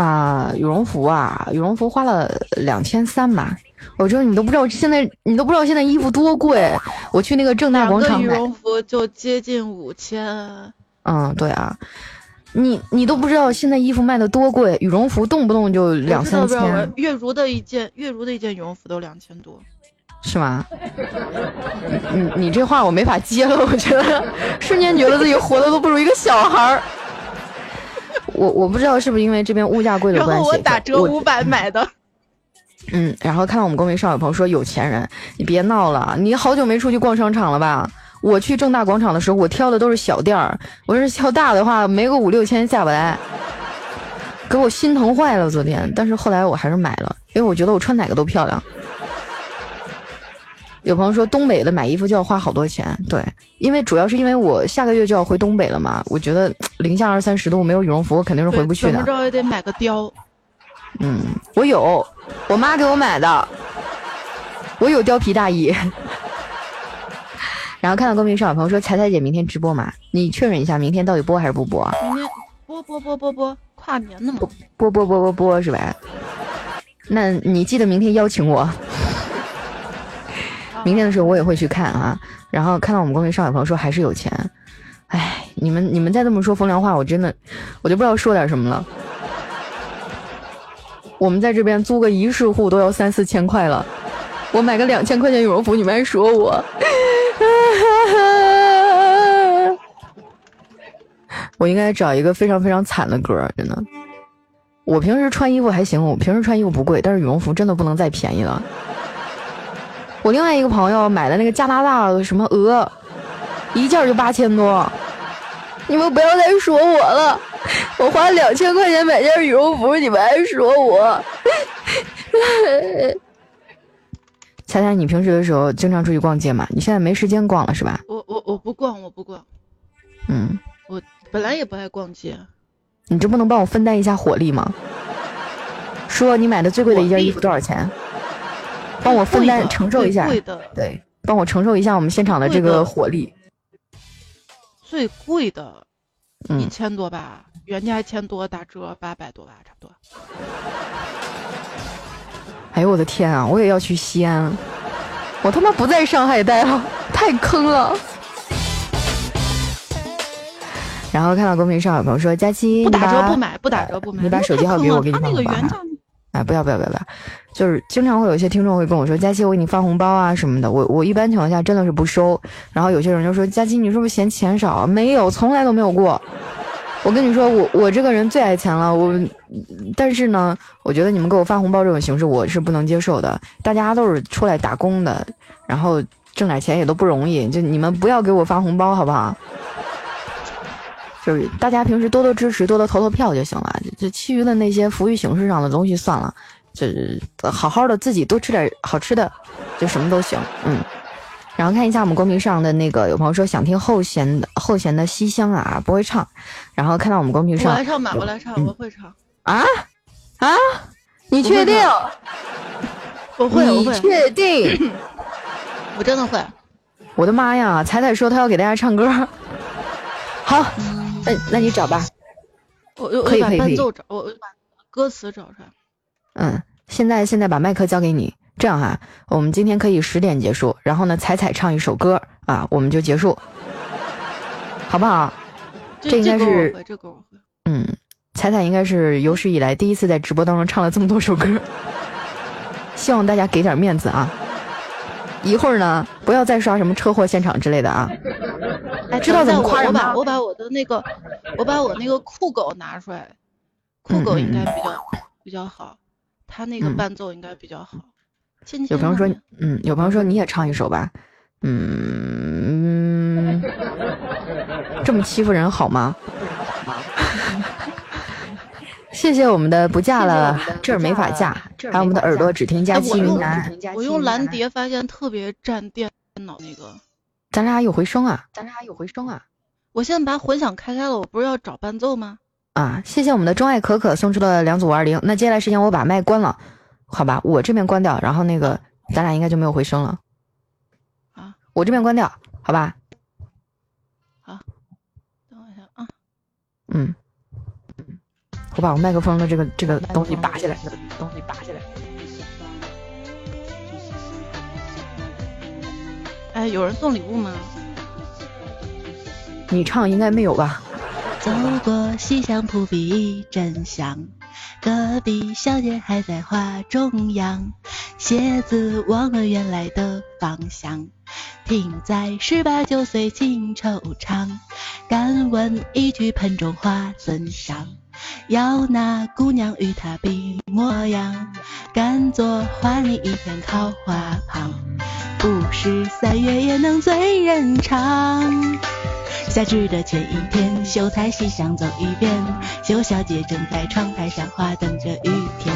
啊，羽绒服啊，羽绒服花了两千三吧。我说你都不知道现在，你都不知道现在衣服多贵。我去那个正大广场买，羽绒服就接近五千。嗯，对啊，你你都不知道现在衣服卖的多贵，羽绒服动不动就两三千。月如的一件，月如的一件羽绒服都两千多。是吗？(laughs) 你你这话我没法接了，我觉得瞬间觉得自己活的都不如一个小孩儿。我我不知道是不是因为这边物价贵的关系。然后我打折五百买的。嗯，然后看到我们公屏上有朋友说有钱人，你别闹了，你好久没出去逛商场了吧？我去正大广场的时候，我挑的都是小店儿，我是挑大的话没个五六千下不来，给我心疼坏了昨天。但是后来我还是买了，因为我觉得我穿哪个都漂亮。有朋友说东北的买衣服就要花好多钱，对，因为主要是因为我下个月就要回东北了嘛，我觉得零下二三十度没有羽绒服，我肯定是回不去的。怎么着也得买个貂。嗯，我有，我妈给我买的，我有貂皮大衣。(laughs) 然后看到公屏上有朋友说彩彩姐明天直播吗？你确认一下明天到底播还是不播？明天播播播播播，跨年的嘛。播播播播播是吧？那你记得明天邀请我。明天的时候我也会去看啊，然后看到我们公屏上有朋友说还是有钱，哎，你们你们再这么说风凉话，我真的我就不知道说点什么了。(laughs) 我们在这边租个一室户都要三四千块了，我买个两千块钱羽绒服，你们还说我，(laughs) 我应该找一个非常非常惨的歌，真的。我平时穿衣服还行，我平时穿衣服不贵，但是羽绒服真的不能再便宜了。我另外一个朋友买的那个加拿大什么鹅，一件就八千多。你们不要再说我了，我花两千块钱买件羽绒服，你们还说我。(laughs) 猜猜，你平时的时候经常出去逛街吗？你现在没时间逛了是吧？我我我不逛，我不逛。嗯，我本来也不爱逛街。你这不能帮我分担一下火力吗？说你买的最贵的一件衣服多少钱？帮我分担承受一下，对，帮我承受一下我们现场的这个火力。最贵的，一千多吧，原价一千多，打折八百多吧，差不多。(laughs) 哎呦我的天啊！我也要去西安，我他妈不在上海待了，太坑了。然后看到公屏上有朋友说：“佳期不打折不买，不打折不买。”你把手机号给我，给你发红包。哎，不要不要不要不要！就是经常会有一些听众会跟我说：“佳期，我给你发红包啊什么的。”我我一般情况下真的是不收。然后有些人就说：“佳期，你是不是嫌钱少？”没有，从来都没有过。我跟你说，我我这个人最爱钱了。我，但是呢，我觉得你们给我发红包这种形式，我是不能接受的。大家都是出来打工的，然后挣点钱也都不容易。就你们不要给我发红包，好不好？就是大家平时多多支持，多多投投票就行了。这其余的那些浮于形式上的东西算了。就是好好的自己多吃点好吃的，就什么都行。嗯，然后看一下我们公屏上的那个，有朋友说想听后弦的后弦的西厢啊，不会唱。然后看到我们公屏上，我来唱吧，我来唱，我会唱。啊啊！你确定？我会，我会。确定？我真的会。我的妈呀！彩彩说她要给大家唱歌。好，那那你找吧。我我可以把伴奏找，我我把歌词找出来。嗯，现在现在把麦克交给你。这样哈，我们今天可以十点结束，然后呢，彩彩唱一首歌啊，我们就结束，好不好？这应该是这歌我会。嗯，彩彩应该是有史以来第一次在直播当中唱了这么多首歌，(laughs) 希望大家给点面子啊！一会儿呢，不要再刷什么车祸现场之类的啊！哎，知道怎么夸人吗？我把我把我的那个，我把我那个酷狗拿出来，酷狗应该比较比较好，他那个伴奏应该比较好。有朋友说，嗯，有朋友说你也唱一首吧，嗯，这么欺负人好吗？谢谢我们的不嫁了，这儿没法嫁，还有我们的耳朵只听佳期云南。我用蓝碟发现特别占电脑那个。咱俩有回声啊，咱俩有回声啊。我现在把混响开开了，我不是要找伴奏吗？啊，谢谢我们的钟爱可可送出了两组五二零。那接下来时间我把麦关了。好吧，我这边关掉，然后那个咱俩应该就没有回声了。啊，我这边关掉，好吧。好，等我一下啊。嗯，我把我麦克风的这个这个东西拔下来，东西拔下来。哎，有人送礼物吗？你唱应该没有吧？走过西厢扑鼻真香。隔壁小姐还在花中央，鞋子忘了原来的方向，停在十八九岁情惆怅。敢问一句盆中花怎香？要那姑娘与他比模样，甘做花里一片桃花旁，不识三月也能醉人肠。夏至的前一天，秀才西厢走一遍，秀小姐正在窗台上花等着雨天。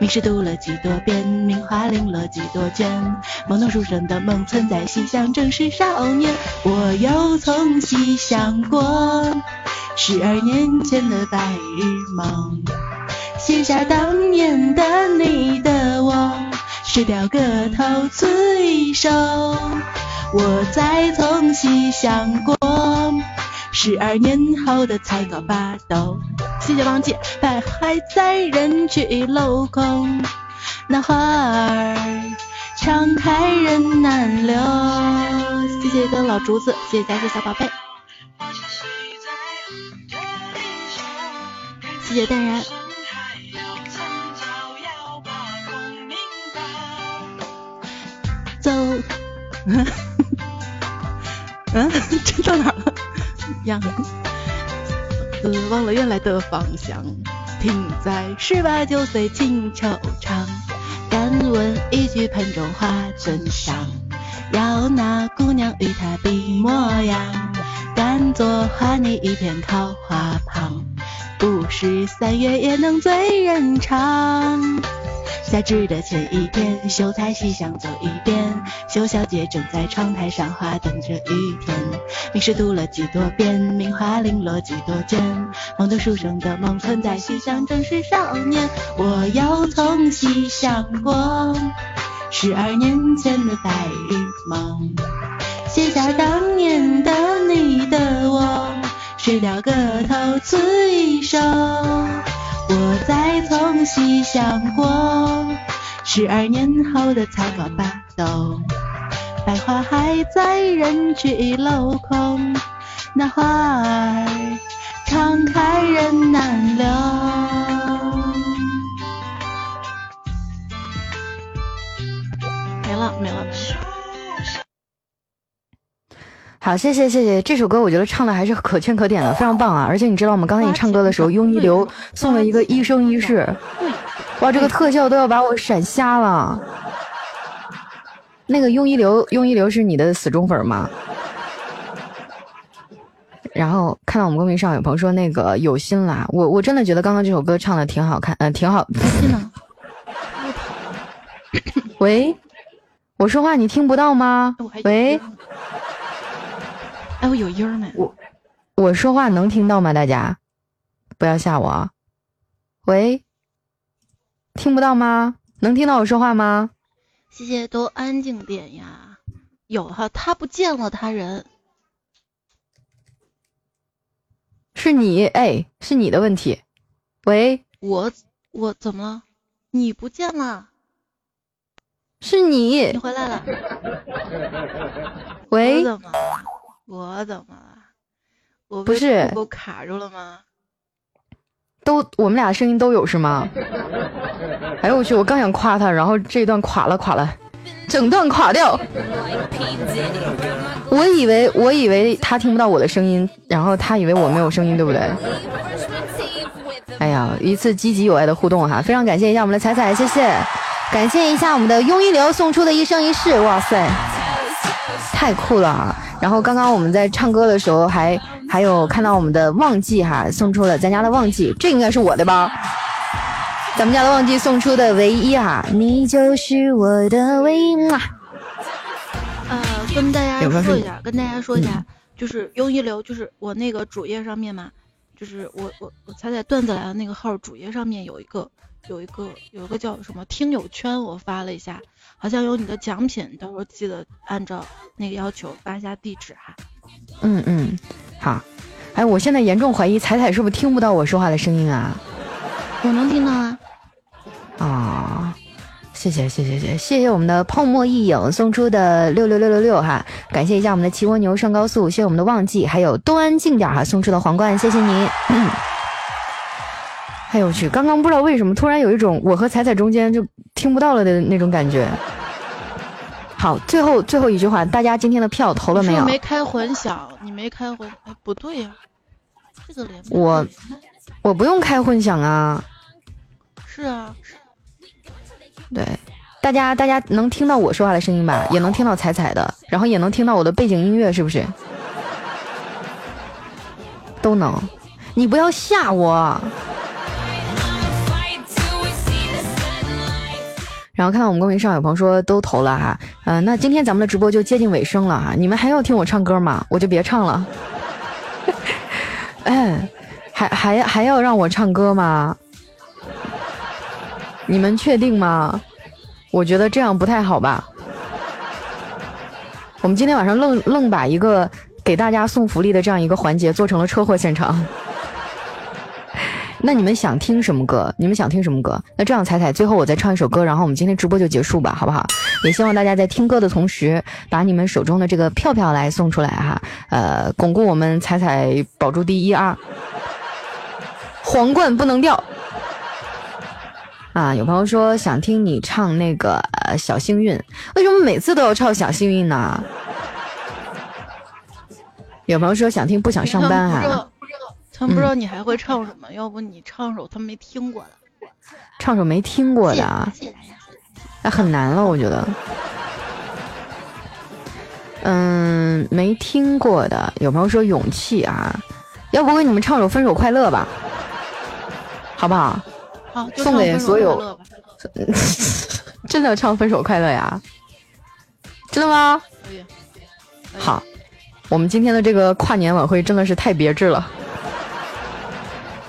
名诗读了几多遍，名花领了几多卷，懵懂书生的梦存在西厢，正是少年。我又从西厢过，十二年前的白日梦，写下当年的你的我，石雕个头词一首。我再从西厢过，十二年后的才高八斗。谢谢王姐，徘徊在人去楼空，那花儿常开人难留。谢谢个老竹子，谢谢佳琪小宝贝，谢谢淡然。走。嗯，(laughs) 这到哪了？样，呃，忘了原来的方向，停在十八九岁情惆怅。敢问一句盆中花怎香？要那姑娘与他比模样，敢做花泥一片桃花旁，不是三月也能醉人肠。夏至的前一天，秀才西厢走一遍，秀小姐正在窗台上花等着雨天。名诗读了几多遍，名花领了几多卷，懵懂书生的梦存在西厢，正是少年。我又从西厢过，十二年前的白日梦，写下当年的你的我，石雕个头词一首。我再从西厢过，十二年后的才高八斗，百花还在人去已楼空，那花儿常开人难留。没了，没了。好，谢谢谢谢，这首歌我觉得唱的还是可圈可点的，非常棒啊！而且你知道吗？刚才你唱歌的时候，庸一流送了一个一生一世，哇，这个特效都要把我闪瞎了。那个庸一流，庸一流是你的死忠粉吗？然后看到我们公屏上有朋友说那个有心啦，我我真的觉得刚刚这首歌唱的挺好看，嗯，挺好。(coughs) 喂，我说话你听不到吗？喂。哎，我有音儿没？我我说话能听到吗？大家不要吓我啊！喂，听不到吗？能听到我说话吗？谢谢，都安静点呀。有哈，他不见了，他人。是你哎，是你的问题。喂，我我怎么了？你不见了？是你，你回来了。喂，怎么了？我怎么了？我不是我卡住了吗？都我们俩声音都有是吗？(laughs) 哎呦我去！我刚想夸他，然后这一段垮了垮了，整段垮掉。我以为我以为他听不到我的声音，然后他以为我没有声音，对不对？哎呀，一次积极有爱的互动哈，非常感谢一下我们的彩彩，谢谢，感谢一下我们的庸一流送出的一生一世，哇塞，太酷了啊！然后刚刚我们在唱歌的时候还。还有看到我们的旺记哈送出了咱家的旺记，这应该是我的吧？咱们家的旺记送出的唯一哈，你就是我的唯一嘛。呃，跟大家说一下，跟大家说一下，就是用一流，就是我那个主页上面嘛，就是我我我彩彩段子来的那个号主页上面有一个有一个有一个叫什么听友圈，我发了一下，好像有你的奖品，到时候记得按照那个要求发一下地址哈。嗯嗯。好，哎，我现在严重怀疑彩彩是不是听不到我说话的声音啊？我能听到啊。啊，谢谢谢谢谢谢谢我们的泡沫一影送出的六六六六六哈，感谢一下我们的骑蜗牛上高速，谢谢我们的忘记，还有都安静点哈送出的皇冠，谢谢你。哎呦我去，刚刚不知道为什么突然有一种我和彩彩中间就听不到了的那种感觉。好，最后最后一句话，大家今天的票投了没有？没开混响，你没开混，哎，不对呀，这个连我我不用开混响啊。是啊，对，大家大家能听到我说话的声音吧？也能听到彩彩的，然后也能听到我的背景音乐，是不是？都能，你不要吓我。然后看到我们公屏上有朋友说都投了哈，嗯，那今天咱们的直播就接近尾声了哈，你们还要听我唱歌吗？我就别唱了。(laughs) 哎，还还还要让我唱歌吗？你们确定吗？我觉得这样不太好吧。我们今天晚上愣愣把一个给大家送福利的这样一个环节做成了车祸现场。(laughs) 那你们想听什么歌？你们想听什么歌？那这样彩彩，最后我再唱一首歌，然后我们今天直播就结束吧，好不好？也希望大家在听歌的同时，把你们手中的这个票票来送出来哈，呃，巩固我们彩彩保住第一啊，皇冠不能掉啊！有朋友说想听你唱那个呃小幸运，为什么每次都要唱小幸运呢？有朋友说想听不想上班啊。他们不知道你还会唱什么，要不你唱首他没听过的，唱首没听过的啊，那很难了，我觉得。嗯，没听过的，有朋友说勇气啊，要不给你们唱首分手快乐吧，好不好？好，送给所有。(laughs) 真的唱分手快乐呀？真的吗？可以。好，我们今天的这个跨年晚会真的是太别致了。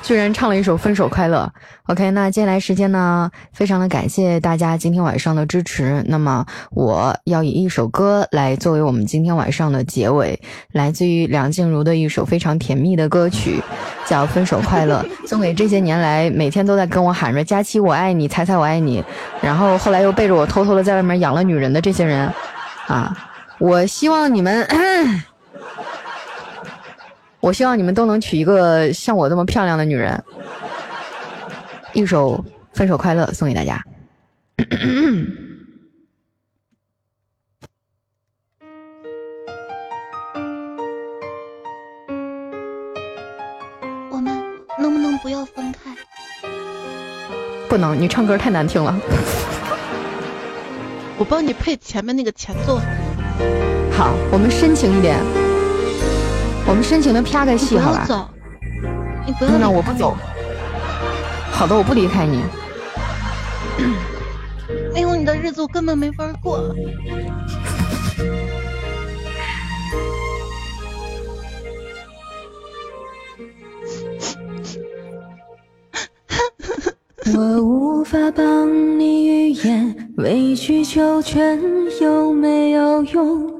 居然唱了一首《分手快乐》。OK，那接下来时间呢？非常的感谢大家今天晚上的支持。那么我要以一首歌来作为我们今天晚上的结尾，来自于梁静茹的一首非常甜蜜的歌曲，叫《分手快乐》，送给这些年来每天都在跟我喊着“佳期我爱你，猜猜我爱你”，然后后来又背着我偷偷的在外面养了女人的这些人啊！我希望你们。我希望你们都能娶一个像我这么漂亮的女人。一首《分手快乐》送给大家。我们能不能不要分开？不能，你唱歌太难听了。我帮你配前面那个前奏。好，我们深情一点。我们深情的啪个戏，好吧？你不要走，我不走。好的，我不离开你。(coughs) 没有你的日子，我根本没法过。(laughs) 我无法帮你预言。委曲求全有没有用？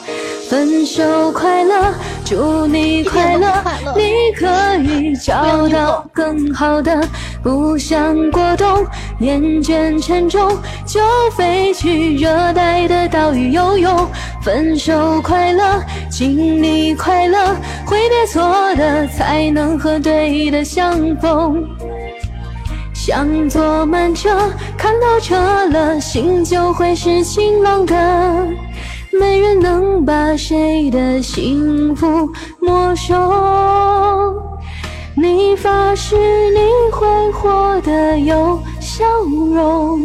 分手快乐，祝你快乐，你可以找到更好的。不想过冬，厌倦沉重，就飞去热带的岛屿游泳。分手快乐，请你快乐，挥别错的，才能和对的相逢。想坐慢车，看到车了，心就会是晴朗的。没人能把谁的幸福没收。你发誓你会活得有笑容。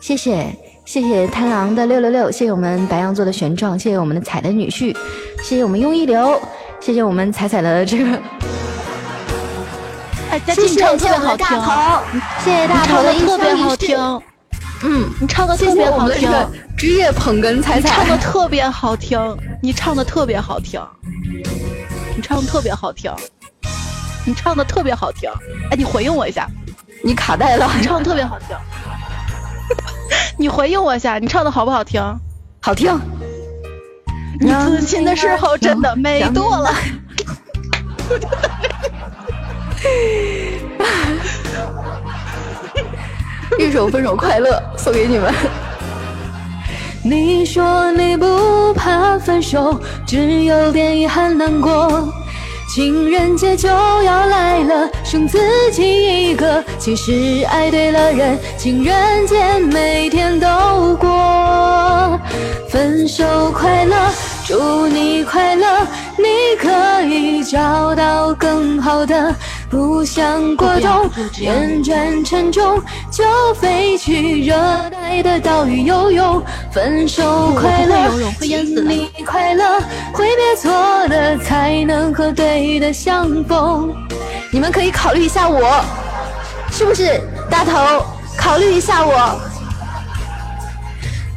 谢谢谢谢贪狼的六六六，谢谢我们白羊座的玄奘，谢谢我们的彩的女婿，谢谢我们庸一流，谢谢我们彩彩的这个。哎，佳琪唱特别好听，谢谢大头的特别好听。嗯，你唱的特别好听，职业捧哏彩彩，唱的特别好听，你唱的特别好听，你唱的特别好听，你唱的特别好听，哎，你回应我一下，你卡带了，你唱的特别好听，(laughs) 你回应我一下，你唱的好不好听？好听，你自信的时候真的美多了。(laughs) 一首《分手快乐》送给你们。你说你不怕分手，只有点遗憾难过。情人节就要来了，剩自己一个。其实爱对了人，情人节每天都过。分手快乐，祝你快乐，你可以找到更好的。不想过冬，厌倦沉重，就飞去热带的岛屿游泳。分手快乐，请你快乐，挥别错的，才能和对的相逢。你们可以考虑一下我，是不是大头？考虑一下我。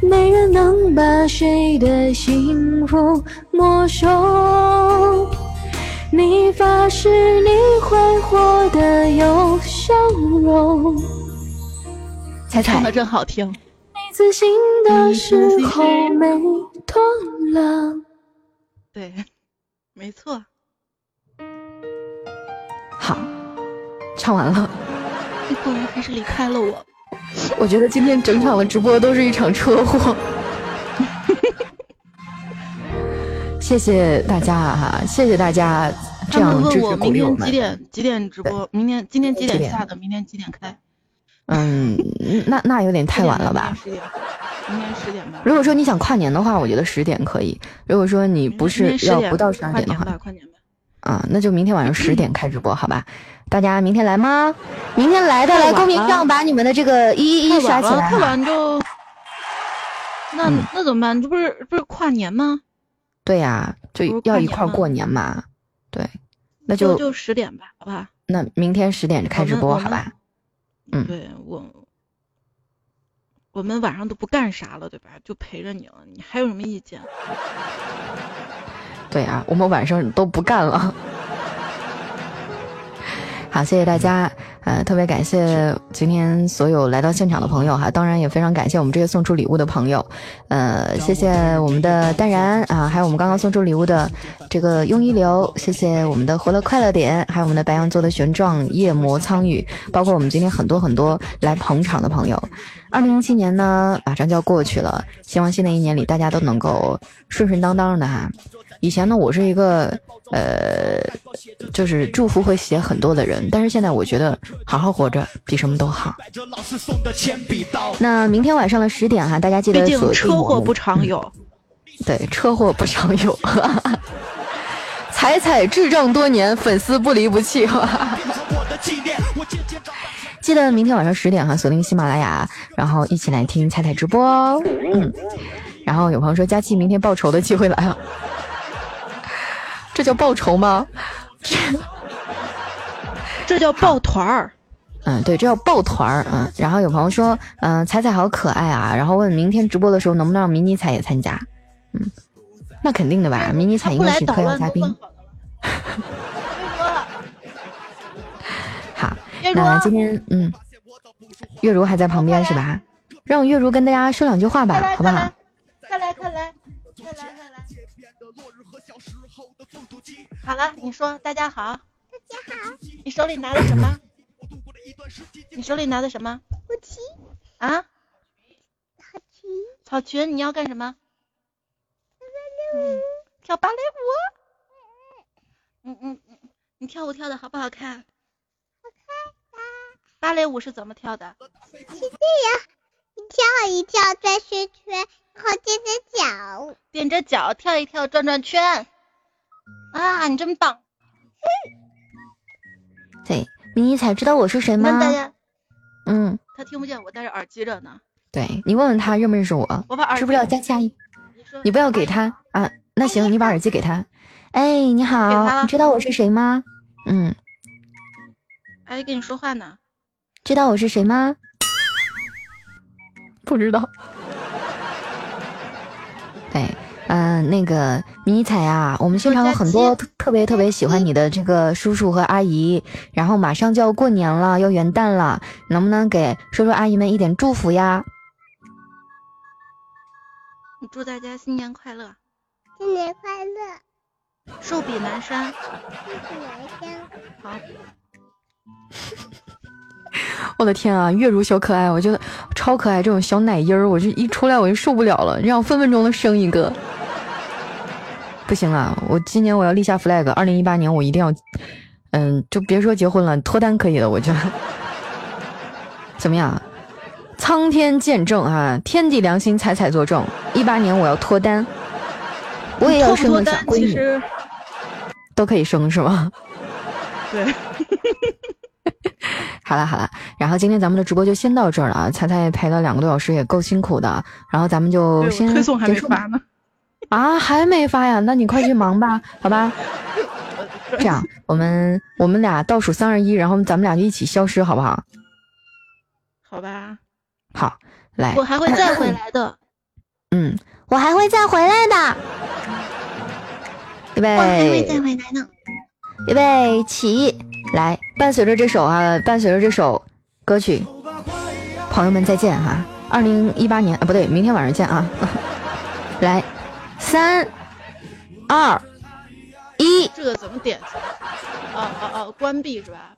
没人能把谁的幸福没收。你发誓你会活得有笑容。彩彩唱的真好听。你自信的时候没多了。对，没错。好，唱完了。你果然还是离开了我。我觉得今天整场的直播都是一场车祸。谢谢大家哈，谢谢大家这样支持鼓励我们。几点几点直播？明天今天几点下的？明天几点开？嗯，那那有点太晚了吧？十点。明天十点吧。如果说你想跨年的话，我觉得十点可以。如果说你不是要不到十二点的话，跨年吧。啊，那就明天晚上十点开直播，好吧？大家明天来吗？明天来的来公屏上把你们的这个一一刷起来。太晚就那那怎么办？这不是不是跨年吗？对呀，就要一块过年嘛。对，那就就十点吧，好吧？那明天十点就开直播，好吧？嗯，对我，我们晚上都不干啥了，对吧？就陪着你了，你还有什么意见？(laughs) 对啊，我们晚上都不干了。(laughs) 好，谢谢大家。呃，特别感谢今天所有来到现场的朋友哈，当然也非常感谢我们这些送出礼物的朋友，呃，谢谢我们的淡然啊，还有我们刚刚送出礼物的这个庸一流，谢谢我们的活乐快乐点，还有我们的白羊座的玄状夜魔苍雨，包括我们今天很多很多来捧场的朋友。二零一七年呢，马上就要过去了，希望新的一年里大家都能够顺顺当当的哈。以前呢，我是一个呃，就是祝福会写很多的人，但是现在我觉得好好活着比什么都好。那明天晚上的十点哈，大家记得锁定车祸不常有，(laughs) 对，车祸不常有。(laughs) 彩彩智障多年，粉丝不离不弃。(laughs) 记得明天晚上十点哈，锁定喜马拉雅，然后一起来听彩彩直播哦。嗯，然后有朋友说佳期明天报仇的机会来了。这叫报仇吗？这叫抱团儿。嗯，对，这叫抱团儿。嗯，然后有朋友说，嗯，彩彩好可爱啊，然后问明天直播的时候能不能让迷你彩也参加？嗯，那肯定的吧，迷你彩应该是特邀嘉宾。(laughs) 好，那今天嗯，月如还在旁边是吧？让月如跟大家说两句话吧，好不好？快来快来快来快来！好了，你说大家好，大家好。你手里拿的什么？(coughs) 你手里拿的什么？啊？草裙。草裙，你要干什么？跳芭蕾舞。嗯嗯嗯，你跳舞跳的好不好看？芭蕾舞是怎么跳的？是这样，一跳一跳转圈圈，然后踮着脚，踮着脚跳一跳转转圈。啊，你真棒！对，迷你彩知道我是谁吗？嗯，他听不见，我戴着耳机着呢。对你问问他认不认识我？我把耳知不知道佳佳怡？你不要给他啊！那行，你把耳机给他。哎，你好，你知道我是谁吗？嗯。阿姨跟你说话呢。知道我是谁吗？不知道。(laughs) 对。嗯，那个迷彩啊，我们现场有很多特别特别喜欢你的这个叔叔和阿姨，然后马上就要过年了，要元旦了，能不能给叔叔阿姨们一点祝福呀？祝大家新年快乐！新年快乐！寿比南山！寿比南山！好。(laughs) (laughs) 我的天啊，月如小可爱，我觉得超可爱，这种小奶音儿，我就一出来我就受不了了，让我分分钟的生一个。不行了，我今年我要立下 flag，二零一八年我一定要，嗯，就别说结婚了，脱单可以的，我觉得怎么样？苍天见证啊，天地良心，彩彩作证，一八年我要脱单，我也要生个小闺女，都可以生是吗？对。(laughs) 好了好了，然后今天咱们的直播就先到这儿了啊！彩彩陪了两个多小时，也够辛苦的，然后咱们就先推送还没发呢。啊，还没发呀？那你快去忙吧，好吧？这样，我们我们俩倒数三二一，然后咱们俩就一起消失，好不好？好吧。好，来。我还会再回来的。嗯，我还会再回来的。预备。我还会再回来呢。预备起，来，伴随着这首啊，伴随着这首歌曲，朋友们再见哈！二零一八年啊，不对，明天晚上见啊！(laughs) 来。三、二、一，这个怎么点？啊啊啊，关闭是吧？